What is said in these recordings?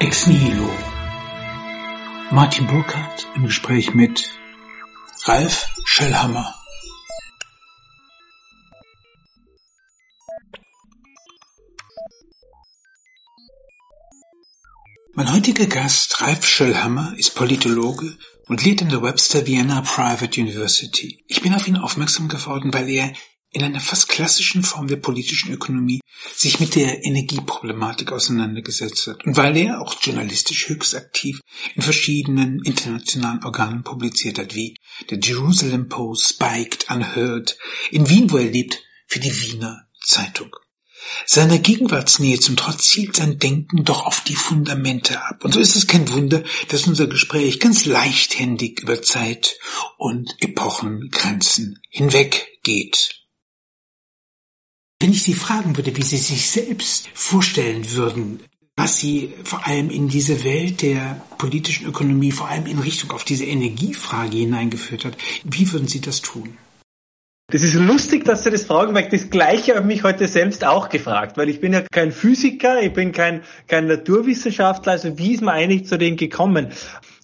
Ex Nihilo. Martin Burkhardt im Gespräch mit Ralf Schellhammer. Mein heutiger Gast, Ralf Schellhammer, ist Politologe und lehrt an der Webster Vienna Private University. Ich bin auf ihn aufmerksam geworden, weil er in einer fast klassischen Form der politischen Ökonomie sich mit der Energieproblematik auseinandergesetzt hat und weil er auch journalistisch höchst aktiv in verschiedenen internationalen Organen publiziert hat, wie der Jerusalem Post, Spiked, Unheard, in Wien, wo er lebt, für die Wiener Zeitung. Seiner Gegenwartsnähe zum Trotz zielt sein Denken doch auf die Fundamente ab. Und so ist es kein Wunder, dass unser Gespräch ganz leichthändig über Zeit und Epochengrenzen hinweggeht. Wenn ich Sie fragen würde, wie Sie sich selbst vorstellen würden, was Sie vor allem in diese Welt der politischen Ökonomie, vor allem in Richtung auf diese Energiefrage hineingeführt hat, wie würden Sie das tun? Das ist lustig, dass Sie das fragen, weil das Gleiche habe ich mich heute selbst auch gefragt, weil ich bin ja kein Physiker, ich bin kein, kein Naturwissenschaftler, also wie ist man eigentlich zu dem gekommen?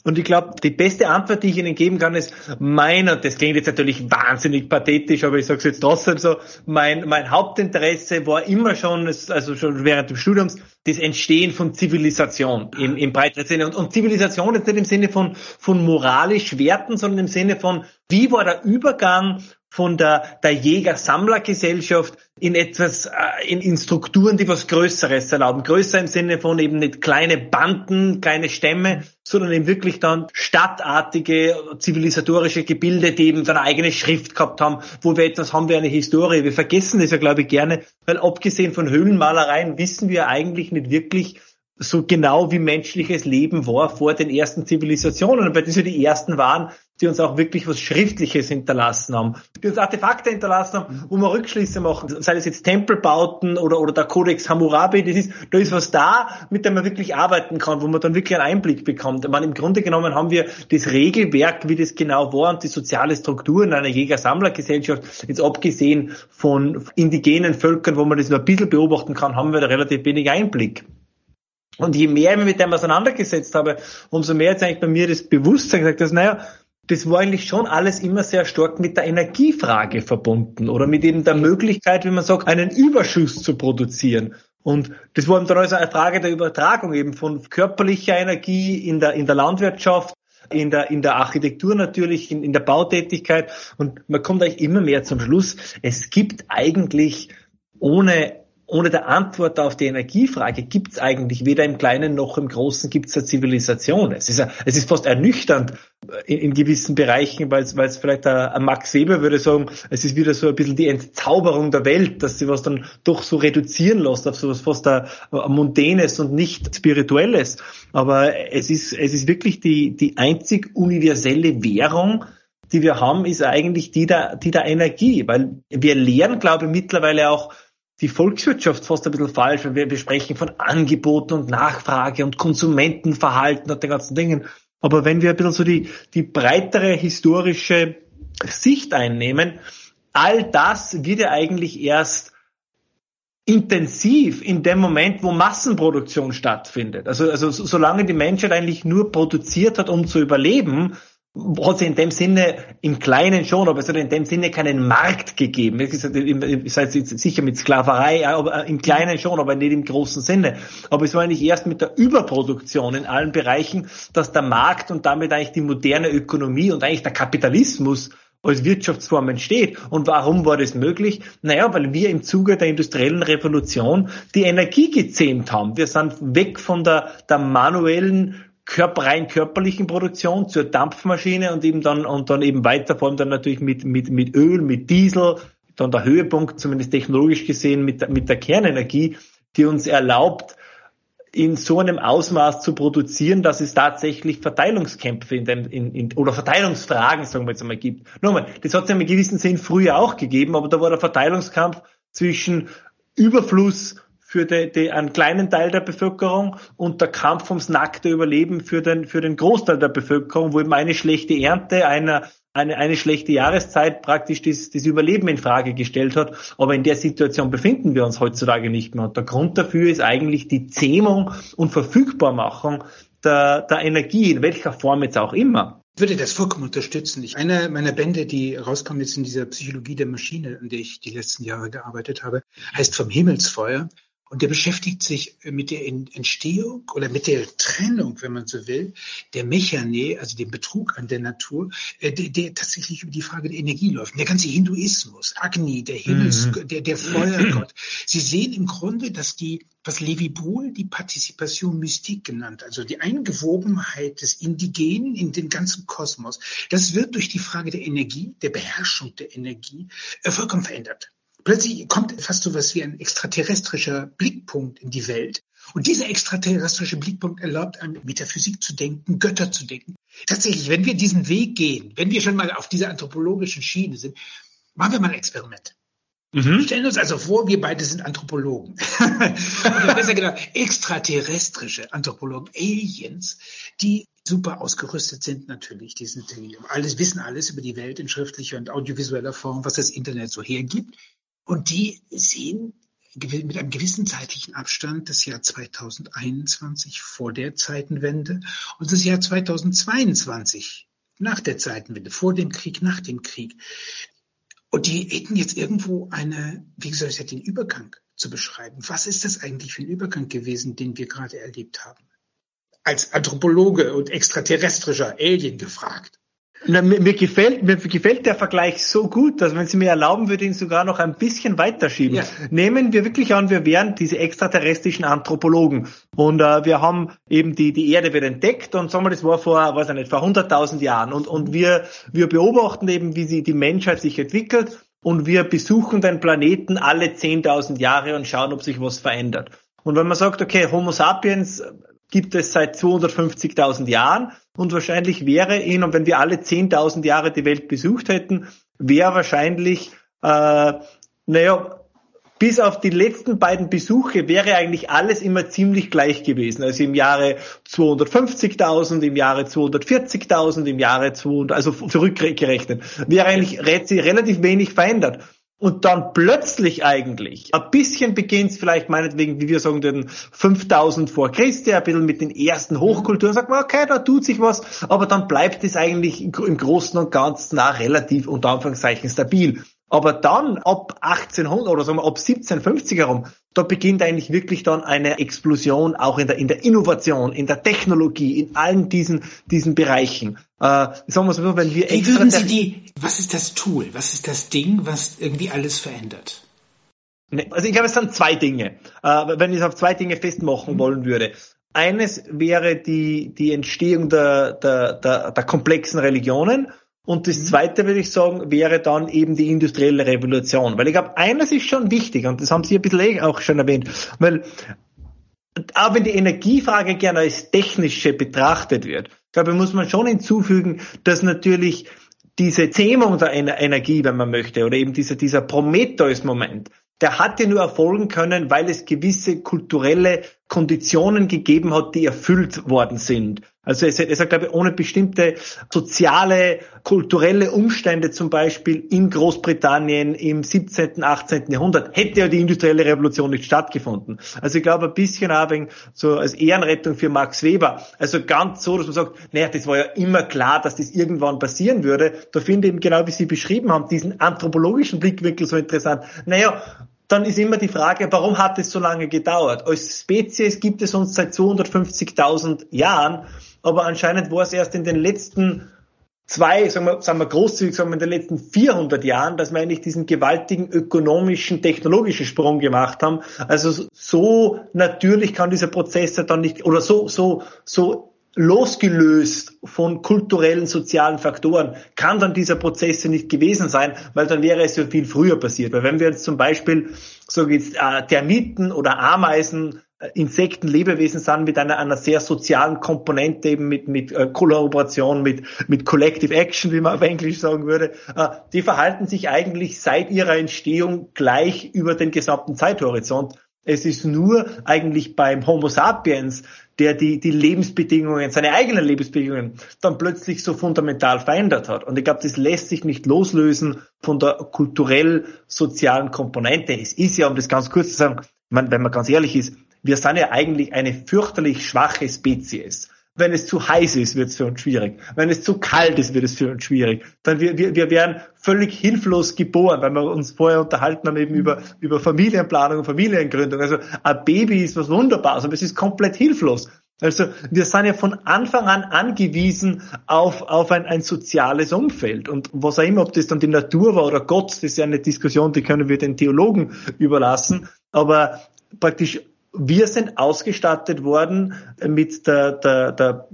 Und ich glaube, die beste Antwort, die ich Ihnen geben kann, ist mein, und das klingt jetzt natürlich wahnsinnig pathetisch, aber ich sage es jetzt trotzdem so, mein, mein Hauptinteresse war immer schon, also schon während des Studiums, das Entstehen von Zivilisation im, im breiteren Sinne. Und, und Zivilisation ist nicht im Sinne von, von moralisch Werten, sondern im Sinne von, wie war der Übergang von der, der Jäger-Sammler-Gesellschaft in etwas, äh, in, in Strukturen, die was Größeres erlauben. Größer im Sinne von eben nicht kleine Banden, kleine Stämme, sondern eben wirklich dann stadtartige, zivilisatorische Gebilde, die eben dann eine eigene Schrift gehabt haben, wo wir etwas haben, wir eine Historie. Wir vergessen das ja, glaube ich, gerne, weil abgesehen von Höhlenmalereien wissen wir eigentlich nicht wirklich, so genau wie menschliches Leben war vor den ersten Zivilisationen, weil das ja die ersten waren, die uns auch wirklich was Schriftliches hinterlassen haben, die uns Artefakte hinterlassen haben, wo wir Rückschlüsse machen, sei es jetzt Tempelbauten oder, oder der Codex Hammurabi, das ist, da ist was da, mit dem man wirklich arbeiten kann, wo man dann wirklich einen Einblick bekommt. Man, Im Grunde genommen haben wir das Regelwerk, wie das genau war und die soziale Struktur in einer Jäger-Sammler-Gesellschaft, jetzt abgesehen von indigenen Völkern, wo man das nur ein bisschen beobachten kann, haben wir da relativ wenig Einblick. Und je mehr ich mich mit dem auseinandergesetzt habe, umso mehr jetzt eigentlich bei mir das Bewusstsein gesagt, dass, naja, das war eigentlich schon alles immer sehr stark mit der Energiefrage verbunden oder mit eben der Möglichkeit, wie man sagt, einen Überschuss zu produzieren. Und das war dann also eine Frage der Übertragung eben von körperlicher Energie in der, in der Landwirtschaft, in der, in der Architektur natürlich, in, in der Bautätigkeit. Und man kommt eigentlich immer mehr zum Schluss. Es gibt eigentlich ohne ohne der Antwort auf die Energiefrage gibt es eigentlich weder im Kleinen noch im Großen gibt es eine Zivilisation. Es ist, es ist fast ernüchternd in, in gewissen Bereichen, weil es vielleicht ein, ein Max Weber würde sagen, es ist wieder so ein bisschen die Entzauberung der Welt, dass sie was dann doch so reduzieren lässt auf so was fast ein, ein Mundänes und nicht Spirituelles. Aber es ist, es ist wirklich die, die einzig universelle Währung, die wir haben, ist eigentlich die der, die der Energie, weil wir lernen, glaube ich, mittlerweile auch, die Volkswirtschaft fast ein bisschen falsch, weil wir, sprechen von Angeboten und Nachfrage und Konsumentenverhalten und den ganzen Dingen. Aber wenn wir ein bisschen so die, die breitere historische Sicht einnehmen, all das wird ja eigentlich erst intensiv in dem Moment, wo Massenproduktion stattfindet. Also, also solange die Menschheit eigentlich nur produziert hat, um zu überleben, hat es in dem Sinne im Kleinen schon, aber es hat in dem Sinne keinen Markt gegeben. Ist halt sicher mit Sklaverei, aber äh, im Kleinen schon, aber nicht im großen Sinne. Aber es war eigentlich erst mit der Überproduktion in allen Bereichen, dass der Markt und damit eigentlich die moderne Ökonomie und eigentlich der Kapitalismus als Wirtschaftsform entsteht. Und warum war das möglich? Naja, weil wir im Zuge der industriellen Revolution die Energie gezähmt haben. Wir sind weg von der, der manuellen körper, rein körperlichen Produktion zur Dampfmaschine und eben dann und dann eben weiter, vor allem dann natürlich mit, mit, mit Öl, mit Diesel, dann der Höhepunkt, zumindest technologisch gesehen, mit, mit der Kernenergie, die uns erlaubt, in so einem Ausmaß zu produzieren, dass es tatsächlich Verteilungskämpfe in dem, in, in, oder Verteilungsfragen, sagen wir jetzt einmal, gibt. Nochmal, das hat es ja im gewissen Sinn früher auch gegeben, aber da war der Verteilungskampf zwischen Überfluss für die, die, einen kleinen Teil der Bevölkerung und der Kampf ums nackte Überleben für den, für den Großteil der Bevölkerung, wo eben eine schlechte Ernte, einer, eine, eine schlechte Jahreszeit praktisch das, das Überleben in Frage gestellt hat. Aber in der Situation befinden wir uns heutzutage nicht mehr. Und der Grund dafür ist eigentlich die Zähmung und Verfügbarmachung der, der Energie, in welcher Form jetzt auch immer. Ich würde das vollkommen unterstützen. Ich, eine meiner Bände, die rauskommt jetzt in dieser Psychologie der Maschine, an der ich die letzten Jahre gearbeitet habe, heißt Vom Himmelsfeuer. Und der beschäftigt sich mit der Entstehung oder mit der Trennung, wenn man so will, der Mechane, also dem Betrug an der Natur, äh, der, der tatsächlich über die Frage der Energie läuft. Der ganze Hinduismus, Agni, der Himmels, mhm. der, der Feuergott. Sie sehen im Grunde, dass die, was Levi Bohl die Partizipation Mystik genannt, also die Eingewobenheit des Indigenen in den ganzen Kosmos, das wird durch die Frage der Energie, der Beherrschung der Energie, äh, vollkommen verändert. Plötzlich kommt fast so was wie ein extraterrestrischer Blickpunkt in die Welt. Und dieser extraterrestrische Blickpunkt erlaubt einem, Metaphysik zu denken, Götter zu denken. Tatsächlich, wenn wir diesen Weg gehen, wenn wir schon mal auf dieser anthropologischen Schiene sind, machen wir mal ein Experiment. Mhm. Stellen uns also vor, wir beide sind Anthropologen. Oder besser gesagt, extraterrestrische Anthropologen, Aliens, die super ausgerüstet sind natürlich. Die sind alles, wissen alles über die Welt in schriftlicher und audiovisueller Form, was das Internet so hergibt. Und die sehen mit einem gewissen zeitlichen Abstand das Jahr 2021 vor der Zeitenwende und das Jahr 2022 nach der Zeitenwende, vor dem Krieg, nach dem Krieg. Und die hätten jetzt irgendwo eine, wie gesagt, ich den Übergang zu beschreiben. Was ist das eigentlich für ein Übergang gewesen, den wir gerade erlebt haben? Als Anthropologe und extraterrestrischer Alien gefragt. Na, mir, mir, gefällt, mir gefällt der Vergleich so gut, dass wenn Sie mir erlauben, würde ich ihn sogar noch ein bisschen weiterschieben. Ja. Nehmen wir wirklich an, wir wären diese extraterrestrischen Anthropologen und äh, wir haben eben die, die Erde wird entdeckt und sagen wir, das war vor, weiß ich nicht, vor 100.000 Jahren und, und wir, wir beobachten eben, wie sie die Menschheit sich entwickelt und wir besuchen den Planeten alle 10.000 Jahre und schauen, ob sich was verändert. Und wenn man sagt, okay, Homo sapiens gibt es seit 250.000 Jahren und wahrscheinlich wäre ihn, und wenn wir alle 10.000 Jahre die Welt besucht hätten, wäre wahrscheinlich, äh, naja, bis auf die letzten beiden Besuche wäre eigentlich alles immer ziemlich gleich gewesen. Also im Jahre 250.000, im Jahre 240.000, im Jahre 200, also zurückgerechnet, wäre eigentlich relativ wenig verändert. Und dann plötzlich eigentlich, ein bisschen beginnt es vielleicht meinetwegen, wie wir sagen, den 5000 vor Christi, ein bisschen mit den ersten Hochkulturen, sagt man, okay, da tut sich was, aber dann bleibt es eigentlich im Großen und Ganzen auch relativ unter Anführungszeichen stabil. Aber dann ab 1800 oder sagen wir ab 1750 herum, da beginnt eigentlich wirklich dann eine Explosion auch in der, in der Innovation, in der Technologie, in allen diesen, diesen Bereichen. Äh, sagen wir so, wenn wir Wie würden Sie die, was ist das Tool? Was ist das Ding, was irgendwie alles verändert? Ne, also ich glaube, es sind zwei Dinge. Äh, wenn ich es auf zwei Dinge festmachen mhm. wollen würde. Eines wäre die, die Entstehung der, der, der, der komplexen Religionen und das mhm. Zweite, würde ich sagen, wäre dann eben die industrielle Revolution. Weil ich glaube, eines ist schon wichtig, und das haben Sie ein bisschen eh auch schon erwähnt, weil auch wenn die Energiefrage gerne als technische betrachtet wird, glaube ich, muss man schon hinzufügen, dass natürlich diese Zähmung der Energie, wenn man möchte, oder eben dieser, dieser Prometheus-Moment, der hat ja nur erfolgen können, weil es gewisse kulturelle Konditionen gegeben hat, die erfüllt worden sind. Also es, es hat, glaube ich, ohne bestimmte soziale, kulturelle Umstände zum Beispiel in Großbritannien im 17., 18. Jahrhundert hätte ja die industrielle Revolution nicht stattgefunden. Also ich glaube ein bisschen auch so als Ehrenrettung für Max Weber. Also ganz so, dass man sagt, naja, das war ja immer klar, dass das irgendwann passieren würde. Da finde ich eben genau, wie Sie beschrieben haben, diesen anthropologischen Blickwinkel so interessant. Naja, dann ist immer die Frage, warum hat es so lange gedauert? Als Spezies gibt es uns seit 250.000 Jahren, aber anscheinend war es erst in den letzten zwei, sagen wir, sagen wir großzügig, sagen wir in den letzten 400 Jahren, dass wir eigentlich diesen gewaltigen ökonomischen, technologischen Sprung gemacht haben. Also so natürlich kann dieser Prozess ja dann nicht, oder so, so, so losgelöst von kulturellen, sozialen Faktoren kann dann dieser Prozess nicht gewesen sein, weil dann wäre es ja viel früher passiert. Weil wenn wir jetzt zum Beispiel so jetzt, äh, Termiten oder Ameisen äh, Insekten, Lebewesen sind mit einer, einer sehr sozialen Komponente, eben mit, mit äh, Kollaboration, mit, mit Collective Action, wie man auf Englisch sagen würde, äh, die verhalten sich eigentlich seit ihrer Entstehung gleich über den gesamten Zeithorizont. Es ist nur eigentlich beim Homo sapiens, der die, die Lebensbedingungen, seine eigenen Lebensbedingungen dann plötzlich so fundamental verändert hat. Und ich glaube, das lässt sich nicht loslösen von der kulturell-sozialen Komponente. Es ist ja, um das ganz kurz zu sagen, wenn man ganz ehrlich ist, wir sind ja eigentlich eine fürchterlich schwache Spezies. Wenn es zu heiß ist, wird es für uns schwierig. Wenn es zu kalt ist, wird es für uns schwierig. Dann wir, wir, wir werden völlig hilflos geboren, weil wir uns vorher unterhalten haben eben über, über Familienplanung und Familiengründung. Also ein Baby ist was Wunderbares, aber es ist komplett hilflos. Also wir sind ja von Anfang an angewiesen auf, auf ein, ein soziales Umfeld. Und was auch immer, ob das dann die Natur war oder Gott, das ist ja eine Diskussion, die können wir den Theologen überlassen. Aber praktisch wir sind ausgestattet worden mit der, der, der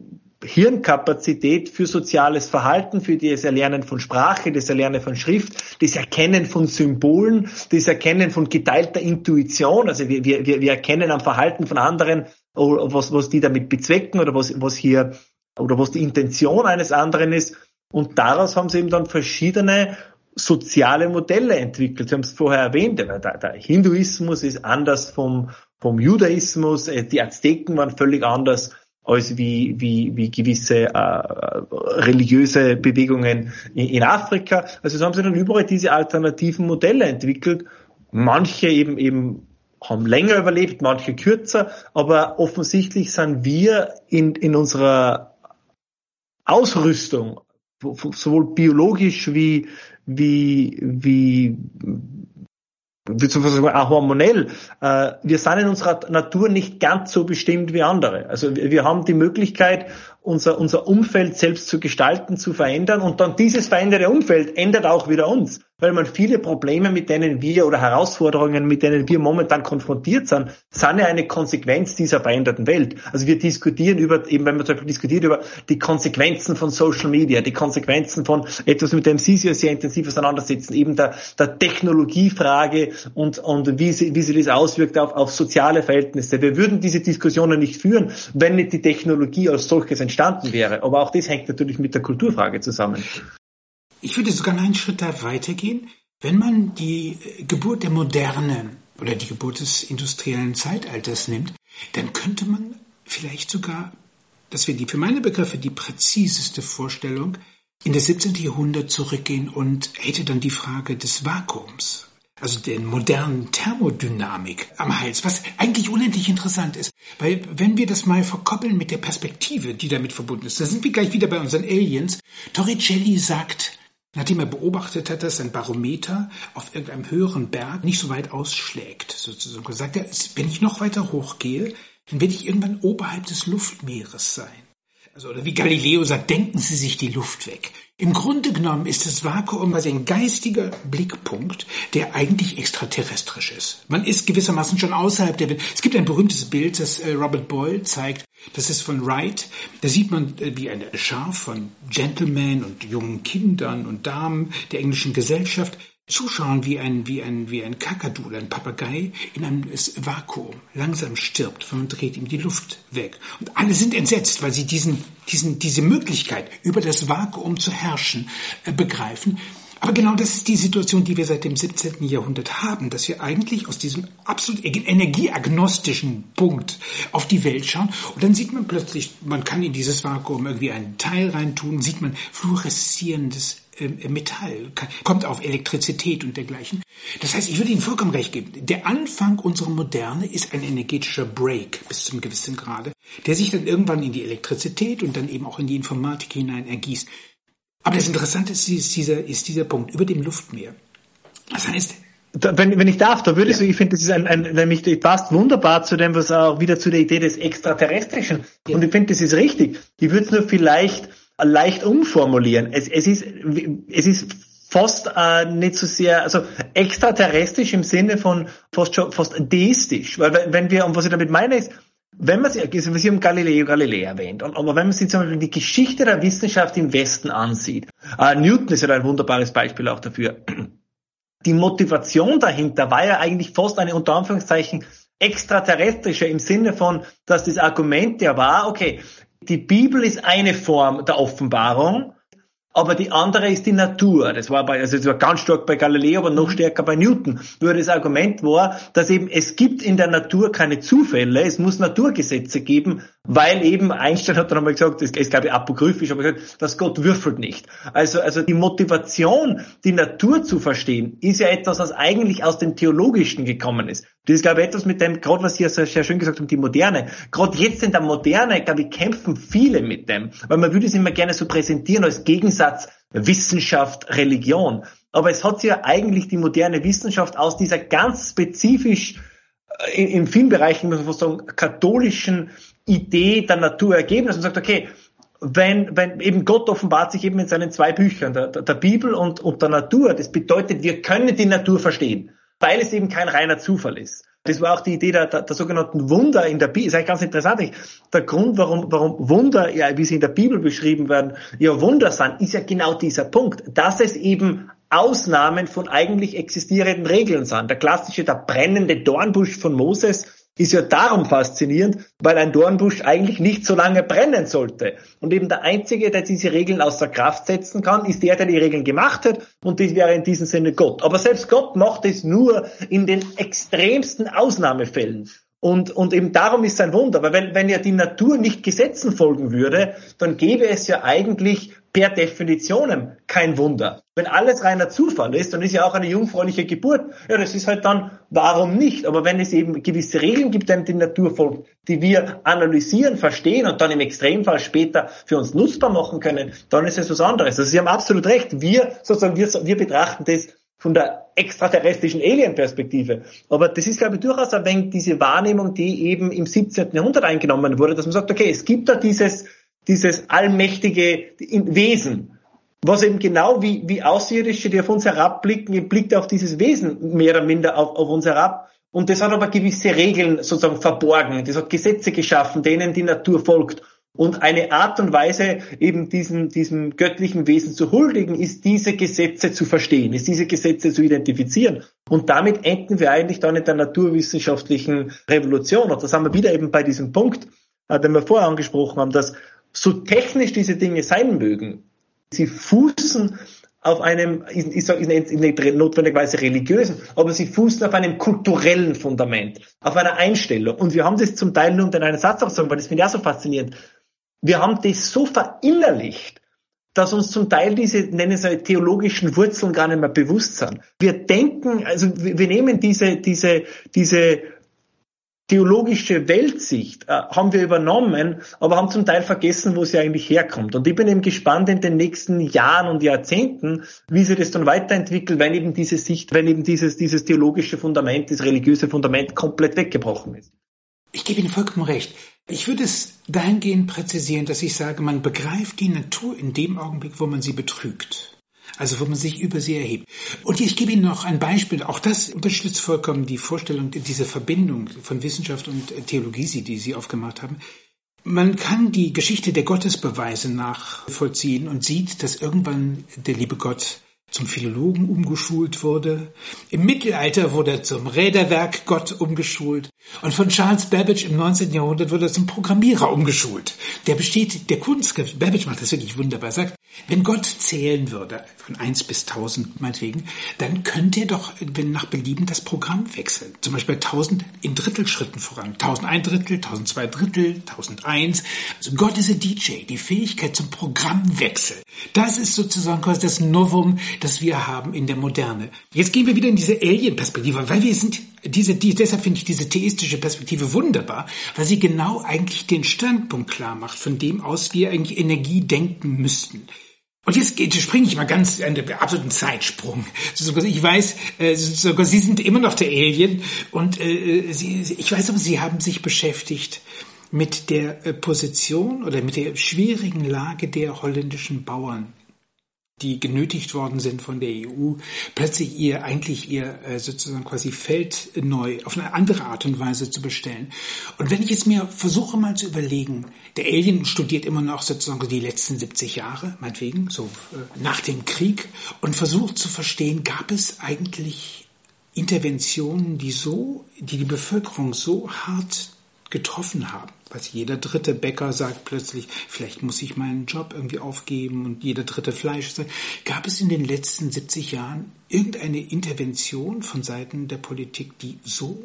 Hirnkapazität für soziales Verhalten, für das Erlernen von Sprache, das Erlernen von Schrift, das Erkennen von Symbolen, das Erkennen von geteilter Intuition. Also wir, wir, wir erkennen am Verhalten von anderen, was, was die damit bezwecken oder was, was hier oder was die Intention eines anderen ist. Und daraus haben sie eben dann verschiedene soziale Modelle entwickelt. Sie haben es vorher erwähnt, der, der Hinduismus ist anders vom, vom Judaismus, äh, die Azteken waren völlig anders als wie, wie, wie gewisse äh, religiöse Bewegungen in, in Afrika. Also so haben sie dann überall diese alternativen Modelle entwickelt. Manche eben eben haben länger überlebt, manche kürzer, aber offensichtlich sind wir in, in unserer Ausrüstung, sowohl biologisch wie, wie, wie beziehungsweise hormonell, äh, wir sind in unserer Natur nicht ganz so bestimmt wie andere. Also wir haben die Möglichkeit, unser, unser Umfeld selbst zu gestalten, zu verändern und dann dieses veränderte Umfeld ändert auch wieder uns weil man viele Probleme, mit denen wir oder Herausforderungen, mit denen wir momentan konfrontiert sind, sind ja eine Konsequenz dieser veränderten Welt. Also wir diskutieren über, eben wenn man zum Beispiel diskutiert über die Konsequenzen von Social Media, die Konsequenzen von etwas, mit dem Sie sich sehr intensiv auseinandersetzen, eben der, der Technologiefrage und, und wie, sie, wie sie das auswirkt auf, auf soziale Verhältnisse. Wir würden diese Diskussionen nicht führen, wenn nicht die Technologie als solches entstanden wäre. Aber auch das hängt natürlich mit der Kulturfrage zusammen. Ich würde sogar einen Schritt da weitergehen. Wenn man die äh, Geburt der Moderne oder die Geburt des industriellen Zeitalters nimmt, dann könnte man vielleicht sogar, das wäre die für meine Begriffe die präziseste Vorstellung, in das 17. Jahrhundert zurückgehen und hätte dann die Frage des Vakuums, also der modernen Thermodynamik am Hals, was eigentlich unendlich interessant ist. Weil wenn wir das mal verkoppeln mit der Perspektive, die damit verbunden ist, da sind wir gleich wieder bei unseren Aliens. Torricelli sagt, Nachdem er beobachtet hat, dass ein Barometer auf irgendeinem höheren Berg nicht so weit ausschlägt, sozusagen, sagt er, wenn ich noch weiter hochgehe, dann werde ich irgendwann oberhalb des Luftmeeres sein. Also, oder wie Galileo sagt, denken Sie sich die Luft weg. Im Grunde genommen ist das Vakuum quasi ein geistiger Blickpunkt, der eigentlich extraterrestrisch ist. Man ist gewissermaßen schon außerhalb der Welt. Es gibt ein berühmtes Bild, das äh, Robert Boyle zeigt. Das ist von Wright. Da sieht man, äh, wie eine Schar von Gentlemen und jungen Kindern und Damen der englischen Gesellschaft zuschauen, wie ein, wie ein, wie ein Kakadul, ein Papagei in einem Vakuum langsam stirbt. Man dreht ihm die Luft weg. Und alle sind entsetzt, weil sie diesen, diesen, diese Möglichkeit, über das Vakuum zu herrschen, äh, begreifen. Aber genau das ist die Situation, die wir seit dem 17. Jahrhundert haben, dass wir eigentlich aus diesem absolut energieagnostischen Punkt auf die Welt schauen und dann sieht man plötzlich, man kann in dieses Vakuum irgendwie einen Teil reintun, sieht man fluoreszierendes Metall, kommt auf Elektrizität und dergleichen. Das heißt, ich würde Ihnen vollkommen recht geben. Der Anfang unserer Moderne ist ein energetischer Break bis zum gewissen Grade, der sich dann irgendwann in die Elektrizität und dann eben auch in die Informatik hinein ergießt. Aber das Interessante ist, ist dieser, ist dieser Punkt über dem Luftmeer. Das heißt, da, wenn, wenn ich darf, da würde ja. ich, ich finde, das ist ein, ein, nämlich, passt wunderbar zu dem, was auch wieder zu der Idee des Extraterrestrischen. Ja. Und ich finde, das ist richtig. Ich würde es nur vielleicht leicht umformulieren. Es, es ist, es ist fast äh, nicht so sehr, also extraterrestrisch im Sinne von fast schon, fast deistisch. Weil wenn wir, und was ich damit meine ist, wenn man sich, also Sie haben Galileo Galilei erwähnt, aber wenn man sich zum Beispiel die Geschichte der Wissenschaft im Westen ansieht, äh, Newton ist ja ein wunderbares Beispiel auch dafür. Die Motivation dahinter war ja eigentlich fast eine unter Anführungszeichen extraterrestrische im Sinne von, dass das Argument ja war, okay, die Bibel ist eine Form der Offenbarung, aber die andere ist die Natur. Das war bei, also das war ganz stark bei Galileo, aber noch stärker bei Newton. Nur das Argument war, dass eben es gibt in der Natur keine Zufälle, es muss Naturgesetze geben, weil eben Einstein hat dann einmal gesagt, das ist glaube ich apokryphisch, aber gesagt, dass Gott würfelt nicht. Also, also die Motivation, die Natur zu verstehen, ist ja etwas, was eigentlich aus dem Theologischen gekommen ist. Das ist, glaube ich, etwas mit dem, gerade was Sie ja sehr schön gesagt haben, die Moderne. Gerade jetzt in der Moderne, glaube ich, kämpfen viele mit dem. Weil man würde es immer gerne so präsentieren als Gegensatz Wissenschaft, Religion. Aber es hat sich ja eigentlich die moderne Wissenschaft aus dieser ganz spezifisch äh, in, vielen Bereichen, muss man sagen, katholischen Idee der Natur ergeben, dass man sagt, okay, wenn, wenn eben Gott offenbart sich eben in seinen zwei Büchern, der, der Bibel und, und der Natur, das bedeutet, wir können die Natur verstehen weil es eben kein reiner Zufall ist. Das war auch die Idee der, der, der sogenannten Wunder in der Bibel. Ist eigentlich ganz interessant. Der Grund, warum, warum Wunder, ja, wie sie in der Bibel beschrieben werden, ja Wunder sind, ist ja genau dieser Punkt, dass es eben Ausnahmen von eigentlich existierenden Regeln sind. Der klassische, der brennende Dornbusch von Moses ist ja darum faszinierend, weil ein Dornbusch eigentlich nicht so lange brennen sollte. Und eben der Einzige, der diese Regeln außer Kraft setzen kann, ist der, der die Regeln gemacht hat. Und das wäre in diesem Sinne Gott. Aber selbst Gott macht es nur in den extremsten Ausnahmefällen. Und, und eben darum ist es ein Wunder. Weil wenn, wenn ja die Natur nicht Gesetzen folgen würde, dann gäbe es ja eigentlich per Definition kein Wunder. Wenn alles reiner Zufall ist, dann ist ja auch eine jungfräuliche Geburt. Ja, das ist halt dann, warum nicht? Aber wenn es eben gewisse Regeln gibt, die die Natur folgt, die wir analysieren, verstehen und dann im Extremfall später für uns nutzbar machen können, dann ist es was anderes. Also Sie haben absolut recht. Wir, sozusagen, wir, wir betrachten das von der extraterrestrischen Alien-Perspektive. Aber das ist, glaube ich, durchaus ein wenig diese Wahrnehmung, die eben im 17. Jahrhundert eingenommen wurde, dass man sagt, okay, es gibt da dieses, dieses allmächtige Wesen, was eben genau wie, wie Außerirdische, die auf uns herabblicken, blickt auf dieses Wesen mehr oder minder auf, auf uns herab. Und das hat aber gewisse Regeln sozusagen verborgen. Das hat Gesetze geschaffen, denen die Natur folgt. Und eine Art und Weise, eben diesem, diesem göttlichen Wesen zu huldigen, ist diese Gesetze zu verstehen, ist diese Gesetze zu identifizieren. Und damit enden wir eigentlich dann in der naturwissenschaftlichen Revolution. Und da sind wir wieder eben bei diesem Punkt, äh, den wir vorher angesprochen haben, dass so technisch diese Dinge sein mögen, sie fußen auf einem, ich sage notwendigerweise religiösen, aber sie fußen auf einem kulturellen Fundament, auf einer Einstellung. Und wir haben das zum Teil nur unter einen Satz auch sagen, weil das finde ich auch so faszinierend. Wir haben das so verinnerlicht, dass uns zum Teil diese, nennen sie theologischen Wurzeln gar nicht mehr bewusst sind. Wir denken, also wir nehmen diese, diese, diese theologische Weltsicht äh, haben wir übernommen, aber haben zum Teil vergessen, wo sie eigentlich herkommt. Und ich bin eben gespannt in den nächsten Jahren und Jahrzehnten, wie sich das dann weiterentwickelt, wenn eben diese Sicht, wenn eben dieses, dieses theologische Fundament, das religiöse Fundament komplett weggebrochen ist. Ich gebe Ihnen vollkommen recht. Ich würde es dahingehend präzisieren, dass ich sage, man begreift die Natur in dem Augenblick, wo man sie betrügt also wo man sich über sie erhebt. Und ich gebe Ihnen noch ein Beispiel, auch das unterstützt vollkommen die Vorstellung, diese Verbindung von Wissenschaft und Theologie, die Sie aufgemacht haben. Man kann die Geschichte der Gottesbeweise nachvollziehen und sieht, dass irgendwann der liebe Gott zum Philologen umgeschult wurde. Im Mittelalter wurde er zum Räderwerk Gott umgeschult. Und von Charles Babbage im 19. Jahrhundert wurde er zum Programmierer umgeschult. Der besteht, der Kunstgriff, Babbage macht das wirklich wunderbar, sagt, wenn Gott zählen würde, von eins bis tausend meinetwegen, dann könnte er doch, wenn nach Belieben, das Programm wechseln. Zum Beispiel tausend in Drittelschritten voran. Tausend ein Drittel, tausend zwei Drittel, tausend eins. Also Gott ist ein DJ, die Fähigkeit zum Programmwechsel. Das ist sozusagen quasi das Novum, das wir haben in der Moderne. Jetzt gehen wir wieder in diese Alien-Perspektive, weil wir sind diese, die, deshalb finde ich diese theistische Perspektive wunderbar, weil sie genau eigentlich den Standpunkt klar macht, von dem aus wir eigentlich Energie denken müssten. Und jetzt, springe ich mal ganz an den absoluten Zeitsprung. Ich weiß, äh, sogar Sie sind immer noch der Alien und äh, Sie, ich weiß aber, Sie haben sich beschäftigt mit der äh, Position oder mit der schwierigen Lage der holländischen Bauern die genötigt worden sind von der EU, plötzlich ihr eigentlich ihr äh, sozusagen quasi Feld neu auf eine andere Art und Weise zu bestellen. Und wenn ich jetzt mir versuche mal zu überlegen, der Alien studiert immer noch sozusagen die letzten 70 Jahre, meinetwegen, so äh, nach dem Krieg, und versucht zu verstehen, gab es eigentlich Interventionen, die so, die die Bevölkerung so hart getroffen haben. Weil jeder dritte Bäcker sagt plötzlich, vielleicht muss ich meinen Job irgendwie aufgeben und jeder dritte Fleisch. Gab es in den letzten 70 Jahren irgendeine Intervention von Seiten der Politik, die so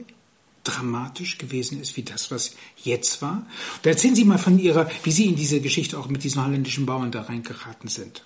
dramatisch gewesen ist wie das, was jetzt war? Da erzählen Sie mal von Ihrer, wie Sie in diese Geschichte auch mit diesen holländischen Bauern da reingeraten sind.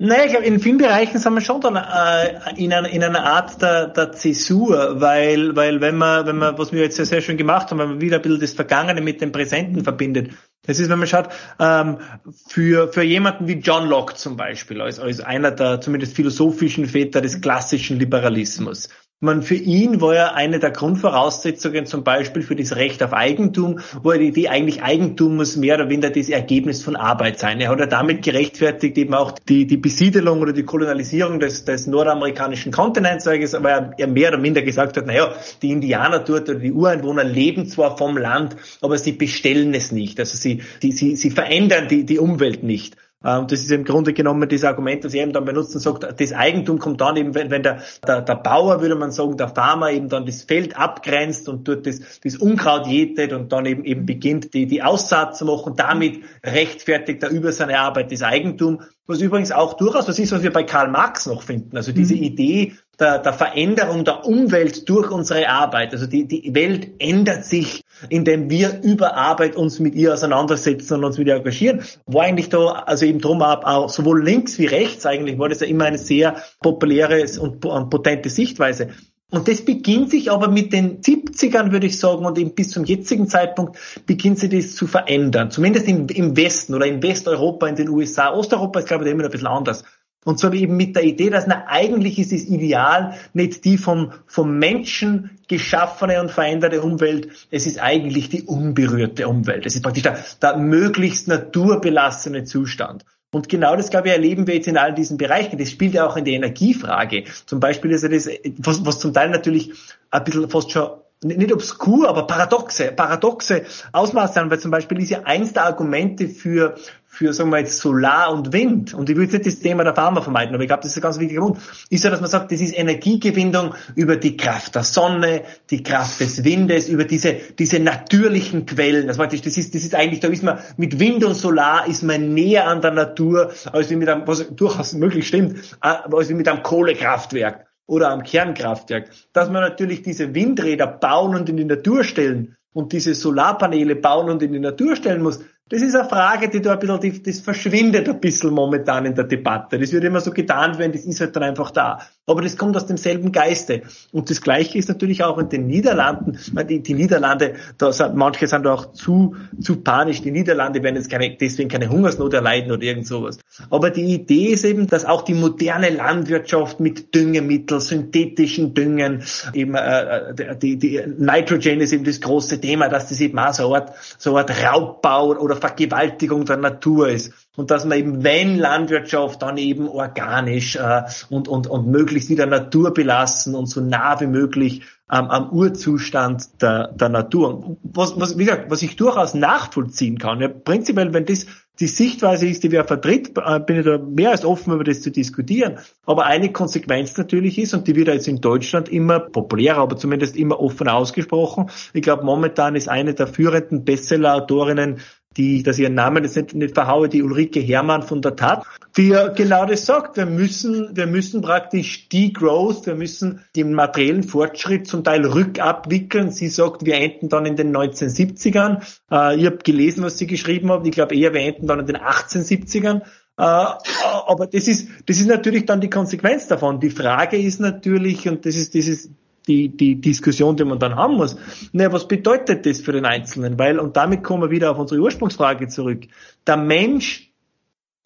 Naja, ich glaube, in vielen Bereichen sind wir schon dann äh, in, einer, in einer Art der, der Zäsur, weil, weil wenn man, wenn man, was wir jetzt sehr, sehr schön gemacht haben, wenn man wieder ein bisschen das Vergangene mit dem Präsenten verbindet. Das ist, wenn man schaut, ähm, für, für jemanden wie John Locke zum Beispiel, als, als einer der zumindest philosophischen Väter des klassischen Liberalismus, man, für ihn war ja eine der Grundvoraussetzungen zum Beispiel für das Recht auf Eigentum, wo die Idee eigentlich Eigentum muss mehr oder weniger das Ergebnis von Arbeit sein. Er hat ja damit gerechtfertigt eben auch die, die Besiedelung oder die Kolonialisierung des, des nordamerikanischen Kontinents, weil er mehr oder minder gesagt hat, naja, die Indianer dort oder die Ureinwohner leben zwar vom Land, aber sie bestellen es nicht. Also sie, die, sie, sie verändern die, die Umwelt nicht. Ähm, das ist im Grunde genommen das Argument, das er eben dann benutzt und sagt, das Eigentum kommt dann eben, wenn, wenn der, der, der Bauer, würde man sagen, der Farmer eben dann das Feld abgrenzt und dort das, das Unkraut jätet und dann eben, eben beginnt, die, die Aussaat zu machen. Damit rechtfertigt er über seine Arbeit das Eigentum. Was übrigens auch durchaus was ist, was wir bei Karl Marx noch finden. Also diese mhm. Idee, der, der Veränderung der Umwelt durch unsere Arbeit. Also die, die Welt ändert sich, indem wir über Arbeit uns mit ihr auseinandersetzen und uns mit ihr engagieren. War eigentlich da, also eben drum auch, auch sowohl links wie rechts eigentlich, war das ja immer eine sehr populäre und potente Sichtweise. Und das beginnt sich aber mit den 70ern, würde ich sagen, und eben bis zum jetzigen Zeitpunkt beginnt sich das zu verändern. Zumindest im, im Westen oder in Westeuropa, in den USA. Osteuropa ist, glaube ich, immer ein bisschen anders. Und zwar eben mit der Idee, dass na, eigentlich ist das Ideal nicht die vom, vom Menschen geschaffene und veränderte Umwelt, es ist eigentlich die unberührte Umwelt. Es ist praktisch der, der möglichst naturbelassene Zustand. Und genau das, glaube ich, erleben wir jetzt in all diesen Bereichen. Das spielt ja auch in die Energiefrage. Zum Beispiel ist ja das, was, was zum Teil natürlich ein bisschen fast schon nicht obskur, aber paradoxe, paradoxe Ausmaße haben, weil zum Beispiel ist ja eins der Argumente für, für, sagen wir jetzt, Solar und Wind, und ich will jetzt das Thema der Pharma vermeiden, aber ich glaube, das ist ein ganz wichtiger Punkt, ist ja, dass man sagt, das ist Energiegewinnung über die Kraft der Sonne, die Kraft des Windes, über diese, diese natürlichen Quellen. Das heißt, das ist, das ist eigentlich, da ist man, mit Wind und Solar ist man näher an der Natur, als wie mit einem, was durchaus möglich stimmt, äh, als wie mit einem Kohlekraftwerk oder am Kernkraftwerk, dass man natürlich diese Windräder bauen und in die Natur stellen und diese Solarpaneele bauen und in die Natur stellen muss, das ist eine Frage, die da ein bisschen, die, das verschwindet ein bisschen momentan in der Debatte. Das wird immer so getan werden, das ist halt dann einfach da. Aber das kommt aus demselben Geiste. Und das Gleiche ist natürlich auch in den Niederlanden. Die, die Niederlande, da sind, manche sind da auch zu, zu panisch. Die Niederlande werden jetzt keine, deswegen keine Hungersnot erleiden oder irgend sowas. Aber die Idee ist eben, dass auch die moderne Landwirtschaft mit Düngemitteln, synthetischen Düngen, eben, äh, äh die, die Nitrogen ist eben das große Thema, dass das eben auch so eine Art, so eine Art Raubbau oder Vergewaltigung der Natur ist. Und dass man eben, wenn Landwirtschaft, dann eben organisch äh, und, und, und möglichst wieder Natur belassen und so nah wie möglich ähm, am Urzustand der, der Natur. Was, was, wie gesagt, was ich durchaus nachvollziehen kann. Ja, prinzipiell, wenn das die Sichtweise ist, die wer vertritt, äh, bin ich da mehr als offen, über das zu diskutieren. Aber eine Konsequenz natürlich ist, und die wird jetzt in Deutschland immer populärer, aber zumindest immer offen ausgesprochen. Ich glaube, momentan ist eine der führenden Bestseller-Autorinnen die, dass ihren Namen jetzt nicht, nicht verhaue, die Ulrike Hermann von der Tat, die ja genau das sagt. Wir müssen, wir müssen praktisch Degrowth, wir müssen den materiellen Fortschritt zum Teil rückabwickeln. Sie sagt, wir enden dann in den 1970ern. Äh, ich habe gelesen, was sie geschrieben hat. Ich glaube eher, wir enden dann in den 1870ern. Äh, aber das ist, das ist natürlich dann die Konsequenz davon. Die Frage ist natürlich, und das ist dieses die, die Diskussion, die man dann haben muss. Naja, was bedeutet das für den Einzelnen? Weil, und damit kommen wir wieder auf unsere Ursprungsfrage zurück. Der Mensch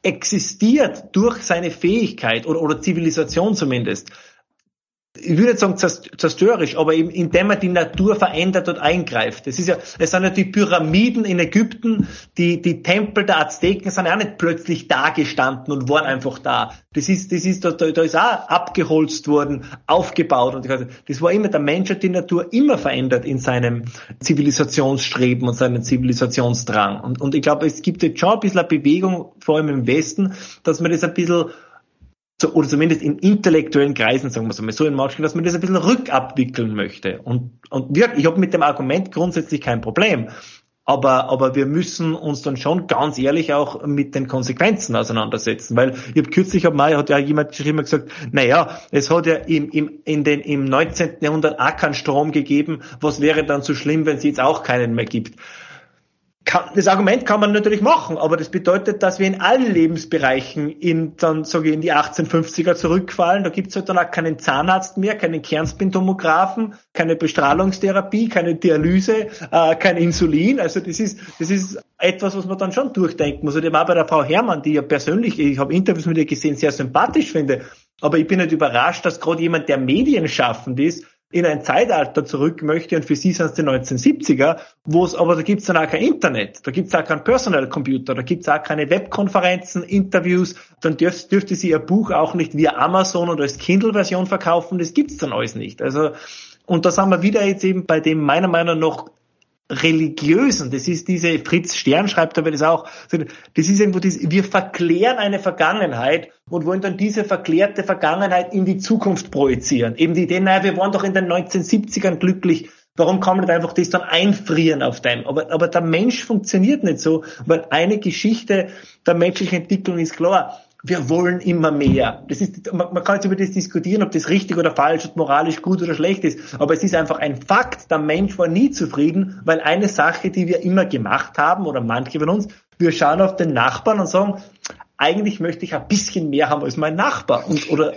existiert durch seine Fähigkeit oder, oder Zivilisation zumindest ich würde sagen zerstörerisch, aber eben indem man die Natur verändert und eingreift. Es ist ja, es sind ja die Pyramiden in Ägypten, die, die Tempel der Azteken sind ja auch nicht plötzlich da gestanden und waren einfach da. Das ist, das ist, da, da ist auch abgeholzt worden, aufgebaut und das war immer, der Mensch hat die Natur immer verändert in seinem Zivilisationsstreben und seinem Zivilisationsdrang. Und, und ich glaube, es gibt jetzt schon ein bisschen eine Bewegung, vor allem im Westen, dass man das ein bisschen so, oder zumindest in intellektuellen Kreisen, sagen wir es mal so in manchen, dass man das ein bisschen rückabwickeln möchte. Und, und wirklich, ich habe mit dem Argument grundsätzlich kein Problem. Aber, aber wir müssen uns dann schon ganz ehrlich auch mit den Konsequenzen auseinandersetzen, weil ich habe kürzlich hab mal, hat ja jemand geschrieben gesagt, naja, es hat ja im, im, in den, im 19. Jahrhundert auch keinen Strom gegeben, was wäre dann so schlimm, wenn es jetzt auch keinen mehr gibt? Das Argument kann man natürlich machen, aber das bedeutet, dass wir in allen Lebensbereichen in dann sage ich in die 1850er zurückfallen. Da gibt's halt dann auch keinen Zahnarzt mehr, keinen Kernspintomographen, keine Bestrahlungstherapie, keine Dialyse, äh, kein Insulin. Also das ist das ist etwas, was man dann schon durchdenken muss. Und eben auch bei der Frau Herrmann, die ja persönlich, ich habe Interviews mit ihr gesehen, sehr sympathisch finde. Aber ich bin nicht überrascht, dass gerade jemand, der medienschaffend ist, in ein Zeitalter zurück möchte und für sie sind es die 1970er, wo es, aber da gibt es dann auch kein Internet, da gibt es auch keinen Personal Computer, da gibt es auch keine Webkonferenzen, Interviews, dann dürf, dürfte sie ihr Buch auch nicht via Amazon oder als Kindle-Version verkaufen, das gibt's dann alles nicht. Also und da sind wir wieder jetzt eben bei dem meiner Meinung nach religiösen, das ist diese, Fritz Stern schreibt aber das auch, das ist irgendwo das, wir verklären eine Vergangenheit und wollen dann diese verklärte Vergangenheit in die Zukunft projizieren. Eben die Idee, naja, wir waren doch in den 1970ern glücklich, Warum kann man nicht einfach das dann einfrieren auf dem? Aber, aber der Mensch funktioniert nicht so, weil eine Geschichte der menschlichen Entwicklung ist klar wir wollen immer mehr. Das ist, man, kann jetzt über das diskutieren, ob das richtig oder falsch, ob moralisch gut oder schlecht ist. Aber es ist einfach ein Fakt. Der Mensch war nie zufrieden, weil eine Sache, die wir immer gemacht haben, oder manche von uns, wir schauen auf den Nachbarn und sagen, eigentlich möchte ich ein bisschen mehr haben als mein Nachbar. Und, oder,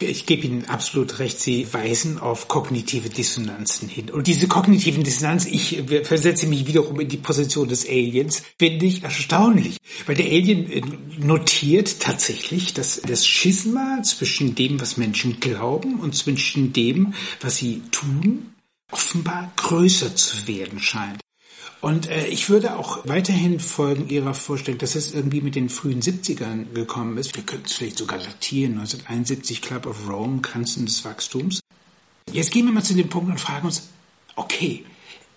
ich gebe Ihnen absolut recht, Sie weisen auf kognitive Dissonanzen hin. Und diese kognitiven Dissonanzen, ich versetze mich wiederum in die Position des Aliens, finde ich erstaunlich. Weil der Alien äh, notiert tatsächlich, dass das Schisma zwischen dem, was Menschen glauben und zwischen dem, was sie tun, offenbar größer zu werden scheint. Und äh, ich würde auch weiterhin folgen Ihrer Vorstellung, dass es irgendwie mit den frühen 70ern gekommen ist. Wir könnten es vielleicht sogar datieren, 1971 Club of Rome, Grenzen des Wachstums. Jetzt gehen wir mal zu dem Punkt und fragen uns, okay,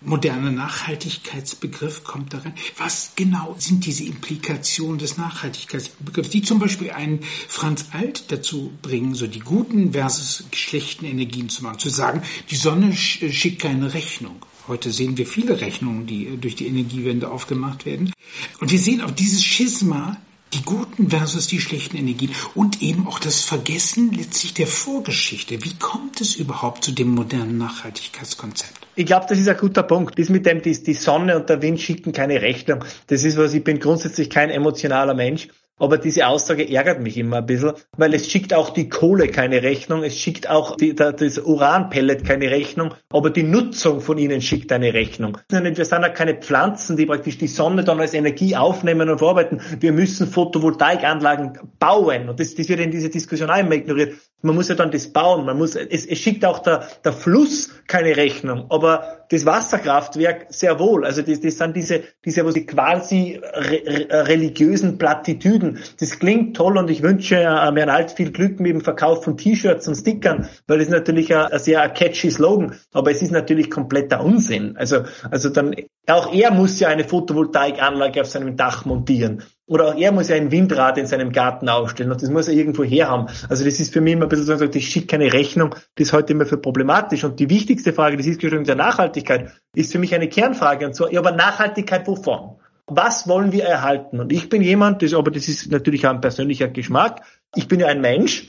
moderner Nachhaltigkeitsbegriff kommt da rein. Was genau sind diese Implikationen des Nachhaltigkeitsbegriffs, die zum Beispiel einen Franz Alt dazu bringen, so die guten versus schlechten Energien zu machen, zu sagen, die Sonne schickt keine Rechnung. Heute sehen wir viele Rechnungen, die äh, durch die Energiewende aufgemacht werden. Und wir sehen auch dieses Schisma, die guten versus die schlechten Energien und eben auch das Vergessen letztlich der Vorgeschichte. Wie kommt es überhaupt zu dem modernen Nachhaltigkeitskonzept? Ich glaube, das ist ein guter Punkt. Das mit dem, die, die Sonne und der Wind schicken keine Rechnung. Das ist was, ich bin grundsätzlich kein emotionaler Mensch. Aber diese Aussage ärgert mich immer ein bisschen, weil es schickt auch die Kohle keine Rechnung, es schickt auch die, das Uranpellet keine Rechnung, aber die Nutzung von ihnen schickt eine Rechnung. Wir sind ja keine Pflanzen, die praktisch die Sonne dann als Energie aufnehmen und verarbeiten. Wir müssen Photovoltaikanlagen bauen und das, das wird in dieser Diskussion auch immer ignoriert. Man muss ja dann das bauen, man muss, es, es schickt auch der, der Fluss keine Rechnung, aber das Wasserkraftwerk sehr wohl. Also das, das sind diese, diese quasi re, religiösen Plattitüden. Das klingt toll und ich wünsche äh, mir alt viel Glück mit dem Verkauf von T-Shirts und Stickern, weil das ist natürlich ein, ein sehr catchy Slogan, aber es ist natürlich kompletter Unsinn. Also, also dann, auch er muss ja eine Photovoltaikanlage auf seinem Dach montieren. Oder auch er muss ja ein Windrad in seinem Garten aufstellen und das muss er irgendwo herhaben. Also das ist für mich immer ein bisschen so, ich schicke keine Rechnung, das ist heute immer für problematisch. Und die wichtigste Frage, das ist der Nachhaltigkeit, ist für mich eine Kernfrage. Und zwar, ja, aber Nachhaltigkeit wovon? Was wollen wir erhalten? Und ich bin jemand, das, aber das ist natürlich auch ein persönlicher Geschmack. Ich bin ja ein Mensch.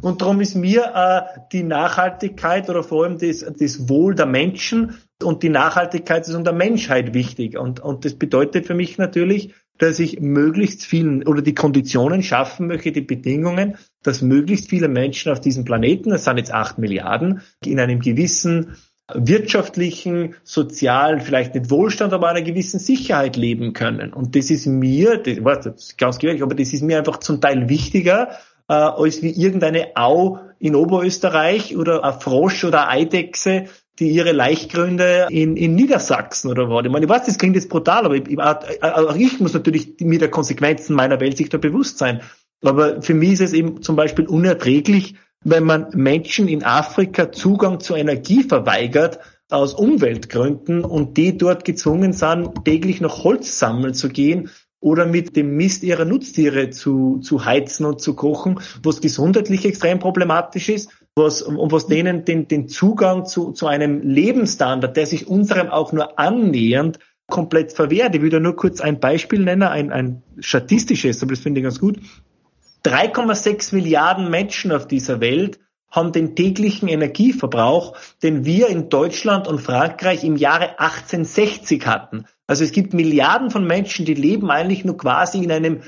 Und darum ist mir äh, die Nachhaltigkeit oder vor allem das, das Wohl der Menschen und die Nachhaltigkeit der Menschheit wichtig. Und, und das bedeutet für mich natürlich, dass ich möglichst vielen oder die Konditionen schaffen möchte, die Bedingungen, dass möglichst viele Menschen auf diesem Planeten, das sind jetzt acht Milliarden, in einem gewissen wirtschaftlichen, sozialen, vielleicht nicht Wohlstand, aber einer gewissen Sicherheit leben können. Und das ist mir, das, das ist ganz gewöhnlich, aber das ist mir einfach zum Teil wichtiger, äh, als wie irgendeine Au in Oberösterreich oder ein Frosch oder eine Eidechse, die ihre Laichgründe in, in Niedersachsen oder wo. Ich meine, ich weiß, das klingt jetzt brutal, aber ich, auch ich muss natürlich mir der Konsequenzen meiner Welt sich da bewusst sein. Aber für mich ist es eben zum Beispiel unerträglich, wenn man Menschen in Afrika Zugang zur Energie verweigert aus Umweltgründen und die dort gezwungen sind, täglich noch Holz sammeln zu gehen oder mit dem Mist ihrer Nutztiere zu, zu heizen und zu kochen, was gesundheitlich extrem problematisch ist, was, und was denen den, den Zugang zu, zu einem Lebensstandard, der sich unserem auch nur annähernd komplett verwehrt. Ich will da nur kurz ein Beispiel nennen, ein, ein statistisches, aber das finde ich ganz gut. 3,6 Milliarden Menschen auf dieser Welt haben den täglichen Energieverbrauch, den wir in Deutschland und Frankreich im Jahre 1860 hatten. Also es gibt Milliarden von Menschen, die leben eigentlich nur quasi in einem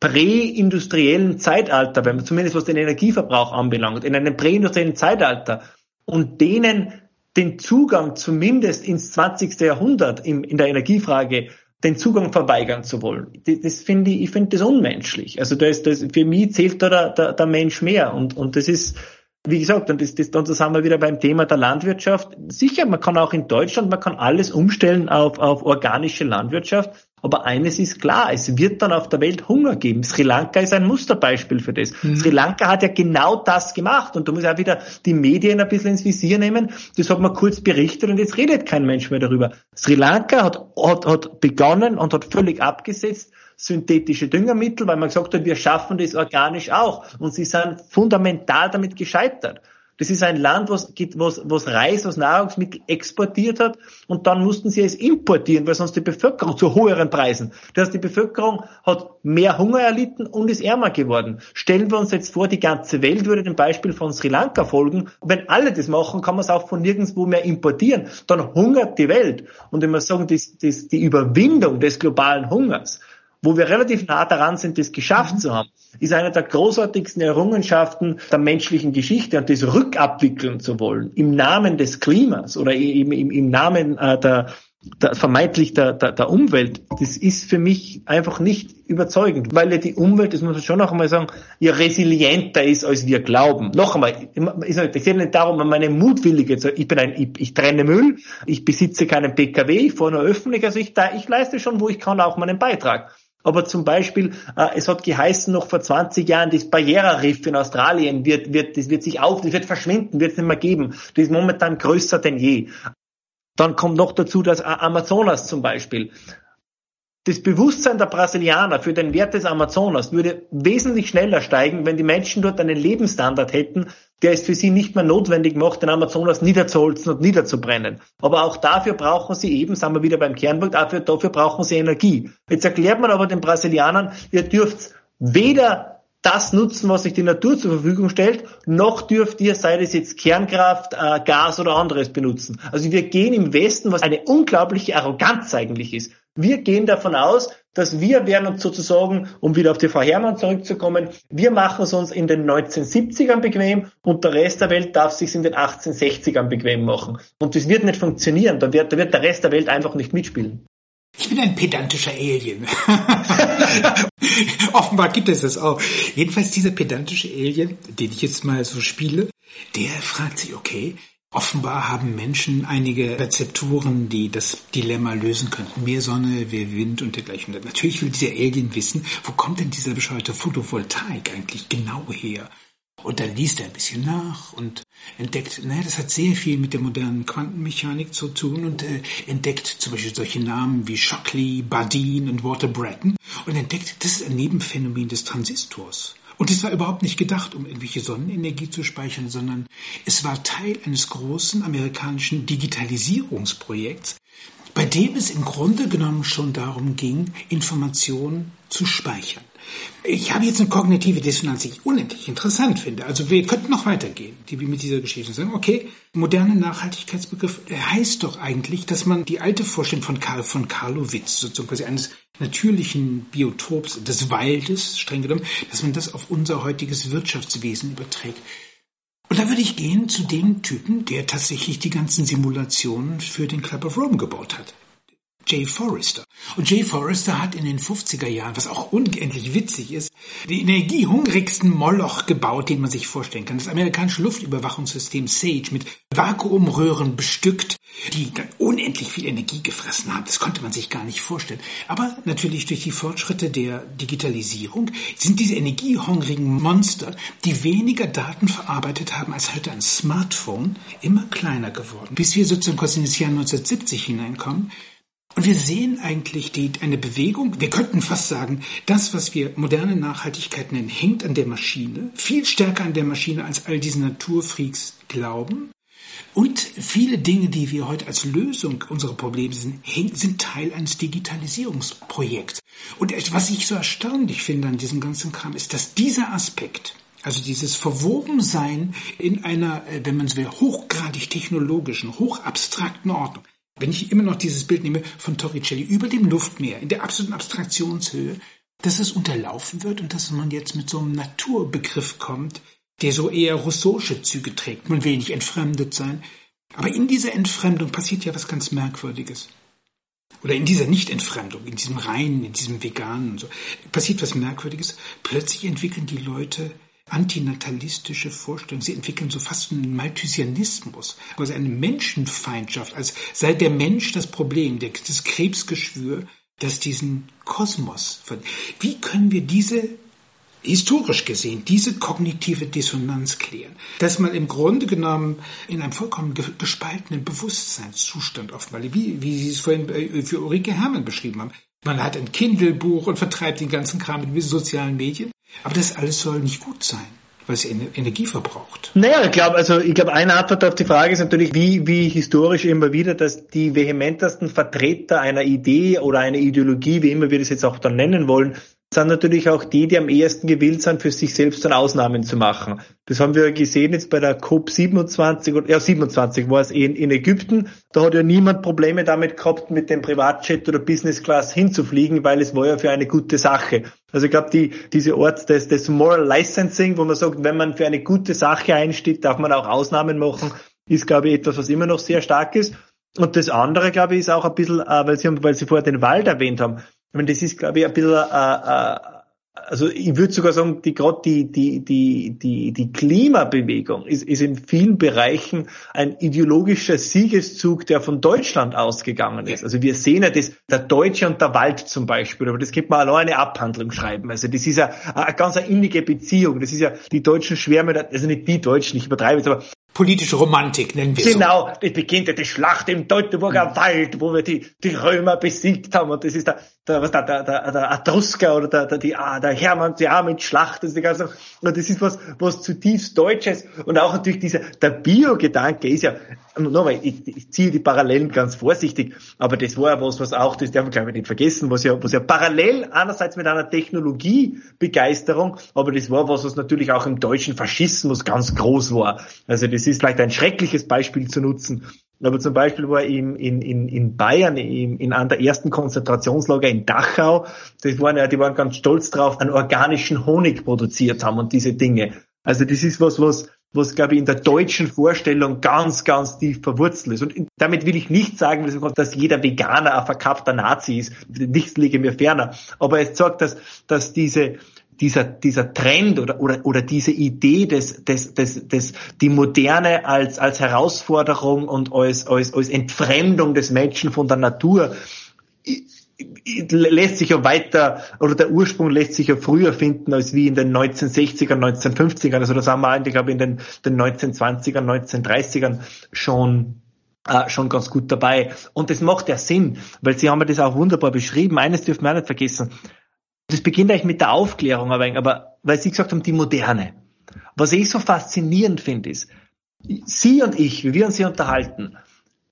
präindustriellen Zeitalter, wenn man zumindest was den Energieverbrauch anbelangt, in einem präindustriellen Zeitalter und denen den Zugang zumindest ins 20. Jahrhundert in, in der Energiefrage den Zugang verweigern zu wollen. Das, das finde ich, ich finde das unmenschlich. Also das, das, für mich zählt da der, der, der Mensch mehr und, und das ist, wie gesagt, und das, das, dann sind wir wieder beim Thema der Landwirtschaft. Sicher, man kann auch in Deutschland, man kann alles umstellen auf, auf organische Landwirtschaft. Aber eines ist klar, es wird dann auf der Welt Hunger geben. Sri Lanka ist ein Musterbeispiel für das. Mhm. Sri Lanka hat ja genau das gemacht und da muss ich auch wieder die Medien ein bisschen ins Visier nehmen. Das hat man kurz berichtet und jetzt redet kein Mensch mehr darüber. Sri Lanka hat, hat, hat begonnen und hat völlig abgesetzt, synthetische Düngermittel, weil man gesagt hat, wir schaffen das organisch auch. Und sie sind fundamental damit gescheitert. Das ist ein Land, was, was, was Reis, was Nahrungsmittel exportiert hat und dann mussten sie es importieren, weil sonst die Bevölkerung zu höheren Preisen. Das heißt, die Bevölkerung hat mehr Hunger erlitten und ist ärmer geworden. Stellen wir uns jetzt vor, die ganze Welt würde dem Beispiel von Sri Lanka folgen. Wenn alle das machen, kann man es auch von nirgendwo mehr importieren. Dann hungert die Welt. Und wenn wir sagen, das, das, die Überwindung des globalen Hungers, wo wir relativ nah daran sind, das geschafft mhm. zu haben, ist eine der großartigsten Errungenschaften der menschlichen Geschichte und das rückabwickeln zu wollen im Namen des Klimas oder im, im, im Namen äh, der, der, vermeintlich der, der, der Umwelt, das ist für mich einfach nicht überzeugend, weil ja die Umwelt, das muss man schon noch einmal sagen, ja resilienter ist, als wir glauben. Noch einmal, es geht nicht darum, meine mutwillige, ich bin ein, ich, ich trenne Müll, ich besitze keinen PKW, ich fahre nur öffentlich, also ich, da, ich leiste schon, wo ich kann, auch meinen Beitrag. Aber zum Beispiel, äh, es hat geheißen noch vor 20 Jahren, das Barriere-Riff in Australien wird, wird, das wird sich auf, das wird verschwinden, wird es nicht mehr geben. Das ist momentan größer denn je. Dann kommt noch dazu das Amazonas zum Beispiel. Das Bewusstsein der Brasilianer für den Wert des Amazonas würde wesentlich schneller steigen, wenn die Menschen dort einen Lebensstandard hätten, der es für sie nicht mehr notwendig macht, den Amazonas niederzuholzen und niederzubrennen. Aber auch dafür brauchen sie eben, sagen wir wieder beim Kernpunkt, dafür, dafür brauchen sie Energie. Jetzt erklärt man aber den Brasilianern, ihr dürft weder das nutzen, was sich die Natur zur Verfügung stellt, noch dürft ihr, sei es jetzt Kernkraft, äh, Gas oder anderes benutzen. Also wir gehen im Westen, was eine unglaubliche Arroganz eigentlich ist. Wir gehen davon aus, dass wir werden uns sozusagen, um wieder auf die Frau Herrmann zurückzukommen, wir machen es uns in den 1970ern bequem und der Rest der Welt darf sich in den 1860ern bequem machen. Und das wird nicht funktionieren. Da wird, da wird der Rest der Welt einfach nicht mitspielen. Ich bin ein pedantischer Alien. Offenbar gibt es das auch. Jedenfalls dieser pedantische Alien, den ich jetzt mal so spiele, der fragt sich, okay, Offenbar haben Menschen einige Rezeptoren, die das Dilemma lösen könnten. Mehr Sonne, mehr Wind und dergleichen. Natürlich will dieser Alien wissen, wo kommt denn dieser bescheuerte Photovoltaik eigentlich genau her? Und dann liest er ein bisschen nach und entdeckt, naja, das hat sehr viel mit der modernen Quantenmechanik zu tun und äh, entdeckt zum Beispiel solche Namen wie Shockley, Badin und Walter Bratton und entdeckt, das ist ein Nebenphänomen des Transistors. Und es war überhaupt nicht gedacht, um irgendwelche Sonnenenergie zu speichern, sondern es war Teil eines großen amerikanischen Digitalisierungsprojekts, bei dem es im Grunde genommen schon darum ging, Informationen zu speichern. Ich habe jetzt eine kognitive Dissonanz, die ich unendlich interessant finde. Also wir könnten noch weitergehen, die wir mit dieser Geschichte sagen, okay, moderne Nachhaltigkeitsbegriff heißt doch eigentlich, dass man die alte Vorstellung von Karl von Karlowitz, sozusagen quasi eines natürlichen Biotops des Waldes, streng genommen, dass man das auf unser heutiges Wirtschaftswesen überträgt. Und da würde ich gehen zu dem Typen, der tatsächlich die ganzen Simulationen für den Club of Rome gebaut hat. Jay Forrester. Und Jay Forrester hat in den 50er Jahren, was auch unendlich witzig ist, den energiehungrigsten Moloch gebaut, den man sich vorstellen kann. Das amerikanische Luftüberwachungssystem SAGE mit Vakuumröhren bestückt, die dann unendlich viel Energie gefressen haben. Das konnte man sich gar nicht vorstellen. Aber natürlich durch die Fortschritte der Digitalisierung sind diese energiehungrigen Monster, die weniger Daten verarbeitet haben als heute ein Smartphone, immer kleiner geworden. Bis wir sozusagen quasi in das Jahr 1970 hineinkommen, Und wir sehen eigentlich die, eine Bewegung, wir könnten fast sagen, das, was wir moderne Nachhaltigkeit nennen, hängt an der Maschine, viel stärker an der Maschine, als all diese Naturfreaks glauben. Und viele Dinge, die wir heute als Lösung unserer Probleme sind, sind Teil eines Digitalisierungsprojekts. Und was ich so erstaunlich finde an diesem ganzen Kram, ist, dass dieser Aspekt, also dieses Verwobensein in einer, äh, wenn man so will, hochgradig technologischen, hochabstrakten Ordnung, wenn ich immer noch dieses Bild nehme von Torricelli über dem Luftmeer, in der absoluten Abstraktionshöhe, dass es unterlaufen wird und dass man jetzt mit so einem Naturbegriff kommt, der so eher russische Züge trägt. Man will nicht entfremdet sein. Aber in dieser Entfremdung passiert ja was ganz Merkwürdiges. Oder in dieser Nicht-Entfremdung, in diesem Reinen, in diesem Veganen und so, passiert was Merkwürdiges. Plötzlich entwickeln die Leute antinatalistische Vorstellungen. Sie entwickeln so fast einen Malthusianismus, also eine Menschenfeindschaft, als sei der Mensch das Problem, das Krebsgeschwür, das diesen Kosmos. Wie können wir diese historisch gesehen diese kognitive Dissonanz klären, dass man im Grunde genommen in einem vollkommen gespaltenen Bewusstseinszustand offenbar, wie, wie Sie es vorhin äh, für Ulrike Hermann beschrieben haben. Man hat ein Kindle-Buch und vertreibt den ganzen Kram mit sozialen Medien, aber das alles soll nicht gut sein weil es Energie verbraucht. Naja, ich glaube, also ich glaube, eine Antwort auf die Frage ist natürlich, wie, wie historisch immer wieder, dass die vehementesten Vertreter einer Idee oder einer Ideologie, wie immer wir das jetzt auch dann nennen wollen, sind natürlich auch die, die am ehesten gewillt sind, für sich selbst dann Ausnahmen zu machen. Das haben wir gesehen jetzt bei der COP 27, ja 27 war es in, in Ägypten. Da hat ja niemand Probleme damit gehabt, mit dem Privatjet oder Business Class hinzufliegen, weil es war ja für eine gute Sache. Also ich glaube, die, diese Ort des, des Moral Licensing, wo man sagt, wenn man für eine gute Sache einsteht, darf man auch Ausnahmen machen, ist, glaube ich, etwas, was immer noch sehr stark ist. Und das andere, glaube ich, ist auch ein bisschen, äh, weil Sie, weil Sie vorher den Wald erwähnt haben, ich meine, das ist, glaube ich, ein bisschen, äh, äh, also ich würde sogar sagen, die gerade die, die, die, die, die Klimabewegung ist, ist in vielen Bereichen ein ideologischer Siegeszug, der von Deutschland ausgegangen ist. Also wir sehen ja das, der Deutsche und der Wald zum Beispiel, aber das könnte man allein eine Abhandlung schreiben. Also das ist ja eine ganz eine innige Beziehung. Das ist ja, die Deutschen schwärmen, also nicht die Deutschen, ich übertreibe jetzt, aber politische Romantik nennen wir genau, so. Genau, das beginnt ja die Schlacht im Teutoburger mhm. Wald, wo wir die, die Römer besiegt haben und das ist der, der, was, der, der, der, der Etrusker oder der, der, die, ah, der Hermann, die Armin-Schlacht, das ist die ganze, und das ist was, was zutiefst Deutsches und auch natürlich dieser, der Bio-Gedanke ist ja, nochmal, ich, ich ziehe die Parallelen ganz vorsichtig, aber das war ja was, was auch, das darf man glaube ich nicht vergessen, was ja, was ja parallel einerseits mit einer Technologiebegeisterung, aber das war was, was natürlich auch im deutschen Faschismus ganz groß war. Also das ist vielleicht ein schreckliches Beispiel zu nutzen. Aber zum Beispiel war in, in, in Bayern, in, in einer der ersten Konzentrationslager in Dachau, das waren ja, die waren ganz stolz drauf, einen organischen Honig produziert haben und diese Dinge. Also das ist was, was, was glaube ich in der deutschen Vorstellung ganz, ganz tief verwurzelt ist. Und damit will ich nicht sagen, dass jeder Veganer ein verkappter Nazi ist. Nichts liege mir ferner. Aber es zeigt, dass, dass diese, dieser, dieser Trend oder, oder, oder diese Idee des, des, des, des, die Moderne als, als Herausforderung und als, als, als Entfremdung des Menschen von der Natur lässt sich ja weiter, oder der Ursprung lässt sich ja früher finden als wie in den 1960ern, 1950ern. Also da sind wir eigentlich, glaube ich, in den, den 1920ern, 1930ern schon äh, schon ganz gut dabei. Und das macht ja Sinn, weil Sie haben ja das auch wunderbar beschrieben. Eines dürfen wir auch nicht vergessen. Das beginnt eigentlich mit der Aufklärung, aber, aber weil Sie gesagt haben, die Moderne. Was ich so faszinierend finde, ist, Sie und ich, wie wir uns hier unterhalten,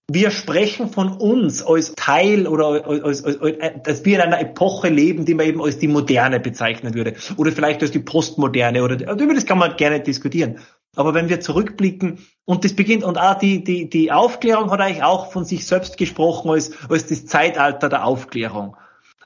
wir sprechen von uns als Teil oder als, als, als, dass wir in einer Epoche leben, die man eben als die Moderne bezeichnen würde. Oder vielleicht als die Postmoderne oder über das kann man gerne diskutieren. Aber wenn wir zurückblicken und das beginnt und auch die, die, die Aufklärung hat eigentlich auch von sich selbst gesprochen als, als das Zeitalter der Aufklärung.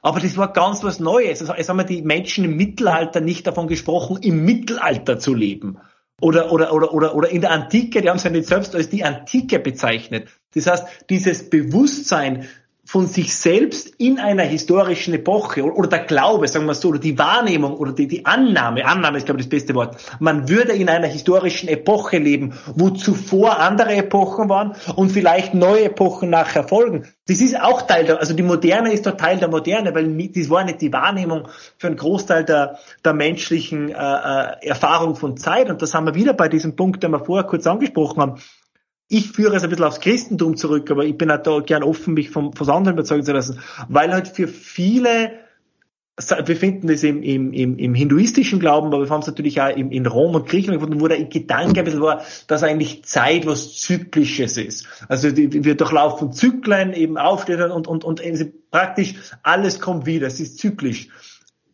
Aber das war ganz was Neues. Also, es haben die Menschen im Mittelalter nicht davon gesprochen, im Mittelalter zu leben. Oder, oder, oder, oder, oder in der Antike, die haben es ja nicht selbst als die Antike bezeichnet. Das heißt, dieses Bewusstsein von sich selbst in einer historischen Epoche oder, der Glaube, sagen wir so, oder die Wahrnehmung oder die, die Annahme, Annahme ist glaube ich das beste Wort, man würde in einer historischen Epoche leben, wo zuvor andere Epochen waren und vielleicht neue Epochen nachher folgen. Das ist auch Teil der, also die Moderne ist doch Teil der Moderne, weil das war nicht die Wahrnehmung für einen Großteil der, der menschlichen äh, äh Erfahrung von Zeit. Und das haben wir wieder bei diesem Punkt, den wir vorher kurz angesprochen haben ich führe es ein bisschen aufs Christentum zurück, aber ich bin halt da gern offen, mich vom, von anderen überzeugen zu lassen, weil halt für viele wir finden es im, im, im, im hinduistischen Glauben, aber wir haben es natürlich auch im, in Rom und Griechenland gefunden, wo der Gedanke ein bisschen war, dass eigentlich Zeit was Zyklisches ist. Also die, wir durchlaufen Zyklen, eben aufstehen und, und, und praktisch alles kommt wieder, es ist zyklisch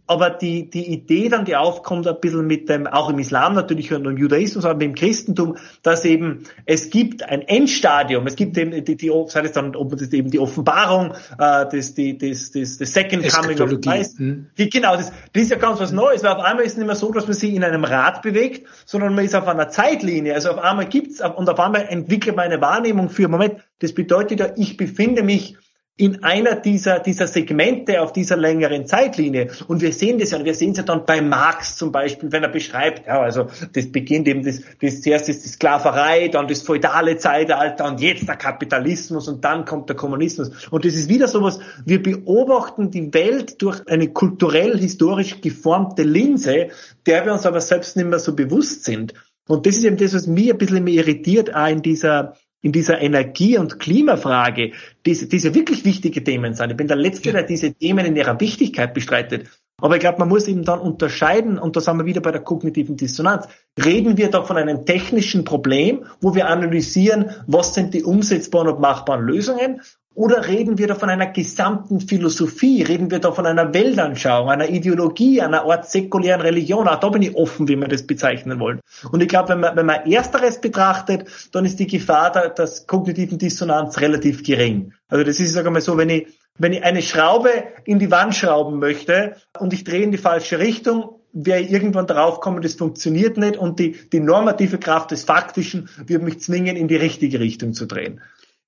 aber die, die Idee dann, die aufkommt, ein bisschen mit dem, auch im Islam natürlich und im Judaismus, aber im Christentum, dass eben es gibt ein Endstadium, es gibt eben die, die sei es dann ob das eben die Offenbarung, äh, das, die, das, das, das Second Coming of Christ. Hm. Genau, das, das ist ja ganz was Neues, weil auf einmal ist es nicht mehr so, dass man sich in einem Rad bewegt, sondern man ist auf einer Zeitlinie. Also auf einmal gibt's und auf einmal entwickelt man eine Wahrnehmung für, Moment, das bedeutet ja, ich befinde mich in einer dieser, dieser Segmente auf dieser längeren Zeitlinie. Und wir sehen das ja, wir sehen es ja dann bei Marx zum Beispiel, wenn er beschreibt, ja, also das beginnt eben, das, das zuerst ist die Sklaverei, dann das feudale Zeitalter und jetzt der Kapitalismus und dann kommt der Kommunismus. Und das ist wieder sowas, wir beobachten die Welt durch eine kulturell historisch geformte Linse, der wir uns aber selbst nicht mehr so bewusst sind. Und das ist eben das, was mich ein bisschen irritiert, auch in dieser, in dieser Energie- und Klimafrage, diese, diese wirklich wichtige Themen sind. Ich bin der Letzte, der diese Themen in ihrer Wichtigkeit bestreitet. Aber ich glaube, man muss eben dann unterscheiden, und da sind wir wieder bei der kognitiven Dissonanz. Reden wir da von einem technischen Problem, wo wir analysieren, was sind die umsetzbaren und machbaren Lösungen, oder reden wir da von einer gesamten Philosophie? Reden wir da von einer Weltanschauung, einer Ideologie, einer Art säkulären Religion? Auch da bin ich offen, wie wir das bezeichnen wollen. Und ich glaube, wenn man, wenn man Ersteres betrachtet, dann ist die Gefahr der, der kognitiven Dissonanz relativ gering. Also das ist, sagen wir mal so, wenn ich, wenn ich eine Schraube in die Wand schrauben möchte und ich drehe in die falsche Richtung, werde ich irgendwann darauf kommen, das funktioniert nicht und die, die normative Kraft des Faktischen wird mich zwingen, in die richtige Richtung zu drehen.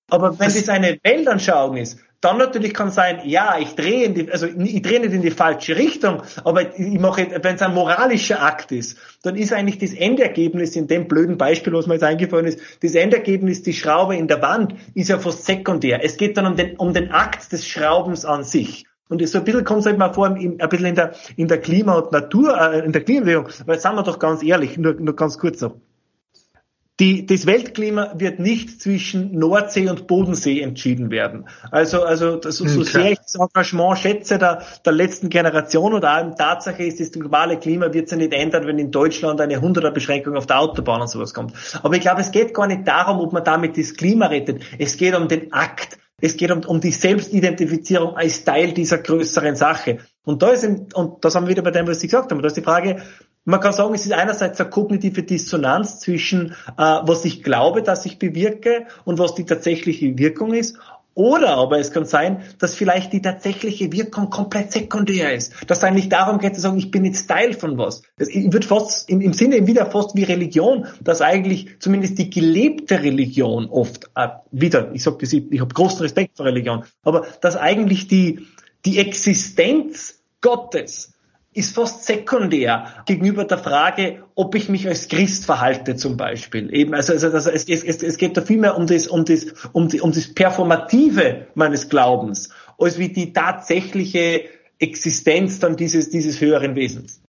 Aber wenn das eine Weltanschauung ist, dann natürlich kann sein, ja, ich drehe in die, also ich drehe nicht in die falsche Richtung, aber ich mache, wenn es ein moralischer Akt ist, dann ist eigentlich das Endergebnis in dem blöden Beispiel, was mir jetzt eingefallen ist, das Endergebnis, die Schraube in der Wand, ist ja fast sekundär. Es geht dann um den, um den Akt des Schraubens an sich. Und so ein bisschen kommt es halt mal vor, ein bisschen in der, in der Klima- und Natur, äh, in der Klimabewegung, weil sagen wir doch ganz ehrlich, nur, nur ganz kurz noch. Die, das Weltklima wird nicht zwischen Nordsee und Bodensee entschieden werden. Also, also das, so hm, sehr ich das Engagement schätze der, der letzten Generation und auch Tatsache ist, das globale Klima wird sich nicht ändern, wenn in Deutschland eine 100er Beschränkung auf der Autobahn und sowas kommt. Aber ich glaube, es geht gar nicht darum, ob man damit das Klima rettet. Es geht um den Akt. Es geht um, um die Selbstidentifizierung als Teil dieser größeren Sache. Und da ist, und das haben wir wieder bei dem, was Sie gesagt haben, da ist die Frage, man kann sagen, es ist einerseits eine kognitive Dissonanz zwischen, äh, was ich glaube, dass ich bewirke und was die tatsächliche Wirkung ist. Oder aber es kann sein, dass vielleicht die tatsächliche Wirkung komplett sekundär ist. Dass es eigentlich darum geht zu sagen, ich bin jetzt Teil von was. Es wird fast im, im Sinne wieder fast wie Religion, dass eigentlich zumindest die gelebte Religion oft äh, wieder, ich sage das, ich habe großen Respekt vor Religion, aber dass eigentlich die die Existenz Gottes ist fast sekundär gegenüber der Frage, ob ich mich als Christ verhalte zum Beispiel. Eben, also, also, also es, es, es geht da vielmehr um das, um das, um, die, um das Performative meines Glaubens, als wie die tatsächliche Existenz dann dieses, dieses höheren Wesens.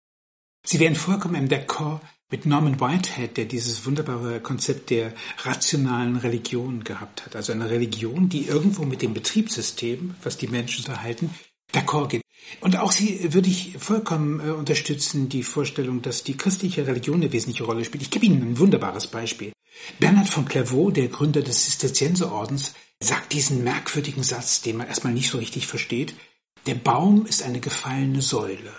Sie wären vollkommen im Dekor mit Norman Whitehead, der dieses wunderbare Konzept der rationalen Religion gehabt hat. Also eine Religion, die irgendwo mit dem Betriebssystem, was die Menschen so halten, d'accord geht. Und auch Sie würde ich vollkommen äh, unterstützen, die Vorstellung, dass die christliche Religion eine wesentliche Rolle spielt. Ich gebe Ihnen ein wunderbares Beispiel. Bernhard von Clairvaux, der Gründer des Zisterzienserordens, sagt diesen merkwürdigen Satz, den man erstmal nicht so richtig versteht. Der Baum ist eine gefallene Säule.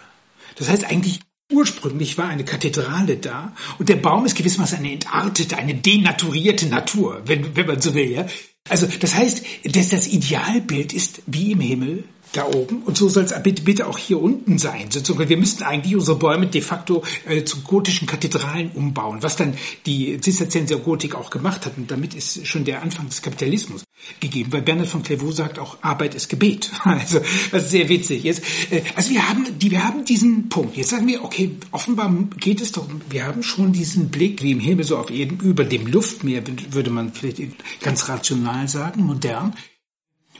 Das heißt eigentlich, ursprünglich war eine Kathedrale da und der Baum ist gewissermaßen eine entartete, eine denaturierte Natur, wenn, wenn man so will, ja. Also, das heißt, dass das Idealbild ist wie im Himmel, da oben und so soll es bitte, bitte auch hier unten sein. Wir müssten eigentlich unsere Bäume de facto äh, zu gotischen Kathedralen umbauen, was dann die Zisterzienser Gotik auch gemacht hat. Und damit ist schon der Anfang des Kapitalismus gegeben, weil Bernhard von Clairvaux sagt auch, Arbeit ist Gebet. Also, was sehr witzig ist. Äh, also wir haben, die, wir haben diesen Punkt. Jetzt sagen wir, okay, offenbar geht es doch, wir haben schon diesen Blick, wie im Himmel so auf Erden, über dem Luftmeer, würde man vielleicht ganz rational sagen, modern.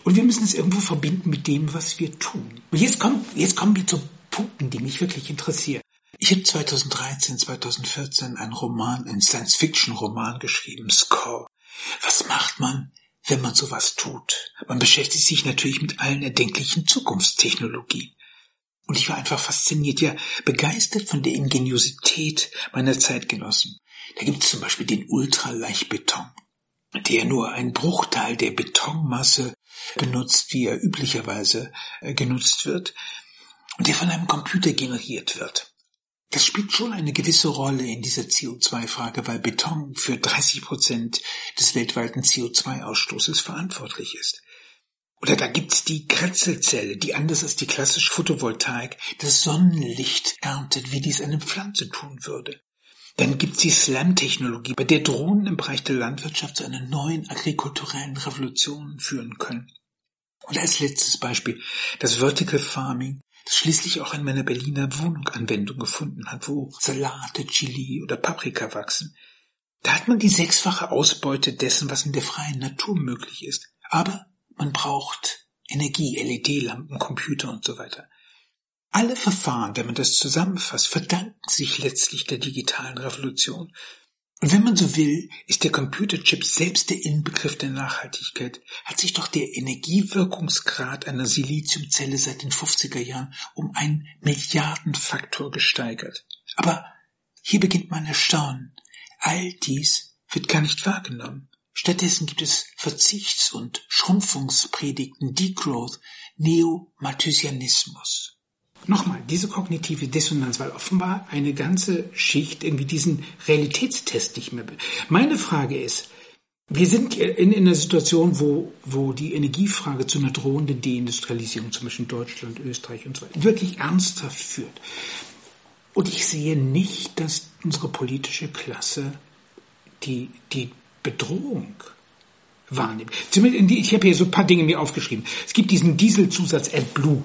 Und wir müssen es irgendwo verbinden mit dem, was wir tun. Und jetzt kommen, jetzt kommen wir zu Punkten, die mich wirklich interessieren. Ich habe 2013, 2014 einen Roman, einen Science-Fiction-Roman geschrieben, Score. Was macht man, wenn man sowas tut? Man beschäftigt sich natürlich mit allen erdenklichen Zukunftstechnologien. Und ich war einfach fasziniert, ja begeistert von der Ingeniosität meiner Zeitgenossen. Da gibt es zum Beispiel den Ultraleichtbeton, der nur einen Bruchteil der Betonmasse benutzt, wie er üblicherweise äh, genutzt wird, und der von einem Computer generiert wird. Das spielt schon eine gewisse Rolle in dieser CO2-Frage, weil Beton für 30 Prozent des weltweiten CO2-Ausstoßes verantwortlich ist. Oder da gibt's die Kretzelzelle, die anders als die klassische Photovoltaik das Sonnenlicht erntet, wie dies eine Pflanze tun würde. Dann gibt's die Slam-Technologie, bei der Drohnen im Bereich der Landwirtschaft zu einer neuen agrikulturellen Revolution führen können. Und als letztes Beispiel das Vertical Farming, das schließlich auch in meiner Berliner Wohnung Anwendung gefunden hat, wo Salate, Chili oder Paprika wachsen. Da hat man die sechsfache Ausbeute dessen, was in der freien Natur möglich ist. Aber man braucht Energie, LED-Lampen, Computer und so weiter. Alle Verfahren, wenn man das zusammenfasst, verdanken sich letztlich der digitalen Revolution. Und wenn man so will, ist der Computerchip selbst der Inbegriff der Nachhaltigkeit. Hat sich doch der Energiewirkungsgrad einer Siliziumzelle seit den 50er Jahren um einen Milliardenfaktor gesteigert. Aber hier beginnt mein Erstaunen. All dies wird gar nicht wahrgenommen. Stattdessen gibt es Verzichts- und Schrumpfungspredigten, Degrowth, Neo-Malthusianismus. Nochmal, diese kognitive Dissonanz, weil offenbar eine ganze Schicht irgendwie diesen Realitätstest nicht mehr. Meine Frage ist, wir sind in, in einer Situation, wo, wo die Energiefrage zu einer drohenden Deindustrialisierung, zum Beispiel Deutschland, Österreich und so weiter, wirklich ernsthaft führt. Und ich sehe nicht, dass unsere politische Klasse die, die Bedrohung wahrnimmt. Ich habe hier so ein paar Dinge mir aufgeschrieben. Es gibt diesen Dieselzusatz AdBlue.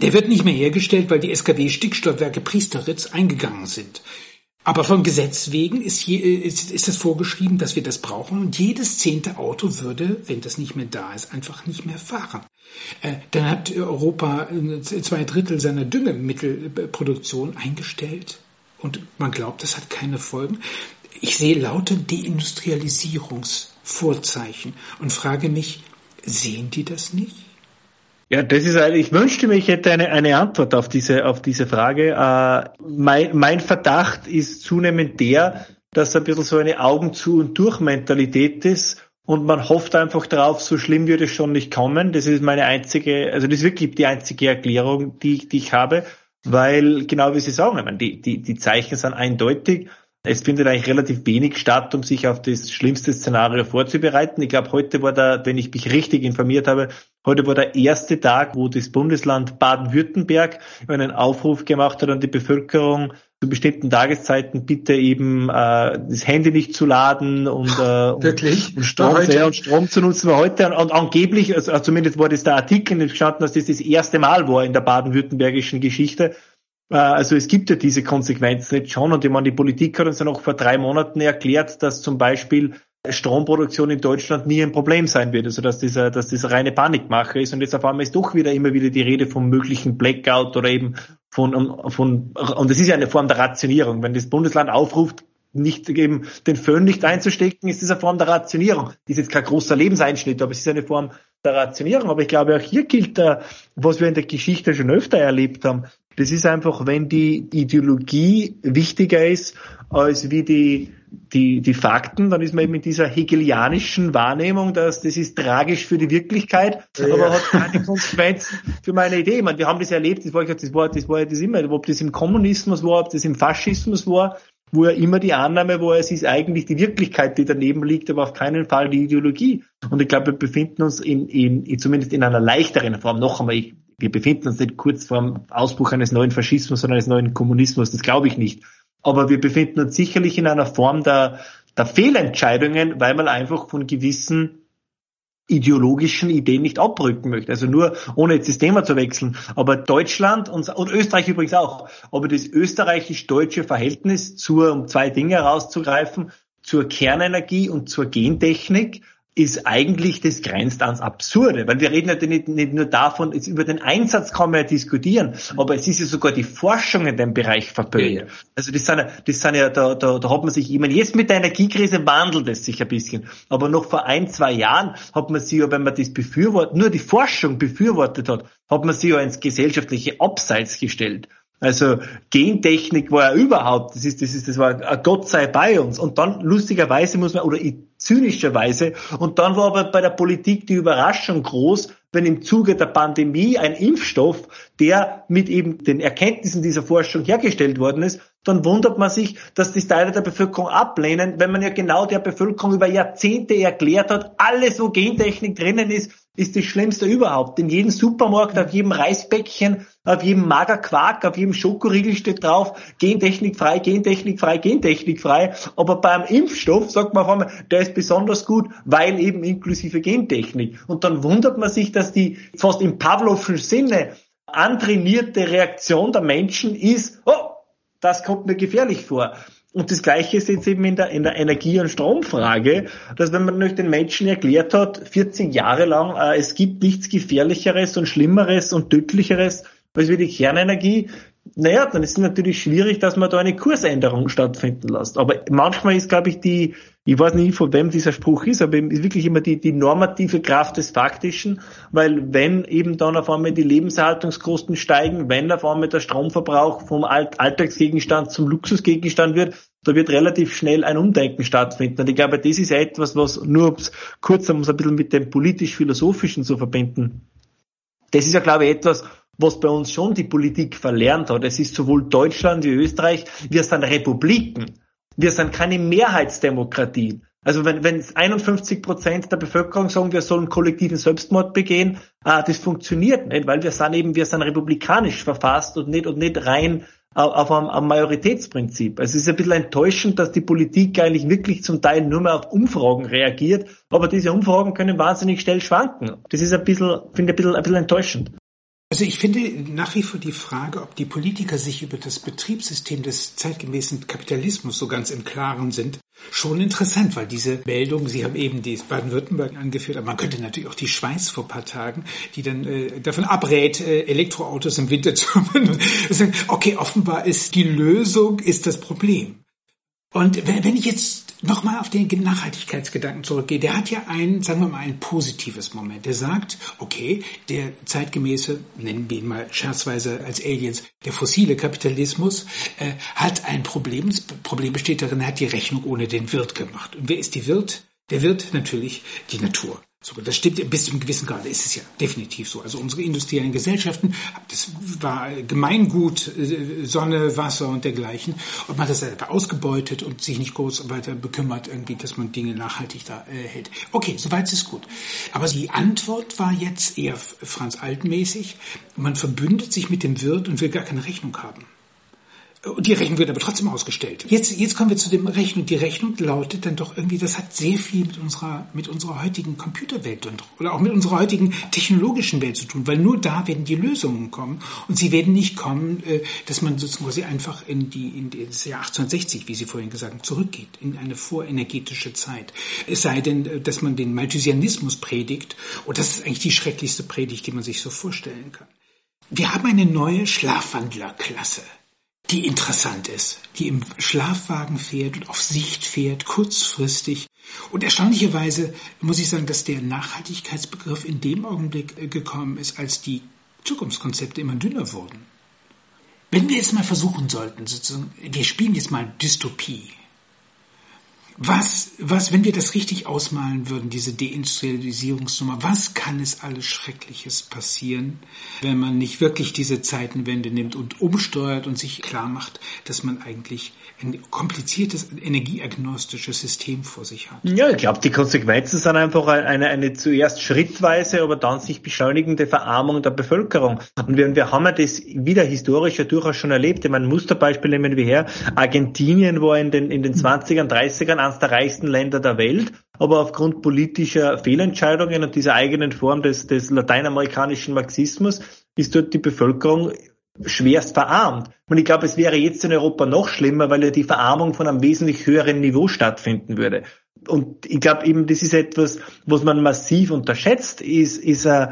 Der wird nicht mehr hergestellt, weil die SKW-Stickstoffwerke Priesteritz eingegangen sind. Aber vom Gesetz wegen ist, hier, ist, ist das vorgeschrieben, dass wir das brauchen. Und jedes zehnte Auto würde, wenn das nicht mehr da ist, einfach nicht mehr fahren. Äh, dann hat Europa zwei Drittel seiner Düngemittelproduktion eingestellt. Und man glaubt, das hat keine Folgen. Ich sehe lauter Deindustrialisierungsvorzeichen und frage mich, sehen die das nicht? Ja, das ist eine, ich wünschte mir, ich hätte eine, eine Antwort auf diese, auf diese Frage. Äh, mein, mein Verdacht ist zunehmend der, dass ein bisschen so eine Augen zu und durch Mentalität ist und man hofft einfach drauf, so schlimm würde es schon nicht kommen. Das ist meine einzige, also das ist wirklich die einzige Erklärung, die, die ich habe, weil genau wie Sie sagen, ich meine, die, die, die Zeichen sind eindeutig. Es findet eigentlich relativ wenig statt, um sich auf das schlimmste Szenario vorzubereiten. Ich glaube, heute war da, wenn ich mich richtig informiert habe, heute war der erste Tag, wo das Bundesland Baden-Württemberg einen Aufruf gemacht hat an die Bevölkerung, zu bestimmten Tageszeiten bitte eben äh, das Handy nicht zu laden und, äh, Wirklich? und, Strom, ja, und Strom zu nutzen. Heute und, und angeblich, also zumindest war das der Artikel nicht gestanden, dass das das erste Mal war in der baden-württembergischen Geschichte, also es gibt ja diese Konsequenzen jetzt schon und ich meine, die Politik hat uns ja noch vor drei Monaten erklärt, dass zum Beispiel Stromproduktion in Deutschland nie ein Problem sein wird, also dass dieser, dass das reine Panikmache ist und jetzt auf einmal ist doch wieder immer wieder die Rede vom möglichen Blackout oder eben von, von und das ist ja eine Form der Rationierung. Wenn das Bundesland aufruft, nicht eben den Föhn nicht einzustecken, ist das eine Form der Rationierung. Das ist jetzt kein großer Lebenseinschnitt, aber es ist eine Form der Rationierung. Aber ich glaube, auch hier gilt, da, was wir in der Geschichte schon öfter erlebt haben. Das ist einfach, wenn die Ideologie wichtiger ist als wie die, die, die Fakten, dann ist man eben in dieser hegelianischen Wahrnehmung, dass das ist tragisch für die Wirklichkeit, ja. aber hat keine Konsequenzen für meine Idee. Ich meine, wir haben das erlebt, das war, das war, das war ja das immer, ob das im Kommunismus war, ob das im Faschismus war, wo ja immer die Annahme war, es ist eigentlich die Wirklichkeit, die daneben liegt, aber auf keinen Fall die Ideologie. Und ich glaube, wir befinden uns in, in, in zumindest in einer leichteren Form. Noch einmal, ich, wir befinden uns nicht kurz vor dem Ausbruch eines neuen Faschismus, sondern eines neuen Kommunismus. Das glaube ich nicht. Aber wir befinden uns sicherlich in einer Form der, der Fehlentscheidungen, weil man einfach von gewissen ideologischen Ideen nicht abrücken möchte. Also nur, ohne jetzt das Thema zu wechseln. Aber Deutschland und, und Österreich übrigens auch. Aber das österreichisch-deutsche Verhältnis zur, um zwei Dinge herauszugreifen, zur Kernenergie und zur Gentechnik ist eigentlich, das grenzt ans Absurde, weil wir reden ja nicht, nicht nur davon, jetzt über den Einsatz kann man ja diskutieren, aber es ist ja sogar die Forschung in dem Bereich verpönt. Ja, ja. Also das sind ja, das sind ja, da, da, da hat man sich, ich meine, jetzt mit der Energiekrise wandelt es sich ein bisschen, aber noch vor ein, zwei Jahren hat man sich ja, wenn man das befürwortet, nur die Forschung befürwortet hat, hat man sich ja ins gesellschaftliche Abseits gestellt. Also Gentechnik war ja überhaupt, das ist, das ist, das war Gott sei bei uns. Und dann lustigerweise muss man, oder zynischerweise, und dann war aber bei der Politik die Überraschung groß, wenn im Zuge der Pandemie ein Impfstoff, der mit eben den Erkenntnissen dieser Forschung hergestellt worden ist, dann wundert man sich, dass die Teile der Bevölkerung ablehnen, wenn man ja genau der Bevölkerung über Jahrzehnte erklärt hat, alles, wo Gentechnik drinnen ist, ist das Schlimmste überhaupt. In jedem Supermarkt, auf jedem Reisbäckchen, auf jedem Magerquark, auf jedem Schokoriegel steht drauf, gentechnikfrei, gentechnikfrei, gentechnikfrei. Aber beim Impfstoff sagt man auf einmal, der ist besonders gut, weil eben inklusive Gentechnik. Und dann wundert man sich, dass die fast im Pavlovschen Sinne antrainierte Reaktion der Menschen ist, oh, das kommt mir gefährlich vor. Und das Gleiche ist jetzt eben in der, in der Energie- und Stromfrage, dass wenn man nämlich den Menschen erklärt hat, 14 Jahre lang, äh, es gibt nichts Gefährlicheres und Schlimmeres und Tödlicheres als wie die Kernenergie, naja, dann ist es natürlich schwierig, dass man da eine Kursänderung stattfinden lässt. Aber manchmal ist, glaube ich, die, ich weiß nicht, von wem dieser Spruch ist, aber ist wirklich immer die, die normative Kraft des Faktischen, weil wenn eben dann auf einmal die Lebenserhaltungskosten steigen, wenn auf einmal der Stromverbrauch vom Alltagsgegenstand zum Luxusgegenstand wird, da wird relativ schnell ein Umdenken stattfinden. Und ich glaube, das ist etwas, was nur kurz, um es ein bisschen mit dem politisch-philosophischen zu verbinden. Das ist ja, glaube ich, etwas, was bei uns schon die Politik verlernt hat. Es ist sowohl Deutschland wie Österreich, wir sind Republiken. Wir sind keine Mehrheitsdemokratie. Also wenn, wenn 51 Prozent der Bevölkerung sagen, wir sollen kollektiven Selbstmord begehen, ah, das funktioniert nicht, weil wir sind eben, wir sind republikanisch verfasst und nicht, und nicht rein auf einem, einem Majoritätsprinzip. Also es ist ein bisschen enttäuschend, dass die Politik eigentlich wirklich zum Teil nur mehr auf Umfragen reagiert, aber diese Umfragen können wahnsinnig schnell schwanken. Das ist ein bisschen, finde ich ein bisschen, ein bisschen enttäuschend. Also ich finde nach wie vor die Frage, ob die Politiker sich über das Betriebssystem des zeitgemäßen Kapitalismus so ganz im Klaren sind, schon interessant, weil diese Meldung, Sie haben eben die Baden-Württemberg angeführt, aber man könnte natürlich auch die Schweiz vor paar Tagen, die dann äh, davon abrät, äh, Elektroautos im Winter zu benutzen. okay, offenbar ist die Lösung, ist das Problem. Und wenn ich jetzt nochmal auf den Nachhaltigkeitsgedanken zurückgehe, der hat ja ein, sagen wir mal, ein positives Moment. Der sagt, okay, der zeitgemäße, nennen wir ihn mal scherzweise als Aliens, der fossile Kapitalismus äh, hat ein Problem. Das Problem besteht darin, er hat die Rechnung ohne den Wirt gemacht. Und wer ist die Wirt? Der Wirt natürlich die Natur. So, das stimmt bis zu einem gewissen Grad, ist es ja definitiv so. Also unsere industriellen Gesellschaften, das war Gemeingut, äh, Sonne, Wasser und dergleichen. Und man hat das einfach ausgebeutet und sich nicht groß weiter bekümmert, irgendwie, dass man Dinge nachhaltig da äh, hält. Okay, soweit ist gut. Aber die Antwort war jetzt eher Franz Altmäßig. Man verbündet sich mit dem Wirt und will gar keine Rechnung haben. Und die Rechnung wird aber trotzdem ausgestellt. Jetzt, jetzt kommen wir zu dem Rechnung. Die Rechnung lautet dann doch irgendwie, das hat sehr viel mit unserer, mit unserer heutigen Computerwelt und, oder auch mit unserer heutigen technologischen Welt zu tun, weil nur da werden die Lösungen kommen. Und sie werden nicht kommen, äh, dass man sozusagen einfach in die, in das Jahr 1860, wie Sie vorhin gesagt haben, zurückgeht, in eine vorenergetische Zeit. Es sei denn, äh, dass man den Malthusianismus predigt. Und das ist eigentlich die schrecklichste Predigt, die man sich so vorstellen kann. Wir haben eine neue Schlafwandlerklasse die interessant ist, die im Schlafwagen fährt und auf Sicht fährt, kurzfristig. Und erstaunlicherweise muss ich sagen, dass der Nachhaltigkeitsbegriff in dem Augenblick äh, gekommen ist, als die Zukunftskonzepte immer dünner wurden. Wenn wir jetzt mal versuchen sollten, sozusagen, wir spielen jetzt mal Dystopie, was, was, wenn wir das richtig ausmalen würden, diese Deindustrialisierungsnummer, was kann es alles Schreckliches passieren, wenn man nicht wirklich diese Zeitenwende nimmt und umsteuert und sich klar macht, dass man eigentlich ein kompliziertes energieagnostisches System vor sich hat? Ja, ich glaube, die Konsequenzen sind einfach eine, eine zuerst schrittweise, aber dann sich beschleunigende Verarmung der Bevölkerung. Und wir, wir haben ja das wieder historisch ja durchaus schon erlebt. Ich meine, Musterbeispiel nehmen wir her. Argentinien war in den, in den 20ern, 30ern eines der reichsten Länder der Welt, aber aufgrund politischer Fehlentscheidungen und dieser eigenen Form des, des lateinamerikanischen Marxismus ist dort die Bevölkerung schwerst verarmt. Und ich glaube, es wäre jetzt in Europa noch schlimmer, weil ja die Verarmung von einem wesentlich höheren Niveau stattfinden würde. und ich glaube eben, das ist etwas, was man massiv unterschätzt, ist, ist äh,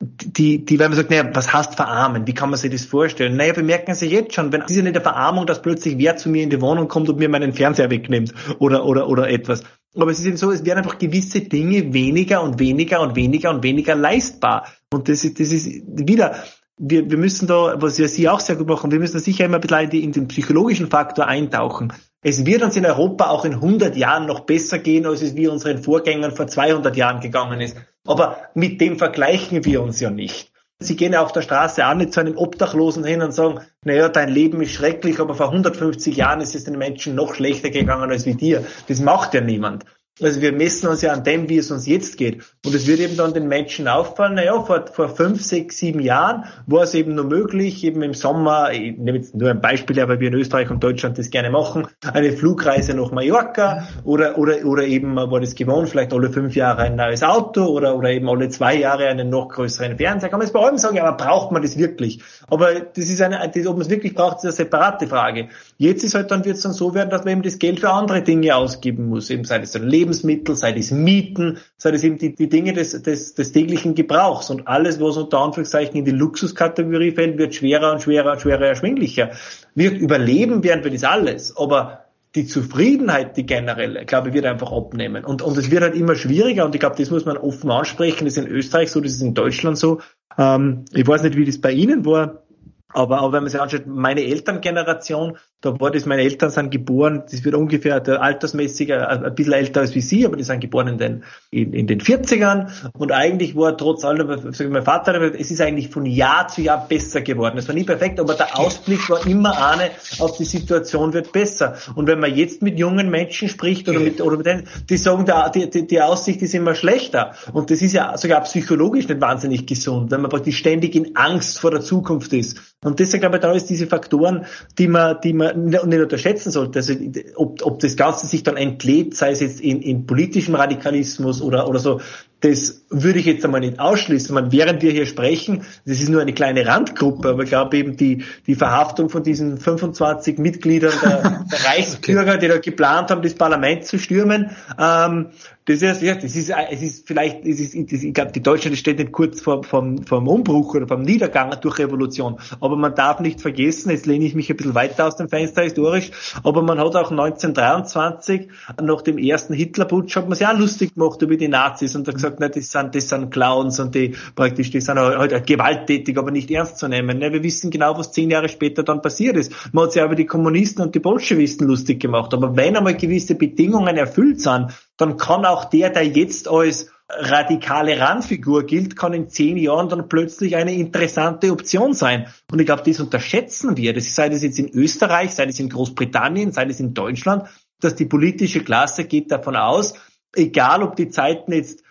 die, die, wenn man naja, was heißt verarmen? Wie kann man sich das vorstellen? Naja, bemerken Sie jetzt schon, wenn, es ist ja nicht eine Verarmung, dass plötzlich wer zu mir in die Wohnung kommt und mir meinen Fernseher wegnimmt oder, oder, oder etwas. Aber es ist eben so, es werden einfach gewisse Dinge weniger und weniger und weniger und weniger leistbar. Und das ist, das ist wieder, wir, wir müssen da, was ja Sie auch sehr gut machen, wir müssen da sicher immer ein bisschen in den psychologischen Faktor eintauchen. Es wird uns in Europa auch in 100 Jahren noch besser gehen, als es wie unseren Vorgängern vor 200 Jahren gegangen ist. Aber mit dem vergleichen wir uns ja nicht. Sie gehen ja auf der Straße an nicht zu einem Obdachlosen hin und sagen, naja, dein Leben ist schrecklich, aber vor 150 Jahren ist es den Menschen noch schlechter gegangen als wie dir. Das macht ja niemand. Also wir messen uns ja an dem, wie es uns jetzt geht. Und es wird eben dann den Menschen auffallen, naja, vor, vor fünf, sechs, sieben Jahren war es eben nur möglich, eben im Sommer, ich nehme jetzt nur ein Beispiel, aber wir in Österreich und Deutschland das gerne machen, eine Flugreise nach Mallorca oder, oder, oder eben war das gewohnt, vielleicht alle fünf Jahre ein neues Auto oder, oder eben alle zwei Jahre einen noch größeren Fernseher. Kann man jetzt bei allem sagen, aber braucht man das wirklich? Aber das ist eine, das, ob man es wirklich braucht, ist eine separate Frage. Jetzt ist halt dann, wird es dann so werden, dass man eben das Geld für andere Dinge ausgeben muss, eben sei es dann Leben Lebensmittel, sei es Mieten, sei es eben die, die Dinge des, des, des täglichen Gebrauchs. Und alles, was unter Anführungszeichen in die Luxuskategorie fällt, wird schwerer und schwerer und schwerer erschwinglicher. Wir überleben werden wir das alles, aber die Zufriedenheit, die generelle, glaube ich, wird einfach abnehmen. Und, und es wird halt immer schwieriger und ich glaube, das muss man offen ansprechen. Das ist in Österreich so, das ist in Deutschland so. Ähm, ich weiß nicht, wie das bei Ihnen war. Aber, aber wenn man sich anschaut, meine Elterngeneration, da war das, meine Eltern sind geboren, das wird ungefähr altersmäßig ein bisschen älter als wie sie, aber die sind geboren in den, in, in den 40ern und eigentlich war trotz allem, sag ich, mein Vater, es ist eigentlich von Jahr zu Jahr besser geworden. Es war nie perfekt, aber der Ausblick war immer eine, auf die Situation wird besser. Und wenn man jetzt mit jungen Menschen spricht oder mit, oder mit denen, die sagen, die, die, die Aussicht ist immer schlechter. Und das ist ja sogar psychologisch nicht wahnsinnig gesund, wenn man praktisch ständig in Angst vor der Zukunft ist. Und deshalb glaube ich, da ist diese Faktoren, die man, die man nicht unterschätzen sollte. Also ob, ob das Ganze sich dann entlädt, sei es jetzt in, in politischem Radikalismus oder, oder so, das würde ich jetzt einmal nicht ausschließen. Man, während wir hier sprechen, das ist nur eine kleine Randgruppe, aber ich glaube eben die, die Verhaftung von diesen 25 Mitgliedern der, der Reichsbürger, okay. die da geplant haben, das Parlament zu stürmen, ähm, das ist, ja, das ist, es ist vielleicht, es ist, ich glaube, die Deutschland steht nicht kurz vor, vom, vom Umbruch oder vom Niedergang durch Revolution. Aber man darf nicht vergessen, jetzt lehne ich mich ein bisschen weiter aus dem Fenster historisch, aber man hat auch 1923, nach dem ersten Hitlerputsch, hat man sich auch lustig gemacht über die Nazis und hat gesagt, na, das sind, das sind Clowns und die praktisch, die sind halt gewalttätig, aber nicht ernst zu nehmen. Ne? Wir wissen genau, was zehn Jahre später dann passiert ist. Man hat sich über die Kommunisten und die Bolschewisten lustig gemacht. Aber wenn einmal gewisse Bedingungen erfüllt sind, dann kann auch der, der jetzt als radikale Randfigur gilt, kann in zehn Jahren dann plötzlich eine interessante Option sein. Und ich glaube, das unterschätzen wir. Das sei das jetzt in Österreich, sei das in Großbritannien, sei das in Deutschland, dass die politische Klasse geht davon aus, egal ob die Zeiten jetzt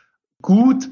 gut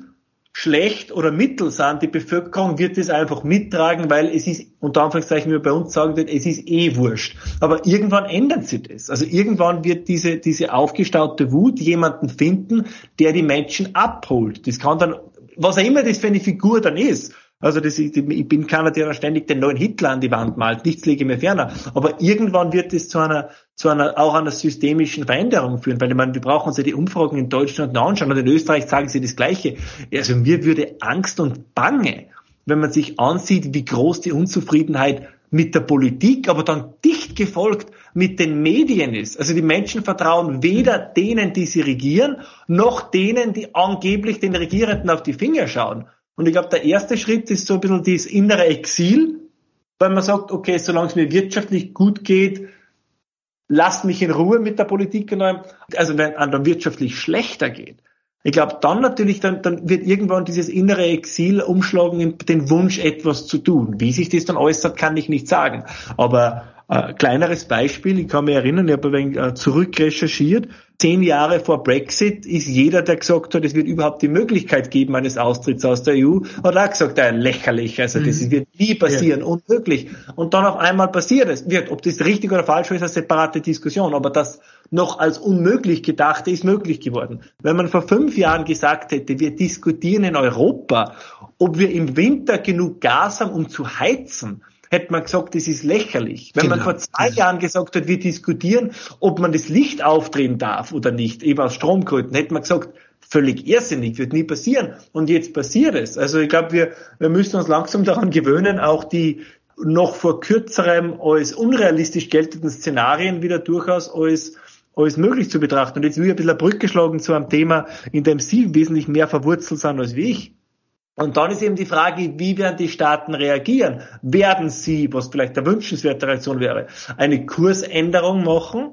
schlecht oder mittel sind, die Bevölkerung wird es einfach mittragen, weil es ist, unter Anführungszeichen, wie wir bei uns sagen, es ist eh wurscht. Aber irgendwann ändert sich das. Also irgendwann wird diese, diese aufgestaute Wut jemanden finden, der die Menschen abholt. Das kann dann, was auch immer das für eine Figur dann ist. Also das, ich, ich bin keiner, der ständig den neuen Hitler an die Wand malt. Nichts lege mir ferner. Aber irgendwann wird es zu einer, zu einer, auch einer systemischen Veränderung führen. Weil meine, wir brauchen uns ja die Umfragen in Deutschland anschauen und in Österreich sagen sie das Gleiche. Also mir würde Angst und Bange, wenn man sich ansieht, wie groß die Unzufriedenheit mit der Politik, aber dann dicht gefolgt mit den Medien ist. Also die Menschen vertrauen weder denen, die sie regieren, noch denen, die angeblich den Regierenden auf die Finger schauen. Und ich glaube, der erste Schritt ist so ein bisschen das innere Exil, weil man sagt, okay, solange es mir wirtschaftlich gut geht, lasst mich in Ruhe mit der Politik. Also wenn es dann wirtschaftlich schlechter geht. Ich glaube, dann natürlich, dann, dann wird irgendwann dieses innere Exil umschlagen in den Wunsch, etwas zu tun. Wie sich das dann äußert, kann ich nicht sagen. Aber äh, kleineres Beispiel, ich kann mich erinnern, ich habe ein wenig äh, zurückrecherchiert. Zehn Jahre vor Brexit ist jeder, der gesagt hat, es wird überhaupt die Möglichkeit geben eines Austritts aus der EU, hat auch gesagt, ja, lächerlich, also das mhm. wird nie passieren, ja. unmöglich. Und dann auf einmal passiert es. Wird, ob das richtig oder falsch ist, ist eine separate Diskussion, aber das noch als unmöglich gedachte ist möglich geworden. Wenn man vor fünf Jahren gesagt hätte, wir diskutieren in Europa, ob wir im Winter genug Gas haben, um zu heizen, hätte man gesagt, das ist lächerlich. Wenn genau. man vor zwei Jahren gesagt hat, wir diskutieren, ob man das Licht aufdrehen darf oder nicht, eben aus Stromgründen, hätte man gesagt, völlig irrsinnig, wird nie passieren. Und jetzt passiert es. Also ich glaube, wir, wir müssen uns langsam daran gewöhnen, auch die noch vor kürzerem als unrealistisch geltenden Szenarien wieder durchaus als als möglich zu betrachten. Und jetzt will ich ein bisschen eine Brücke schlagen zu einem Thema, in dem Sie wesentlich mehr verwurzelt sind als wie ich. Und dann ist eben die Frage, wie werden die Staaten reagieren? Werden sie, was vielleicht eine wünschenswerte Reaktion wäre, eine Kursänderung machen?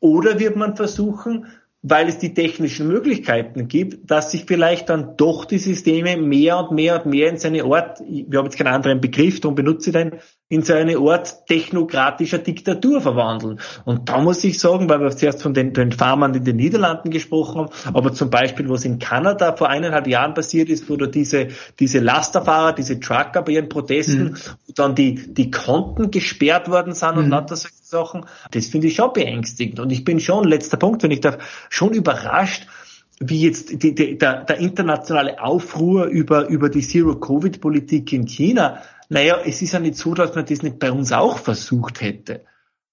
Oder wird man versuchen, weil es die technischen Möglichkeiten gibt, dass sich vielleicht dann doch die Systeme mehr und mehr und mehr in seine Art, wir haben jetzt keinen anderen Begriff, darum benutze ich den, in so eine Art technokratischer Diktatur verwandeln. Und da muss ich sagen, weil wir zuerst von den, den Farmern in den Niederlanden gesprochen haben, aber zum Beispiel, was in Kanada vor eineinhalb Jahren passiert ist, wo da diese, diese Lasterfahrer, diese Trucker bei ihren Protesten, mhm. dann die, die Konten gesperrt worden sind und mhm. lauter solche Sachen, das finde ich schon beängstigend. Und ich bin schon, letzter Punkt, wenn ich darf, schon überrascht, wie jetzt die, die, der, der internationale Aufruhr über, über die Zero-Covid-Politik in China naja, es ist ja nicht so, dass man das nicht bei uns auch versucht hätte.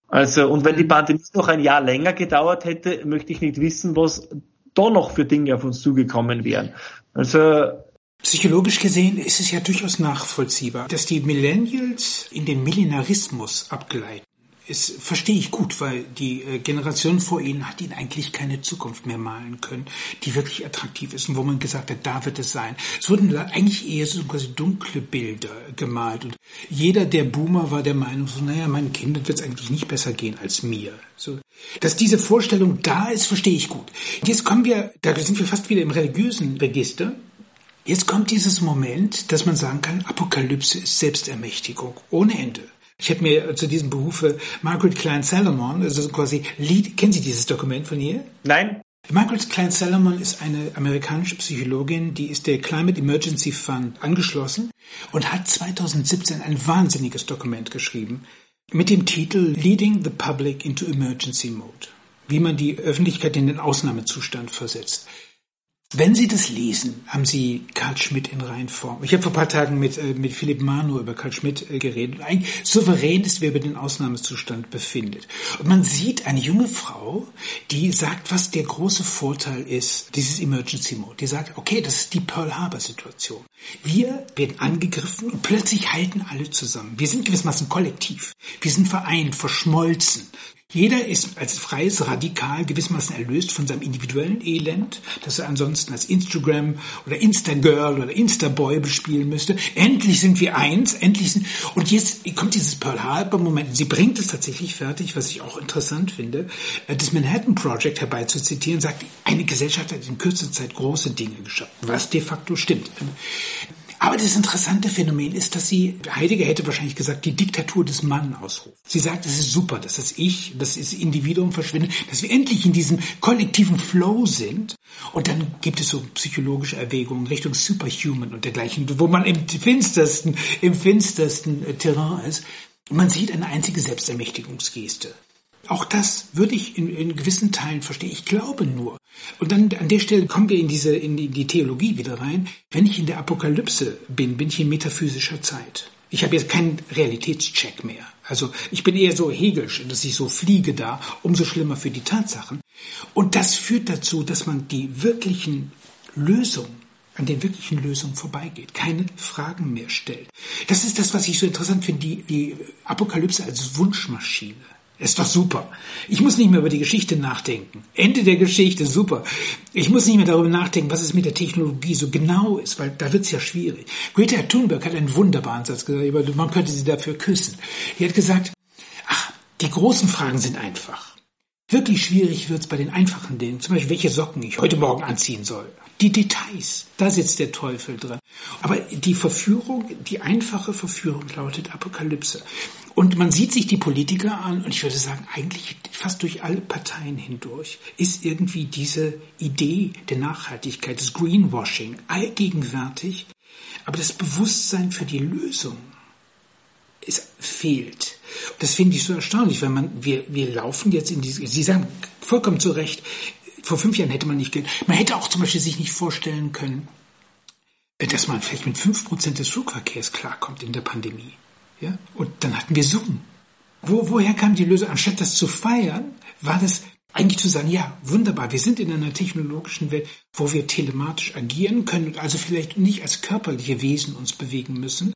Also, und wenn die mhm. Pandemie noch ein Jahr länger gedauert hätte, möchte ich nicht wissen, was da noch für Dinge auf uns zugekommen wären. Also, Psychologisch gesehen ist es ja durchaus nachvollziehbar, dass die Millennials in den Millenarismus abgleiten es verstehe ich gut, weil die äh, Generation vor ihnen hat ihnen eigentlich keine Zukunft mehr malen können, die wirklich attraktiv ist und wo man gesagt hat, da wird es sein. Es wurden eigentlich eher so quasi dunkle Bilder gemalt und jeder der Boomer war der Meinung, so, naja, meinen Kindern wird es eigentlich nicht besser gehen als mir. So, dass diese Vorstellung da ist, verstehe ich gut. Jetzt kommen wir, da sind wir fast wieder im religiösen Register. Jetzt kommt dieses Moment, dass man sagen kann, Apokalypse ist Selbstermächtigung ohne Ende. Ich habe mir zu diesem Behufe Margaret Klein Salomon, also quasi Lead, kennen Sie dieses Dokument von ihr? Nein. Margaret Klein Salomon ist eine amerikanische Psychologin, die ist der Climate Emergency Fund angeschlossen und hat 2017 ein wahnsinniges Dokument geschrieben mit dem Titel Leading the Public into Emergency Mode. Wie man die Öffentlichkeit in den Ausnahmezustand versetzt. Wenn Sie das lesen, haben Sie Karl Schmidt in Reinform. Ich habe vor ein paar Tagen mit, äh, mit Philipp Manu über Karl Schmidt äh, geredet. Eigentlich souverän ist, wer über den Ausnahmezustand befindet. Und man sieht eine junge Frau, die sagt, was der große Vorteil ist, dieses Emergency Mode. Die sagt, okay, das ist die Pearl Harbor Situation. Wir werden angegriffen und plötzlich halten alle zusammen. Wir sind gewissermaßen kollektiv. Wir sind vereint, verschmolzen. Jeder ist als freies Radikal gewissermaßen erlöst von seinem individuellen Elend, das er ansonsten als Instagram oder Instagirl oder Instaboy bespielen müsste. Endlich sind wir eins, endlich sind, und jetzt kommt dieses Pearl Harbor Moment. Sie bringt es tatsächlich fertig, was ich auch interessant finde, äh, das Manhattan Project herbeizuzitieren, sagt, eine Gesellschaft hat in kürzester Zeit große Dinge geschaffen, was de facto stimmt. Aber das interessante Phänomen ist, dass sie, Heidegger hätte wahrscheinlich gesagt, die Diktatur des Mann ausruft. Sie sagt, es ist super, dass das Ich, dass das Individuum verschwindet, dass wir endlich in diesem kollektiven Flow sind. Und dann gibt es so psychologische Erwägungen Richtung Superhuman und dergleichen, wo man im finstersten, im finstersten äh, Terrain ist. Und man sieht eine einzige Selbstermächtigungsgeste. Auch das würde ich in, in gewissen Teilen verstehen. Ich glaube nur. Und dann an der Stelle kommen wir in diese in die, in die Theologie wieder rein. Wenn ich in der Apokalypse bin, bin ich in metaphysischer Zeit. Ich habe jetzt keinen Realitätscheck mehr. Also ich bin eher so hegelisch, dass ich so fliege da, umso schlimmer für die Tatsachen. Und das führt dazu, dass man die wirklichen Lösungen an den wirklichen Lösungen vorbeigeht, keine Fragen mehr stellt. Das ist das, was ich so interessant finde, die, die Apokalypse als Wunschmaschine. Ist doch super. Ich muss nicht mehr über die Geschichte nachdenken. Ende der Geschichte, super. Ich muss nicht mehr darüber nachdenken, was es mit der Technologie so genau ist, weil da wird's ja schwierig. Greta Thunberg hat einen wunderbaren Satz gesagt, man könnte sie dafür küssen. Die hat gesagt, ach, die großen Fragen sind einfach. Wirklich schwierig wird's bei den einfachen Dingen, zum Beispiel welche Socken ich heute Morgen anziehen soll. Die Details, da sitzt der Teufel drin. Aber die Verführung, die einfache Verführung lautet Apokalypse. Und man sieht sich die Politiker an und ich würde sagen, eigentlich fast durch alle Parteien hindurch ist irgendwie diese Idee der Nachhaltigkeit, des Greenwashing allgegenwärtig. Aber das Bewusstsein für die Lösung es fehlt. Das finde ich so erstaunlich, weil man, wir, wir laufen jetzt in diese, Sie sagen vollkommen zu Recht, vor fünf Jahren hätte man nicht, man hätte auch zum Beispiel sich nicht vorstellen können, dass man vielleicht mit fünf Prozent des Flugverkehrs klarkommt in der Pandemie. Ja? Und dann hatten wir Zoom. Wo, woher kam die Lösung? Anstatt das zu feiern, war das eigentlich zu sagen, ja, wunderbar, wir sind in einer technologischen Welt, wo wir telematisch agieren können und also vielleicht nicht als körperliche Wesen uns bewegen müssen,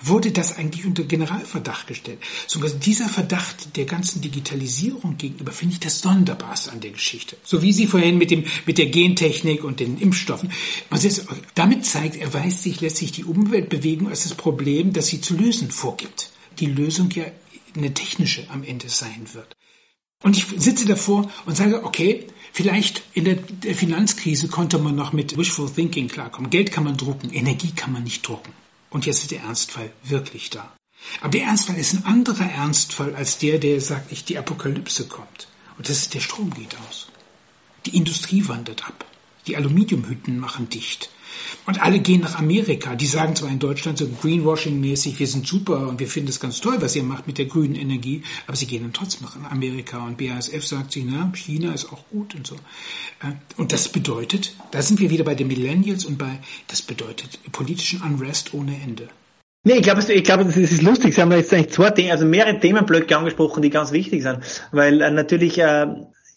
wurde das eigentlich unter Generalverdacht gestellt. Sogar dieser Verdacht der ganzen Digitalisierung gegenüber finde ich das Sonderbarste an der Geschichte. So wie Sie vorhin mit dem, mit der Gentechnik und den Impfstoffen. Man sieht, damit zeigt, er weiß sich, lässt sich die Umweltbewegung als das Problem, das sie zu lösen vorgibt. Die Lösung ja eine technische am Ende sein wird. Und ich sitze davor und sage, okay, vielleicht in der, Finanzkrise konnte man noch mit Wishful Thinking klarkommen. Geld kann man drucken, Energie kann man nicht drucken. Und jetzt ist der Ernstfall wirklich da. Aber der Ernstfall ist ein anderer Ernstfall als der, der sagt, ich, die Apokalypse kommt. Und das ist, der Strom geht aus. Die Industrie wandert ab. Die Aluminiumhütten machen dicht. Und alle gehen nach Amerika. Die sagen zwar in Deutschland so Greenwashing-mäßig, wir sind super und wir finden es ganz toll, was ihr macht mit der grünen Energie, aber sie gehen dann trotzdem nach Amerika. Und BASF sagt sich, na, China ist auch gut und so. Äh, und das bedeutet, da sind wir wieder bei den Millennials und bei, das bedeutet politischen Unrest ohne Ende. Nee, ich glaube, ich glaube, das ist lustig. Sie haben jetzt eigentlich zwei also mehrere Themenblöcke angesprochen, die ganz wichtig sind. Weil äh, natürlich äh,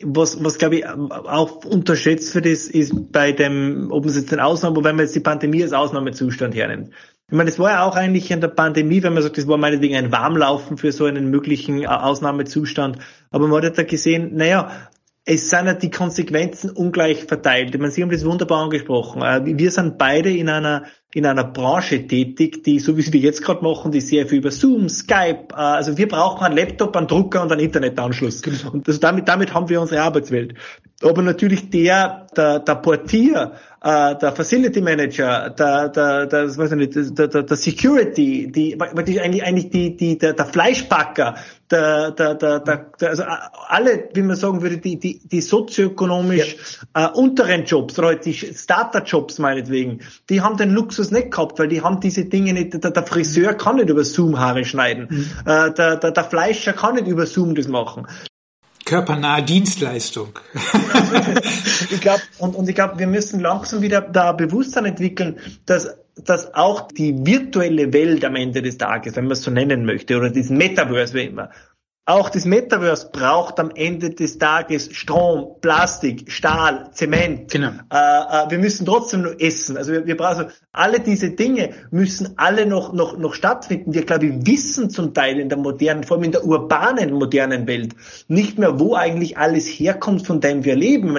was, was glaube ich auch unterschätzt wird, ist, ist bei dem, ob man jetzt den Ausnahme, wenn man jetzt die Pandemie als Ausnahmezustand hernimmt. Ich meine, das war ja auch eigentlich in der Pandemie, wenn man sagt, das war meinetwegen ein Warmlaufen für so einen möglichen Ausnahmezustand. Aber man hat ja gesehen, naja, es sind ja die Konsequenzen ungleich verteilt. Ich meine, Sie haben das wunderbar angesprochen. Äh, wir sind beide in einer in einer Branche tätig, die, so wie wir jetzt gerade machen, die sehr viel über Zoom, Skype, äh, also wir brauchen einen Laptop, einen Drucker und einen Internetanschluss. Genau. Und das, damit, damit haben wir unsere Arbeitswelt. Aber natürlich der, der, der Portier, äh, der Facility Manager, der, der, der, das weiß ich nicht, der, der, der Security, die eigentlich, eigentlich die, die, der, der Fleischpacker, der, der, der, der, also alle, wie man sagen würde, die, die, die sozioökonomisch ja. äh, unteren Jobs, oder halt die Starter-Jobs meinetwegen, die haben den Luxus nicht gehabt, weil die haben diese Dinge nicht, der, der Friseur kann nicht über Zoom Haare schneiden, mhm. äh, der, der, der Fleischer kann nicht über Zoom das machen körpernahe Dienstleistung. ich glaube, und, und ich glaube, wir müssen langsam wieder da Bewusstsein entwickeln, dass, dass auch die virtuelle Welt am Ende des Tages, wenn man es so nennen möchte, oder diesen Metaverse wie immer, auch das Metaverse braucht am Ende des Tages Strom, Plastik, Stahl, Zement. Genau. Äh, äh, wir müssen trotzdem noch essen. Also wir, wir brauchen alle diese Dinge müssen alle noch noch noch stattfinden. Wir glaube ich wissen zum Teil in der modernen, vor allem in der urbanen modernen Welt nicht mehr, wo eigentlich alles herkommt, von dem wir leben.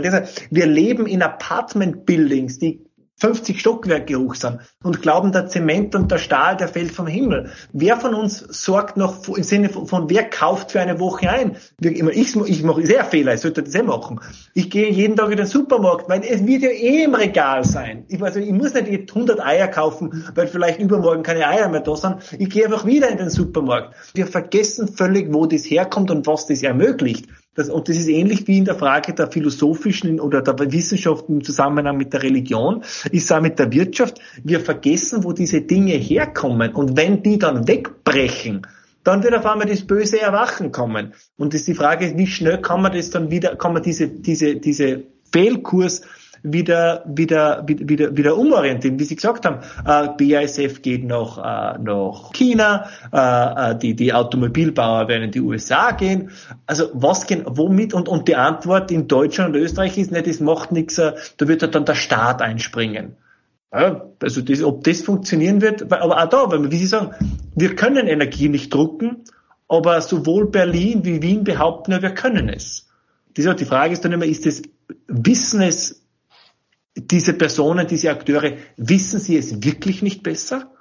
Wir leben in Apartment Buildings, die 50 Stockwerke hoch sind und glauben, der Zement und der Stahl, der fällt vom Himmel. Wer von uns sorgt noch im Sinne von, von wer kauft für eine Woche ein? Ich, ich, mache sehr Fehler, ich sollte das eh machen. Ich gehe jeden Tag in den Supermarkt, weil es wird ja eh im Regal sein. Ich, also ich muss nicht 100 Eier kaufen, weil vielleicht übermorgen keine Eier mehr da sind. Ich gehe einfach wieder in den Supermarkt. Wir vergessen völlig, wo das herkommt und was das ermöglicht. Das, und das ist ähnlich wie in der Frage der philosophischen oder der Wissenschaft im Zusammenhang mit der Religion, ist auch mit der Wirtschaft. Wir vergessen, wo diese Dinge herkommen. Und wenn die dann wegbrechen, dann wird auf einmal das böse Erwachen kommen. Und das ist die Frage, wie schnell kann man das dann wieder, kann man diese, diese, diese Fehlkurs wieder, wieder, wieder, wieder umorientieren. Wie Sie gesagt haben, äh, BASF geht nach, äh, nach China, äh, äh, die, die Automobilbauer werden in die USA gehen. Also was gehen, womit? Und, und die Antwort in Deutschland und Österreich ist nicht, das macht nichts, äh, da wird dann der Staat einspringen. Ja, also das, ob das funktionieren wird, aber auch da, weil, wie Sie sagen, wir können Energie nicht drucken, aber sowohl Berlin wie Wien behaupten ja, wir können es. Die Frage ist dann immer, ist das Wissen es diese Personen, diese Akteure, wissen sie es wirklich nicht besser?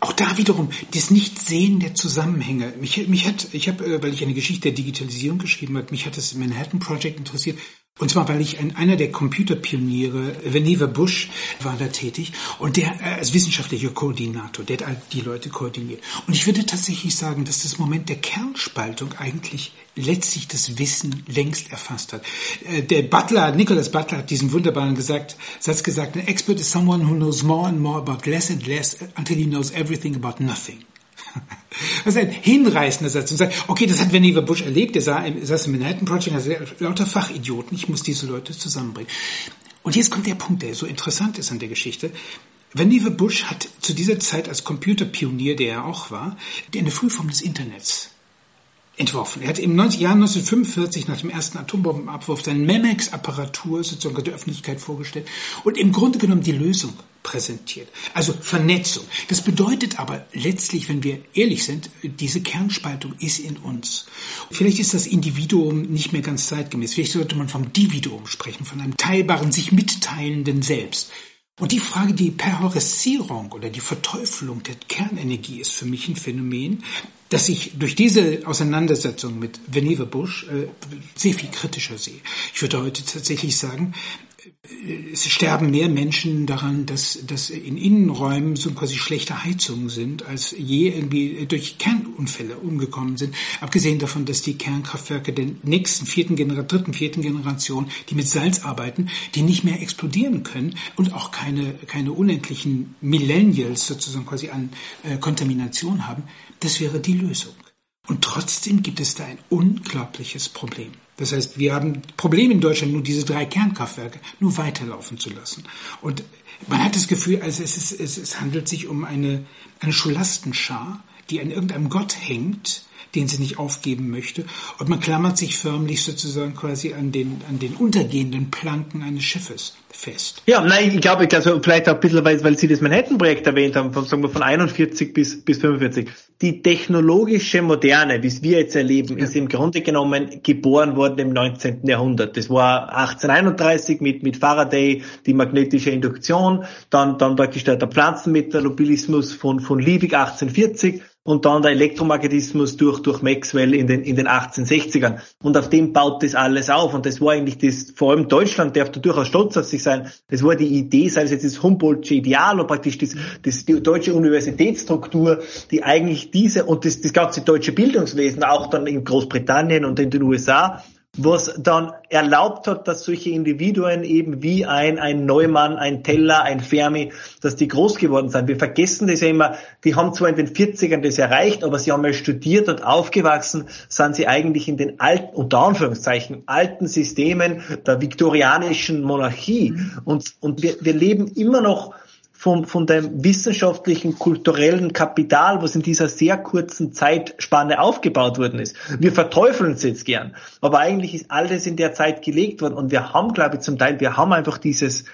Auch da wiederum das Nichtsehen der Zusammenhänge. Mich, mich hat, ich habe, äh, weil ich eine Geschichte der Digitalisierung geschrieben habe, mich hat das Manhattan Project interessiert. Und zwar, weil ich ein, einer der Computerpioniere, Vannevar Bush, war da tätig und der äh, als wissenschaftlicher Koordinator, der hat die Leute koordiniert. Und ich würde tatsächlich sagen, dass das Moment der Kernspaltung eigentlich letztlich das Wissen längst erfasst hat. Äh, der Butler, Nicholas Butler hat diesen wunderbaren gesagt, Satz gesagt, an expert is someone who knows more and more about less and less until he knows everything about nothing. Das ist ein hinreißender Satz und sagt, okay, das hat Vannevar Bush erlebt, er saß im Manhattan Project, also lauter Fachidioten, ich muss diese Leute zusammenbringen. Und jetzt kommt der Punkt, der so interessant ist an der Geschichte. Vannevar Bush hat zu dieser Zeit als Computerpionier, der er auch war, eine Frühform des Internets entworfen. Er hat im Jahr 1945 nach dem ersten Atombombenabwurf seine Memex-Apparatur sozusagen der Öffentlichkeit vorgestellt und im Grunde genommen die Lösung präsentiert. Also Vernetzung. Das bedeutet aber letztlich, wenn wir ehrlich sind, diese Kernspaltung ist in uns. Vielleicht ist das Individuum nicht mehr ganz zeitgemäß. Vielleicht sollte man vom Dividuum sprechen, von einem teilbaren, sich mitteilenden Selbst. Und die Frage, die Perhorrescierung oder die Verteufelung der Kernenergie ist für mich ein Phänomen, das ich durch diese Auseinandersetzung mit Vannevar Bush äh, sehr viel kritischer sehe. Ich würde heute tatsächlich sagen, es sterben mehr Menschen daran, dass, dass in Innenräumen so quasi schlechte Heizungen sind, als je irgendwie durch Kernunfälle umgekommen sind. Abgesehen davon, dass die Kernkraftwerke der nächsten vierten Generation, dritten, vierten Generation, die mit Salz arbeiten, die nicht mehr explodieren können und auch keine, keine unendlichen Millennials sozusagen quasi an äh, Kontamination haben. Das wäre die Lösung. Und trotzdem gibt es da ein unglaubliches Problem. Das heißt, wir haben Probleme in Deutschland, nur diese drei Kernkraftwerke nur weiterlaufen zu lassen. Und man hat das Gefühl, also es, ist, es, es handelt sich um eine, eine Scholastenschar, die an irgendeinem Gott hängt, den sie nicht aufgeben möchte. Und man klammert sich förmlich sozusagen quasi an den, an den untergehenden Planken eines Schiffes fest. Ja, nein, ich glaube, also vielleicht auch ein bisschen, weil, weil Sie das Manhattan-Projekt erwähnt haben, von, sagen wir, von 41 bis, bis 45. Die technologische Moderne, wie es wir jetzt erleben, ja. ist im Grunde genommen geboren worden im 19. Jahrhundert. Das war 1831 mit, mit Faraday, die magnetische Induktion, dann, dann praktisch der, der Pflanzenmetabolismus von, von Liebig 1840 und dann der Elektromagnetismus durch, durch Maxwell in den, in den 1860ern. Und auf dem baut das alles auf. Und das war eigentlich das, vor allem Deutschland darf da durchaus stolz auf sich sein. Das war die Idee, sei es jetzt das Humboldtsche Ideal oder praktisch das, das, die deutsche Universitätsstruktur, die eigentlich diese und das, das ganze deutsche Bildungswesen auch dann in Großbritannien und in den USA was dann erlaubt hat, dass solche Individuen eben wie ein, ein Neumann, ein Teller, ein Fermi, dass die groß geworden sind. Wir vergessen das ja immer, die haben zwar in den 40ern das erreicht, aber sie haben ja studiert und aufgewachsen, sind sie eigentlich in den alten, unter Anführungszeichen, alten Systemen der viktorianischen Monarchie. Und, und wir, wir leben immer noch von, von dem wissenschaftlichen, kulturellen Kapital, was in dieser sehr kurzen Zeitspanne aufgebaut worden ist. Wir verteufeln es jetzt gern. Aber eigentlich ist alles in der Zeit gelegt worden. Und wir haben, glaube ich, zum Teil, wir haben einfach dieses,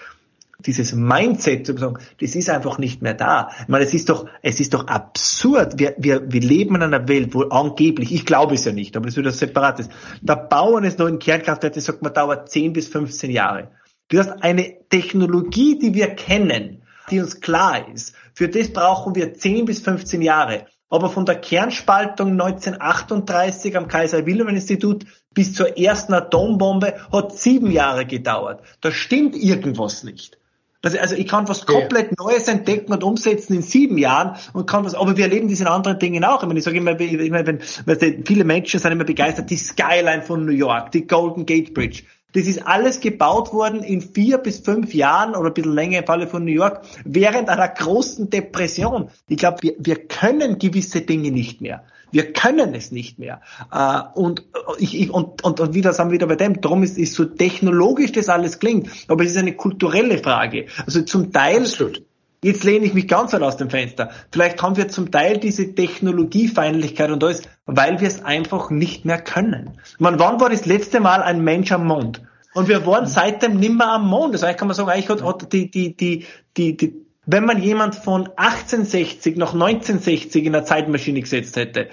dieses Mindset zu sagen, das ist einfach nicht mehr da. Ich meine, es ist doch, es ist doch absurd. Wir, wir, wir leben in einer Welt, wo angeblich, ich glaube es ja nicht, aber das wird das separates. Der Bau eines neuen Kernkraftwerks, sagt man, dauert 10 bis 15 Jahre. Du hast eine Technologie, die wir kennen, die uns klar ist. Für das brauchen wir 10 bis 15 Jahre. Aber von der Kernspaltung 1938 am Kaiser Wilhelm Institut bis zur ersten Atombombe hat sieben Jahre gedauert. Da stimmt irgendwas nicht. Also, also ich kann was komplett Neues entdecken und umsetzen in sieben Jahren und kann was, aber wir erleben diese anderen Dinge auch. Ich, meine, ich sage immer, ich meine, wenn, wenn, viele Menschen sind immer begeistert, die Skyline von New York, die Golden Gate Bridge. Das ist alles gebaut worden in vier bis fünf Jahren oder ein bisschen länger im Falle von New York während einer großen Depression. Ich glaube, wir, wir können gewisse Dinge nicht mehr. Wir können es nicht mehr. Äh, und, ich, ich, und, und, und wieder sind wir wieder bei dem. Darum ist, ist so technologisch das alles klingt. Aber es ist eine kulturelle Frage. Also zum Teil Absolut. Jetzt lehne ich mich ganz weit aus dem Fenster. Vielleicht haben wir zum Teil diese Technologiefeindlichkeit und alles, weil wir es einfach nicht mehr können. Man, wann war das letzte Mal ein Mensch am Mond? Und wir waren seitdem nimmer am Mond. Also eigentlich kann man sagen, eigentlich hat, hat die, die, die, die, die, wenn man jemand von 1860 nach 1960 in der Zeitmaschine gesetzt hätte,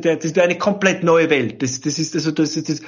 das wäre eine komplett neue Welt. Das, das ist also das, das, das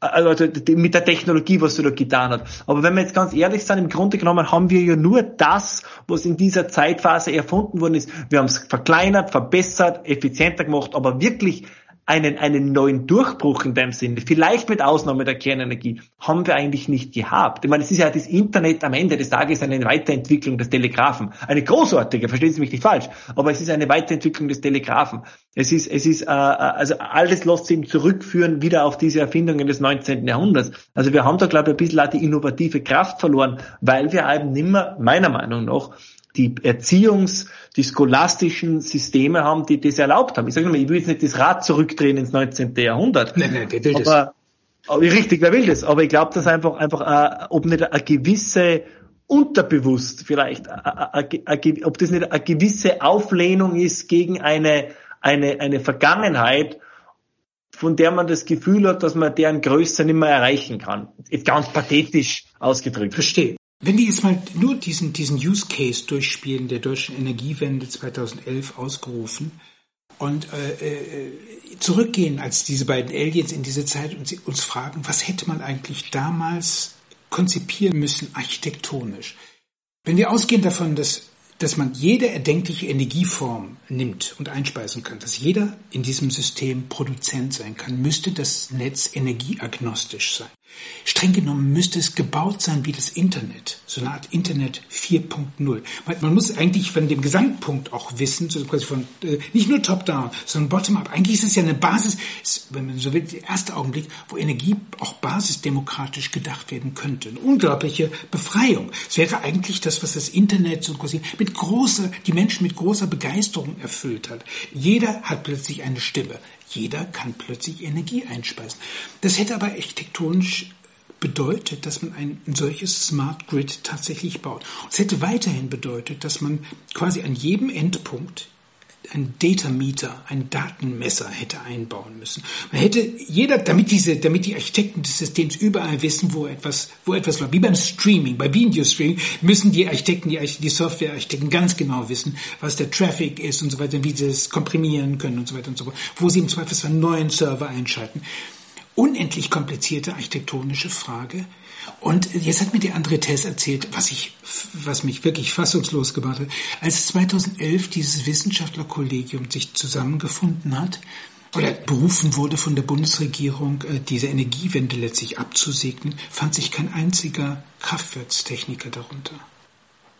also mit der Technologie, was du da getan hat. Aber wenn wir jetzt ganz ehrlich sind, im Grunde genommen haben wir ja nur das, was in dieser Zeitphase erfunden worden ist. Wir haben es verkleinert, verbessert, effizienter gemacht, aber wirklich einen, einen neuen Durchbruch in dem Sinne, vielleicht mit Ausnahme der Kernenergie, haben wir eigentlich nicht gehabt. Ich meine, es ist ja das Internet am Ende des Tages eine Weiterentwicklung des Telegraphen. Eine großartige, verstehen Sie mich nicht falsch, aber es ist eine Weiterentwicklung des Telegraphen. Es ist, es ist, äh, also alles lässt sich zurückführen wieder auf diese Erfindungen des 19. Jahrhunderts. Also wir haben da, glaube ich, ein bisschen auch die innovative Kraft verloren, weil wir eben nimmer, meiner Meinung nach, die Erziehungs-, die scholastischen Systeme haben, die das erlaubt haben. Ich sage mal, ich will jetzt nicht das Rad zurückdrehen ins 19. Jahrhundert. Nein, nein, wer will aber, das? Aber, richtig, wer will das? Aber ich glaube, dass einfach, einfach, äh, ob nicht eine gewisse unterbewusst vielleicht, ob das nicht eine gewisse Auflehnung ist gegen eine, eine, eine Vergangenheit, von der man das Gefühl hat, dass man deren Größe nicht mehr erreichen kann. Ganz pathetisch ausgedrückt. Verstehe. Wenn wir jetzt mal nur diesen, diesen Use Case durchspielen, der deutschen Energiewende 2011 ausgerufen, und äh, äh, zurückgehen als diese beiden Aliens in diese Zeit und sie uns fragen, was hätte man eigentlich damals konzipieren müssen architektonisch. Wenn wir ausgehen davon, dass dass man jede erdenkliche Energieform nimmt und einspeisen kann, dass jeder in diesem System Produzent sein kann, müsste das Netz energieagnostisch sein. Streng genommen müsste es gebaut sein wie das Internet, so eine Art Internet 4.0. Man muss eigentlich von dem Gesamtpunkt auch wissen, so quasi von äh, nicht nur top-down, sondern bottom-up. Eigentlich ist es ja eine Basis, wenn man so will, der erste Augenblick, wo Energie auch basisdemokratisch gedacht werden könnte. Eine unglaubliche Befreiung. Es wäre eigentlich das, was das Internet so quasi mit großer, die Menschen mit großer Begeisterung erfüllt hat. Jeder hat plötzlich eine Stimme. Jeder kann plötzlich Energie einspeisen. Das hätte aber architektonisch bedeutet, dass man ein, solches Smart Grid tatsächlich baut. Es hätte weiterhin bedeutet, dass man quasi an jedem Endpunkt ein Datameter, ein Datenmesser hätte einbauen müssen. Man hätte jeder, damit diese, damit die Architekten des Systems überall wissen, wo etwas, wo etwas läuft. Wie beim Streaming, bei Video Streaming müssen die Architekten, die, die Softwarearchitekten ganz genau wissen, was der Traffic ist und so weiter, wie sie es komprimieren können und so weiter und so fort, wo sie im Zweifelsfall einen neuen Server einschalten. Unendlich komplizierte architektonische Frage, und jetzt hat mir die andere Tess erzählt, was ich, was mich wirklich fassungslos gemacht hat. Als 2011 dieses Wissenschaftlerkollegium sich zusammengefunden hat, oder berufen wurde von der Bundesregierung, äh, diese Energiewende letztlich abzusegnen, fand sich kein einziger Kraftwerkstechniker darunter.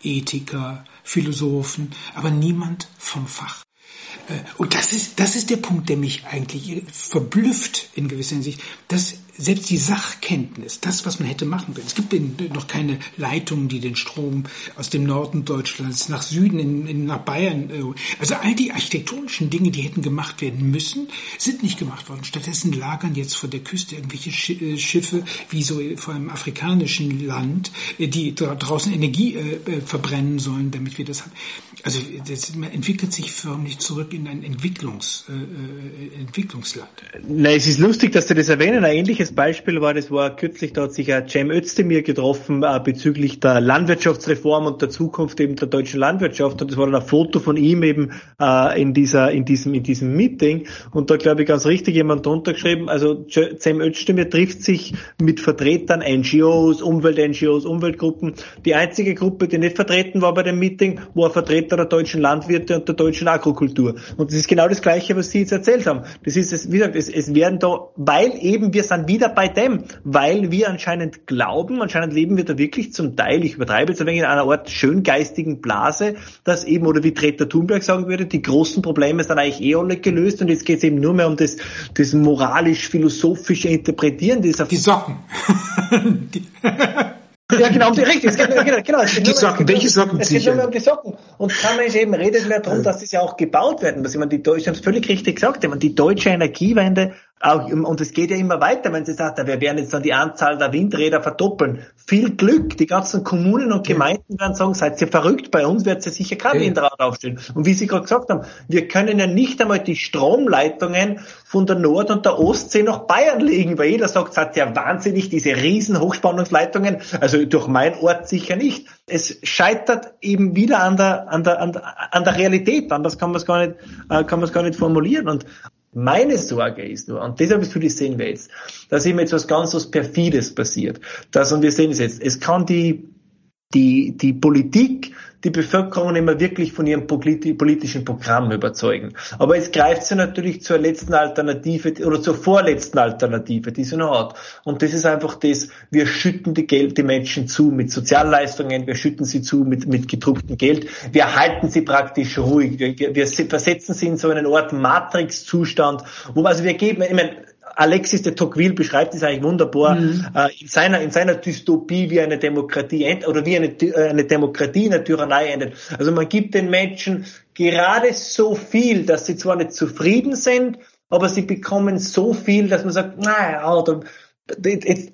Ethiker, Philosophen, aber niemand vom Fach. Äh, und das ist, das ist der Punkt, der mich eigentlich verblüfft in gewisser Hinsicht, dass selbst die Sachkenntnis, das, was man hätte machen können. Es gibt noch keine Leitungen, die den Strom aus dem Norden Deutschlands nach Süden, in, in, nach Bayern, äh, also all die architektonischen Dinge, die hätten gemacht werden müssen, sind nicht gemacht worden. Stattdessen lagern jetzt vor der Küste irgendwelche äh, Schiffe, wie so vor einem afrikanischen Land, äh, die draußen Energie verbrennen sollen, damit wir das haben. Also das entwickelt sich förmlich zurück in ein Entwicklungs, äh, Entwicklungsland. Na, es ist lustig, dass Sie das erwähnen. Ein ähnliches ähnliches Beispiel war, das war kürzlich, da hat sich ja Cem Özdemir getroffen äh, bezüglich der Landwirtschaftsreform und der Zukunft eben der deutschen Landwirtschaft. Und das war dann ein Foto von ihm eben äh, in dieser, in diesem, in diesem Meeting. Und da glaube ich ganz richtig jemand drunter geschrieben, also Cem Özdemir trifft sich mit Vertretern NGOs, Umwelt-NGOs, Umweltgruppen. Die einzige Gruppe, die nicht vertreten war bei dem Meeting, war Vertreter der deutschen Landwirte und der deutschen Agrokultur. Und das ist genau das Gleiche, was Sie jetzt erzählt haben. Das ist, wie gesagt, es, es werden da, weil eben wir sind wieder bei dem, weil wir anscheinend glauben, anscheinend leben wir da wirklich zum Teil, ich übertreibe jetzt ein wenig in einer Art schöngeistigen Blase, dass eben, oder wie Greta Thunberg sagen würde, die großen Probleme sind eigentlich eh alle gelöst und jetzt geht es eben nur mehr um das, das moralisch-philosophische Interpretieren dieser... Die Socken. die ja, genau, richtig. Es geht, genau, genau, es geht die Socken, welche Socken Es geht nur mehr um die Socken. Und kein Mensch eben redet mehr darum, dass das ja auch gebaut werden muss. Ich meine, die Deutsche haben es völlig richtig gesagt. Ich meine, die deutsche Energiewende auch, und es geht ja immer weiter, wenn sie sagt, wir werden jetzt dann die Anzahl der Windräder verdoppeln. Viel Glück, die ganzen Kommunen und Gemeinden werden sagen, seid ihr verrückt, bei uns wird sie sicher kein Windrad aufstellen. Und wie Sie gerade gesagt haben, wir können ja nicht einmal die Stromleitungen von der Nord- und der Ostsee nach Bayern legen, weil jeder sagt, seid ja wahnsinnig, diese riesen Hochspannungsleitungen, also durch mein Ort sicher nicht. Es scheitert eben wieder an der, an der, an der, an der Realität, anders kann man es gar nicht, äh, kann man es gar nicht formulieren. Und meine Sorge ist nur, und deshalb für die sehen wir jetzt, dass eben jetzt was ganz was Perfides passiert. Das, und wir sehen es jetzt, es kann die, die, die Politik die Bevölkerung immer wirklich von ihrem politischen Programm überzeugen. Aber jetzt greift sie natürlich zur letzten Alternative oder zur vorletzten Alternative, die sie noch hat. Und das ist einfach das, wir schütten die Geld, die Menschen zu mit Sozialleistungen, wir schütten sie zu mit, mit gedrucktem Geld, wir halten sie praktisch ruhig, wir, wir versetzen sie in so einen Ort Matrix-Zustand, wo also wir geben, ich meine, Alexis de Tocqueville beschreibt es eigentlich wunderbar mhm. äh, in seiner in seiner Dystopie, wie eine Demokratie endet oder wie eine, äh, eine Demokratie in der Tyrannei endet. Also man gibt den Menschen gerade so viel, dass sie zwar nicht zufrieden sind, aber sie bekommen so viel, dass man sagt, naja, oder, jetzt,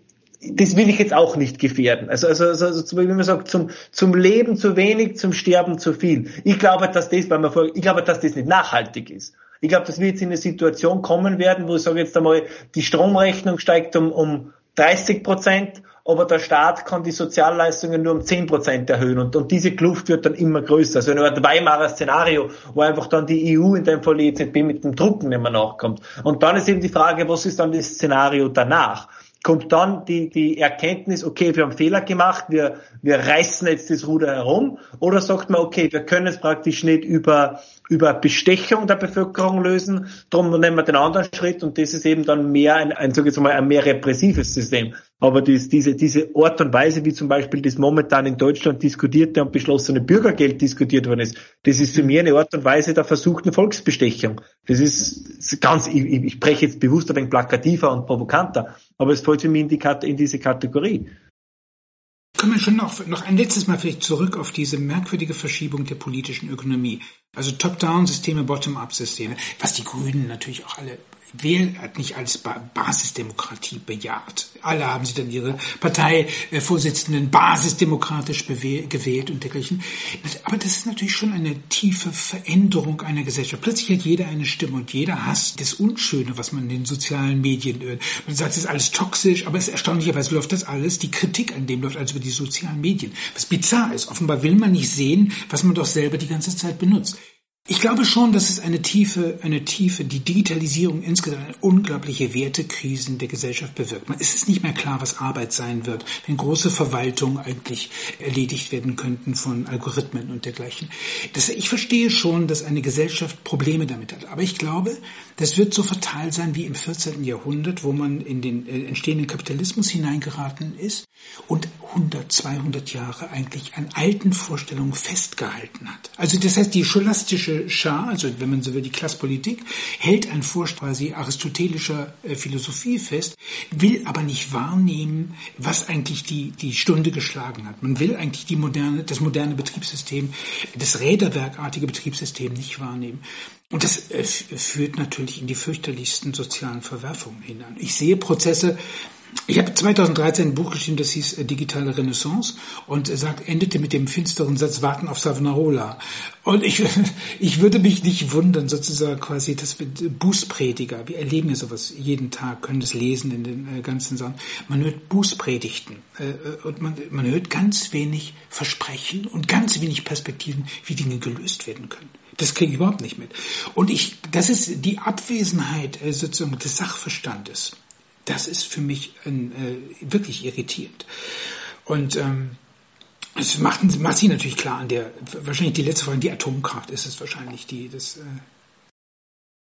das will ich jetzt auch nicht gefährden. Also, also, also, also wie man sagt, zum, zum Leben zu wenig, zum Sterben zu viel. Ich glaube, dass das, weil man vor, ich glaube, dass das nicht nachhaltig ist. Ich glaube, dass wir jetzt in eine Situation kommen werden, wo ich sage jetzt einmal, die Stromrechnung steigt um, um 30 Prozent, aber der Staat kann die Sozialleistungen nur um 10 Prozent erhöhen und, und diese Kluft wird dann immer größer. Also eine Art Weimarer Szenario, wo einfach dann die EU, in dem Fall die EZB, mit dem Drucken nicht mehr nachkommt. Und dann ist eben die Frage, was ist dann das Szenario danach? kommt dann die, die Erkenntnis, okay, wir haben Fehler gemacht, wir, wir reißen jetzt das Ruder herum, oder sagt man, okay, wir können es praktisch nicht über, über Bestechung der Bevölkerung lösen, darum nehmen wir den anderen Schritt und das ist eben dann mehr ein, ein sag ich mal, ein mehr repressives System. Aber dies, diese, diese Art und Weise, wie zum Beispiel das momentan in Deutschland diskutierte und beschlossene Bürgergeld diskutiert worden ist, das ist für mich eine Art und Weise der versuchten Volksbestechung. Das ist ganz, ich, ich spreche jetzt bewusst ein wenig plakativer und provokanter, aber es fällt für mich in, die, in diese Kategorie. Kommen wir schon noch, noch ein letztes Mal vielleicht zurück auf diese merkwürdige Verschiebung der politischen Ökonomie. Also Top-Down-Systeme, Bottom-up-Systeme, was die Grünen natürlich auch alle Wählen hat nicht als Basisdemokratie bejaht. Alle haben sie dann ihre Parteivorsitzenden basisdemokratisch gewählt und dergleichen. Aber das ist natürlich schon eine tiefe Veränderung einer Gesellschaft. Plötzlich hat jeder eine Stimme und jeder hasst das Unschöne, was man in den sozialen Medien hört. Man sagt, es ist alles toxisch, aber es ist erstaunlicherweise läuft das alles, die Kritik an dem läuft alles über die sozialen Medien. Was bizarr ist. Offenbar will man nicht sehen, was man doch selber die ganze Zeit benutzt. Ich glaube schon, dass es eine tiefe, eine tiefe, die Digitalisierung insgesamt eine unglaubliche Wertekrisen der Gesellschaft bewirkt. Man ist es nicht mehr klar, was Arbeit sein wird, wenn große Verwaltungen eigentlich erledigt werden könnten von Algorithmen und dergleichen. Das, ich verstehe schon, dass eine Gesellschaft Probleme damit hat. Aber ich glaube, das wird so fatal sein wie im 14. Jahrhundert, wo man in den äh, entstehenden Kapitalismus hineingeraten ist und 100, 200 Jahre eigentlich an alten Vorstellungen festgehalten hat. Also das heißt, die scholastische Schar, also wenn man so will, die Klasspolitik, hält an quasi aristotelischer äh, Philosophie fest, will aber nicht wahrnehmen, was eigentlich die, die Stunde geschlagen hat. Man will eigentlich die moderne, das moderne Betriebssystem, das räderwerkartige Betriebssystem nicht wahrnehmen. Und das äh, führt natürlich in die fürchterlichsten sozialen Verwerfungen hinein. Ich sehe Prozesse, ich habe 2013 ein Buch geschrieben, das hieß äh, Digitale Renaissance und sagt, endete mit dem finsteren Satz Warten auf Savonarola. Und ich, ich würde mich nicht wundern, sozusagen quasi, das Bußprediger, wir erleben ja sowas jeden Tag, können das lesen in den äh, ganzen Sachen. Man hört Bußpredigten äh, äh, und man, man hört ganz wenig Versprechen und ganz wenig Perspektiven, wie Dinge gelöst werden können. Das kriege ich überhaupt nicht mit. Und ich, das ist die Abwesenheit äh, sozusagen des Sachverstandes das ist für mich äh, wirklich irritierend. Und ähm, es macht, macht sich natürlich klar an der, wahrscheinlich die letzte Frage, die Atomkraft ist es wahrscheinlich, die das. Äh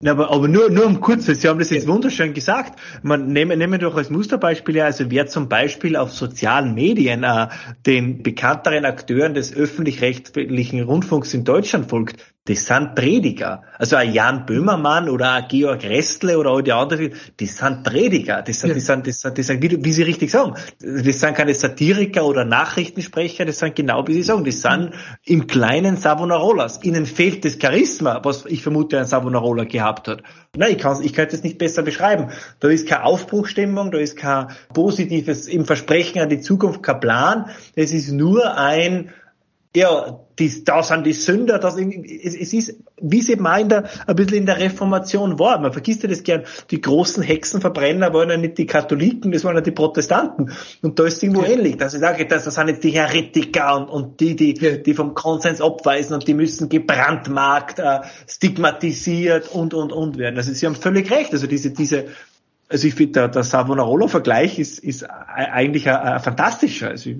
ja, aber, aber nur, nur um kurz, Sie haben das jetzt wunderschön gesagt. Man nehme, nehme doch als Musterbeispiel ja, also wer zum Beispiel auf sozialen Medien äh, den bekannteren Akteuren des öffentlich-rechtlichen Rundfunks in Deutschland folgt, das sind Prediger. Also ein Jan Böhmermann oder ein Georg Restle oder all die anderen, die sind Prediger. Das sind, ja. das sind, das sind, das sind wie, wie, Sie richtig sagen, das sind keine Satiriker oder Nachrichtensprecher, das sind genau wie Sie sagen, das sind im kleinen Savonarolas. Ihnen fehlt das Charisma, was ich vermute ein Savonarola gehabt hat. Nein, ich kann ich kann das nicht besser beschreiben. Da ist keine Aufbruchstimmung, da ist kein positives im Versprechen an die Zukunft, kein Plan. Es ist nur ein ja, die, da sind die Sünder, das, es, es ist, wie es eben auch in der, ein bisschen in der Reformation war. Man vergisst ja das gern. Die großen Hexenverbrenner waren ja nicht die Katholiken, das waren ja die Protestanten. Und da ist es irgendwo ja. ähnlich. Das, ist, das, das sind jetzt die Heretiker und, und die, die, ja. die vom Konsens abweisen und die müssen gebrandmarkt, äh, stigmatisiert und, und, und werden. Also sie haben völlig recht. Also diese, diese, also ich finde, der, der Savonarola-Vergleich ist, ist eigentlich ein, ein fantastischer. Also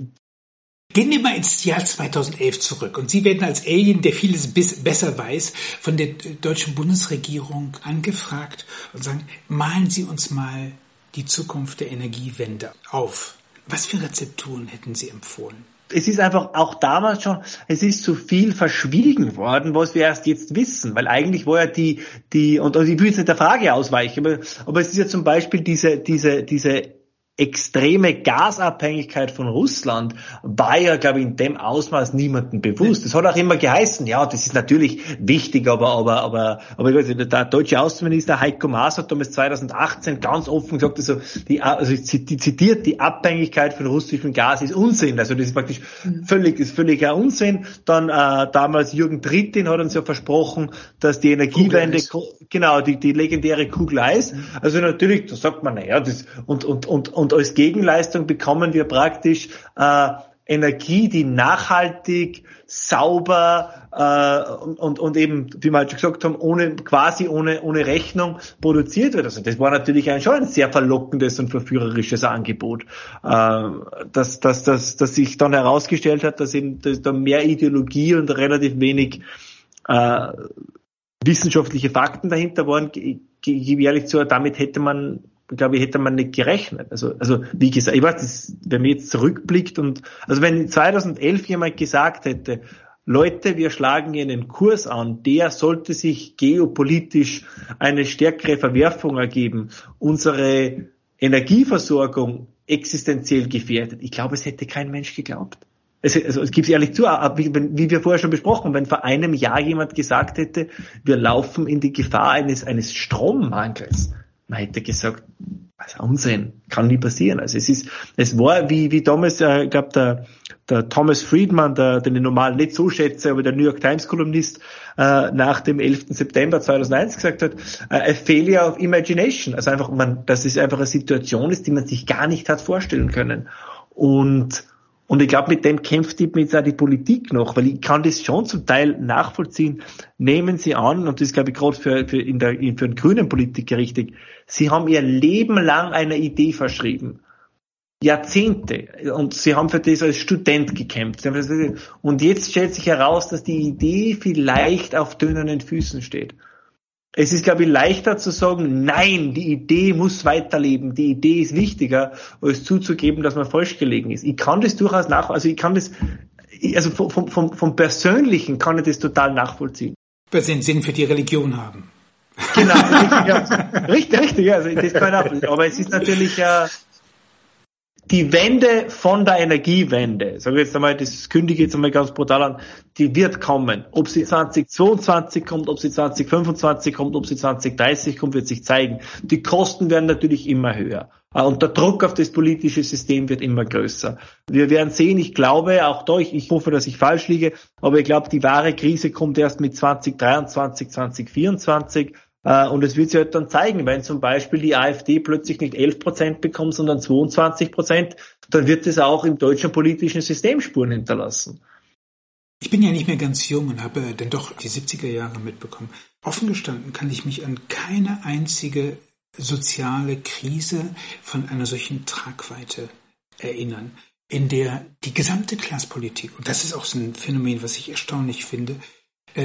Gehen wir mal ins Jahr 2011 zurück und Sie werden als Alien, der vieles besser weiß, von der deutschen Bundesregierung angefragt und sagen, malen Sie uns mal die Zukunft der Energiewende auf. Was für Rezepturen hätten Sie empfohlen? es ist einfach auch damals schon, es ist zu viel verschwiegen worden, was wir erst jetzt wissen, weil eigentlich war ja die, die, und, und ich will jetzt nicht der Frage ausweichen, aber, aber es ist ja zum Beispiel diese, diese, diese extreme Gasabhängigkeit von Russland war ja, glaube ich, in dem Ausmaß niemandem bewusst. Das hat auch immer geheißen, ja, das ist natürlich wichtig, aber, aber, aber, aber ich weiß nicht, der deutsche Außenminister Heiko Maas hat damals 2018 ganz offen gesagt, also, die, also die zitiert, die Abhängigkeit von russischem Gas ist Unsinn. Also das ist praktisch völlig, ist völliger Unsinn. Dann, äh, damals Jürgen Trittin hat uns ja versprochen, dass die Energiewende, genau, die, die legendäre Kugel Eis. Also natürlich, da sagt man, naja, das, und, und, und, und und als Gegenleistung bekommen wir praktisch äh, Energie, die nachhaltig, sauber äh, und, und, eben, wie wir halt schon gesagt haben, ohne quasi ohne, ohne Rechnung produziert wird. Also das war natürlich ein, schon ein sehr verlockendes und verführerisches Angebot, äh, dass, dass, dass, dass sich dann herausgestellt hat, dass eben dass da mehr Ideologie und relativ wenig äh, wissenschaftliche Fakten dahinter waren. Gebe ehrlich zu, damit hätte man glaube ich, hätte man nicht gerechnet. Also, also wie gesagt, ich weiß, das, wenn man jetzt zurückblickt und, also wenn 2011 jemand gesagt hätte, Leute, wir schlagen einen Kurs an, der sollte sich geopolitisch eine stärkere Verwerfung ergeben, unsere Energieversorgung existenziell gefährdet. Ich glaube, es hätte kein Mensch geglaubt. Es, also, es gibt ehrlich zu, wie, wie wir vorher schon besprochen haben, wenn vor einem Jahr jemand gesagt hätte, wir laufen in die Gefahr eines, eines Strommangels, man hätte gesagt, was Unsinn, kann nie passieren. Also es ist, es war wie, wie damals, äh, ich glaube, der, der Thomas Friedman, der, den ich normal nicht so schätze, aber der New York Times Kolumnist, äh, nach dem 11. September 2001 gesagt hat, äh, a failure of imagination. Also einfach, man, dass es einfach eine Situation ist, die man sich gar nicht hat vorstellen können. Und, und ich glaube, mit dem kämpft jetzt auch die Politik noch, weil ich kann das schon zum Teil nachvollziehen. Nehmen Sie an, und das ist, glaube ich, gerade für, für, in der, für einen grünen Politiker richtig, Sie haben Ihr Leben lang einer Idee verschrieben. Jahrzehnte. Und Sie haben für das als Student gekämpft. Und jetzt stellt sich heraus, dass die Idee vielleicht auf dünnen Füßen steht. Es ist, glaube ich, leichter zu sagen, nein, die Idee muss weiterleben, die Idee ist wichtiger, als zuzugeben, dass man falsch gelegen ist. Ich kann das durchaus nach, also ich kann das, also vom, vom, vom Persönlichen kann ich das total nachvollziehen. Weil sie einen Sinn für die Religion haben. Genau, richtig, richtig, richtig, also das kann ich auch, aber es ist natürlich, äh, die Wende von der Energiewende, sage ich jetzt einmal, das kündige ich jetzt einmal ganz brutal an, die wird kommen. Ob sie 2022 kommt, ob sie 2025 kommt, ob sie 2030 kommt, wird sich zeigen. Die Kosten werden natürlich immer höher. Äh, und der Druck auf das politische System wird immer größer. Wir werden sehen, ich glaube, auch da, ich, ich hoffe, dass ich falsch liege, aber ich glaube, die wahre Krise kommt erst mit 2023, 2024. Äh, und es wird sich halt dann zeigen, wenn zum Beispiel die AfD plötzlich nicht 11 Prozent bekommt, sondern 22 Prozent, dann wird es auch im deutschen politischen System Spuren hinterlassen. Ich bin ja nicht mehr ganz jung und habe dann doch die 70er Jahre mitbekommen. Offen gestanden kann ich mich an keine einzige soziale Krise von einer solchen Tragweite erinnern, in der die gesamte Klasspolitik, und das ist auch so ein Phänomen, was ich erstaunlich finde,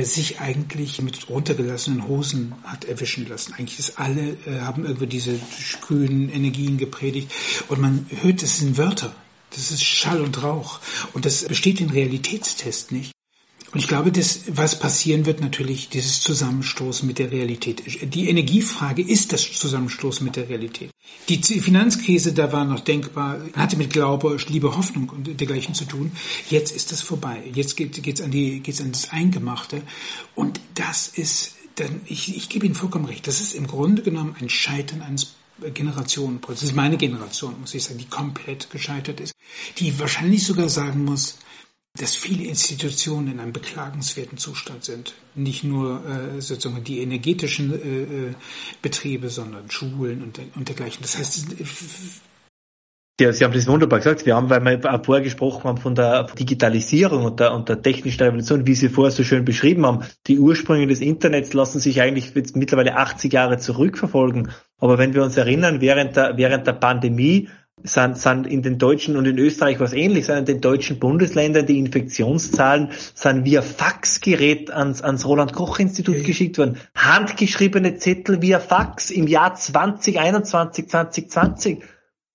sich eigentlich mit runtergelassenen Hosen hat erwischen lassen. Eigentlich ist alle äh, haben irgendwie diese grünen Energien gepredigt und man hört, es sind Wörter. Das ist Schall und Rauch. Und das besteht den Realitätstest nicht. Und ich glaube, das, was passieren wird, natürlich dieses Zusammenstoßen mit der Realität. Die Energiefrage ist das Zusammenstoßen mit der Realität. Die Finanzkrise, da war noch denkbar, hatte mit Glaube, Liebe, Hoffnung und dergleichen zu tun. Jetzt ist das vorbei. Jetzt geht es an die, geht's an das Eingemachte. Und das ist, dann, ich, ich gebe Ihnen vollkommen recht. Das ist im Grunde genommen ein Scheitern eines Generationenprozess. Das ist meine Generation, muss ich sagen, die komplett gescheitert ist, die wahrscheinlich sogar sagen muss, dass viele Institutionen in einem beklagenswerten Zustand sind. Nicht nur äh, sozusagen die energetischen äh, äh Betriebe, sondern Schulen und, und dergleichen. Das heißt, ja, Sie haben das wunderbar gesagt. Wir haben, weil wir vorher gesprochen haben von der Digitalisierung und der, und der technischen Revolution, wie Sie vorher so schön beschrieben haben. Die Ursprünge des Internets lassen sich eigentlich mittlerweile 80 Jahre zurückverfolgen. Aber wenn wir uns erinnern, während der, während der Pandemie sind, sind in den deutschen und in Österreich was ähnlich, sind in den deutschen Bundesländern die Infektionszahlen sind via Faxgerät ans, ans Roland-Koch-Institut okay. geschickt worden. Handgeschriebene Zettel via Fax im Jahr 2021, 2020.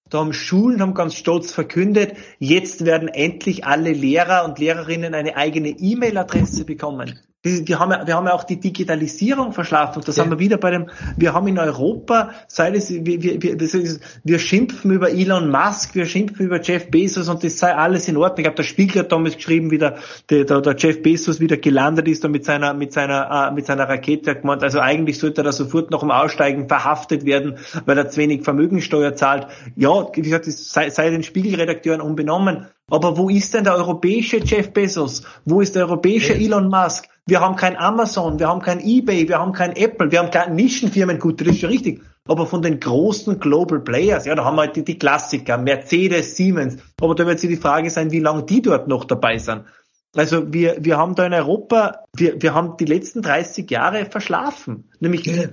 Da haben Schulen haben ganz stolz verkündet, jetzt werden endlich alle Lehrer und Lehrerinnen eine eigene E-Mail-Adresse bekommen. Wir haben, ja, wir haben ja auch die Digitalisierung verschlafen. Das ja. haben wir wieder bei dem, wir haben in Europa, sei es, wir, wir, wir, ist, wir schimpfen über Elon Musk, wir schimpfen über Jeff Bezos und das sei alles in Ordnung. Ich habe der Spiegel hat damals geschrieben, wie der, der, der Jeff Bezos wieder gelandet ist und mit seiner, mit seiner, äh, mit seiner Rakete gemeint. Also eigentlich sollte er sofort nach dem Aussteigen verhaftet werden, weil er zu wenig Vermögensteuer zahlt. Ja, wie gesagt, das sei, sei den Spiegelredakteuren unbenommen. Aber wo ist denn der europäische Jeff Bezos? Wo ist der europäische ja. Elon Musk? Wir haben kein Amazon, wir haben kein eBay, wir haben kein Apple, wir haben keine Nischenfirmen, gut, das ist schon richtig. Aber von den großen Global Players, ja, da haben wir halt die, die Klassiker, Mercedes, Siemens. Aber da wird sich die Frage sein, wie lange die dort noch dabei sind. Also wir, wir haben da in Europa, wir, wir haben die letzten 30 Jahre verschlafen. Nämlich ja.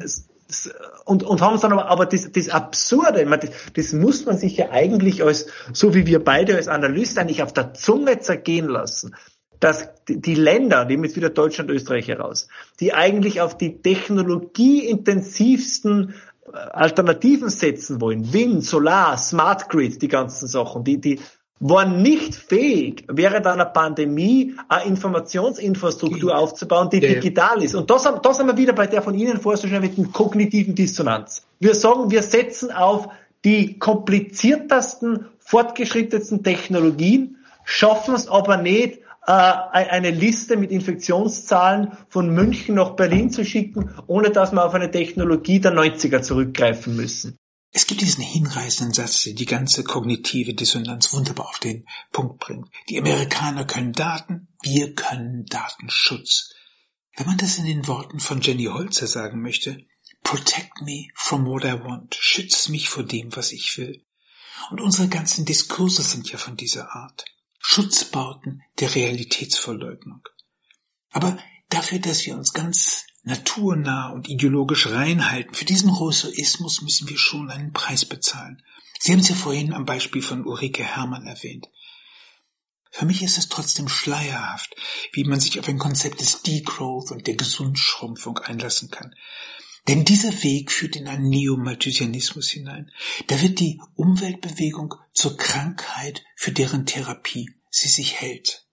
Und, und haben es dann aber, aber das, das Absurde, meine, das, das muss man sich ja eigentlich als, so wie wir beide als Analysten eigentlich auf der Zunge zergehen lassen dass die Länder, nehmen jetzt wieder Deutschland, Österreich heraus, die eigentlich auf die technologieintensivsten äh, Alternativen setzen wollen, Wind, Solar, Smart Grid, die ganzen Sachen, die, die waren nicht fähig, während einer Pandemie eine Informationsinfrastruktur aufzubauen, die ja, digital ist. Und das, das haben wir wieder bei der von Ihnen dem kognitiven Dissonanz. Wir sagen, wir setzen auf die kompliziertesten, fortgeschrittensten Technologien, schaffen es aber nicht, äh, eine Liste mit Infektionszahlen von München nach Berlin zu schicken, ohne dass wir auf eine Technologie der 90er zurückgreifen müssen. Es gibt diesen hinreißenden Satz, der die ganze kognitive Dissonanz wunderbar auf den Punkt bringt. Die Amerikaner können Daten, wir können Datenschutz. Wenn man das in den Worten von Jenny Holzer sagen möchte, protect me from what I want, schütze mich vor dem, was ich will. Und unsere ganzen Diskurse sind ja von dieser Art. Schutzbauten der Realitätsverleugnung. Aber dafür, dass wir uns ganz naturnah und ideologisch reinhalten, für diesen Rousseauismus müssen wir schon einen Preis bezahlen. Sie haben es ja vorhin am Beispiel von Ulrike Hermann erwähnt. Für mich ist es trotzdem schleierhaft, wie man sich auf ein Konzept des Degrowth und der Gesundschrumpfung einlassen kann. Denn dieser Weg führt in einen Neomalthusianismus hinein. Da wird die Umweltbewegung zur Krankheit, für deren Therapie sie sich hält.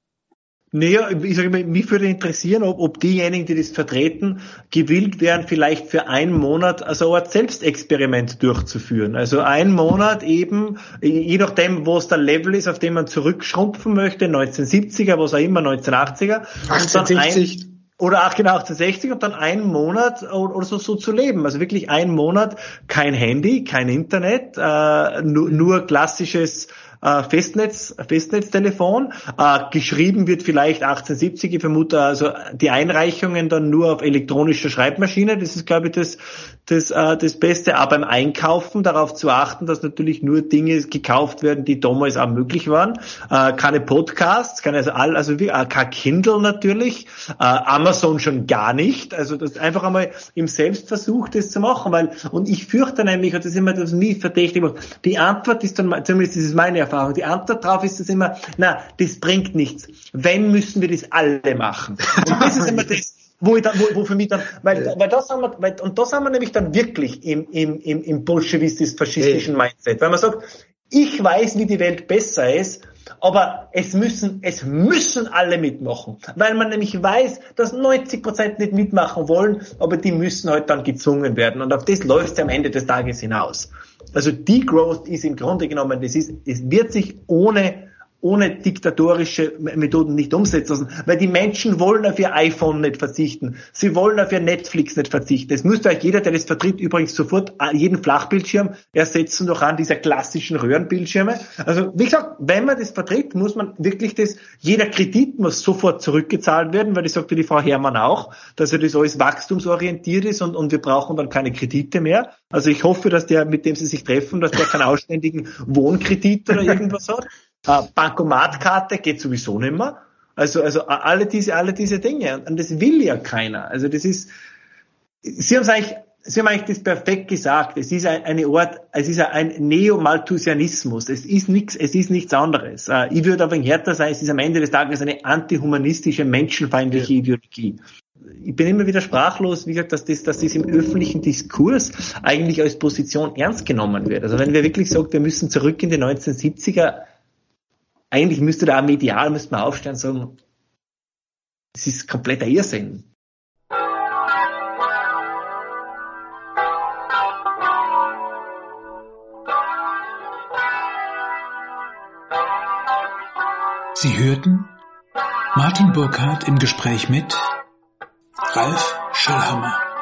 Naja, ich sage mal, mich würde interessieren, ob, ob diejenigen, die das vertreten, gewillt wären, vielleicht für einen Monat also eine Art Selbstexperiment durchzuführen. Also ein Monat eben, je nachdem, wo es der Level ist, auf dem man zurückschrumpfen möchte, 1970er, was auch immer, 1980er. 1860 oder auch genau 1860 und dann einen Monat oder so, so zu leben. Also wirklich einen Monat kein Handy, kein Internet, äh, nur, nur klassisches äh, Festnetz, Festnetztelefon. Äh, geschrieben wird vielleicht 1870, ich vermute also die Einreichungen dann nur auf elektronischer Schreibmaschine. Das ist, glaube ich, das, das, äh, das Beste. Aber beim Einkaufen darauf zu achten, dass natürlich nur Dinge gekauft werden, die damals auch möglich waren. Äh, keine Podcasts, keine, also all, also wie, äh, kein Kindle natürlich, äh, Amazon schon gar nicht. Also das einfach einmal im Selbstversuch, das zu machen, weil, und ich fürchte nämlich, und das ist immer das nie verdächtig, die Antwort ist dann, zumindest ist es meine Erfahrung, Erfahrung. Die Antwort darauf ist es immer, na, das bringt nichts. Wenn müssen wir das alle machen. Und das ist immer das, wo, ich dann, wo, wo für mich dann, weil, weil das haben wir, weil, und das haben wir nämlich dann wirklich im, im, im, im bolschewistisch-faschistischen Mindset. Weil man sagt, ich weiß, wie die Welt besser ist, aber es müssen, es müssen alle mitmachen, weil man nämlich weiß, dass 90 Prozent nicht mitmachen wollen, aber die müssen halt dann gezwungen werden. Und auf das läuft es am Ende des Tages hinaus. Also Degrowth ist im Grunde genommen, das ist, es wird sich ohne ohne diktatorische Methoden nicht umsetzen lassen, weil die Menschen wollen auf ihr iPhone nicht verzichten. Sie wollen auf ihr Netflix nicht verzichten. Es müsste euch jeder, der das vertritt, übrigens sofort jeden Flachbildschirm ersetzen durch an dieser klassischen Röhrenbildschirme. Also, wie gesagt, wenn man das vertritt, muss man wirklich das, jeder Kredit muss sofort zurückgezahlt werden, weil das sagte die Frau Herrmann auch, dass ja das alles wachstumsorientiert ist und, und wir brauchen dann keine Kredite mehr. Also ich hoffe, dass der, mit dem Sie sich treffen, dass der keinen ausständigen Wohnkredit oder irgendwas hat. Äh, Bankomatkarte geht sowieso nicht mehr. Also, also alle diese, alle diese Dinge. Und das will ja keiner. Also das ist, Sie haben es eigentlich, Sie haben eigentlich das perfekt gesagt. Es ist ein, eine Art, es ist ein Neomalthusianismus. Es ist nichts, es ist nichts anderes. Äh, ich würde aber härter sein, es ist am Ende des Tages eine antihumanistische, menschenfeindliche Ideologie. Ich bin immer wieder sprachlos, wie gesagt, dass das, dass das im öffentlichen Diskurs eigentlich als Position ernst genommen wird. Also wenn wir wirklich sagen, wir müssen zurück in die 1970er, eigentlich müsste da medial, müsste man aufstehen und sagen, Das ist kompletter Irrsinn. Sie hörten Martin Burkhardt im Gespräch mit Ralf Schallhammer.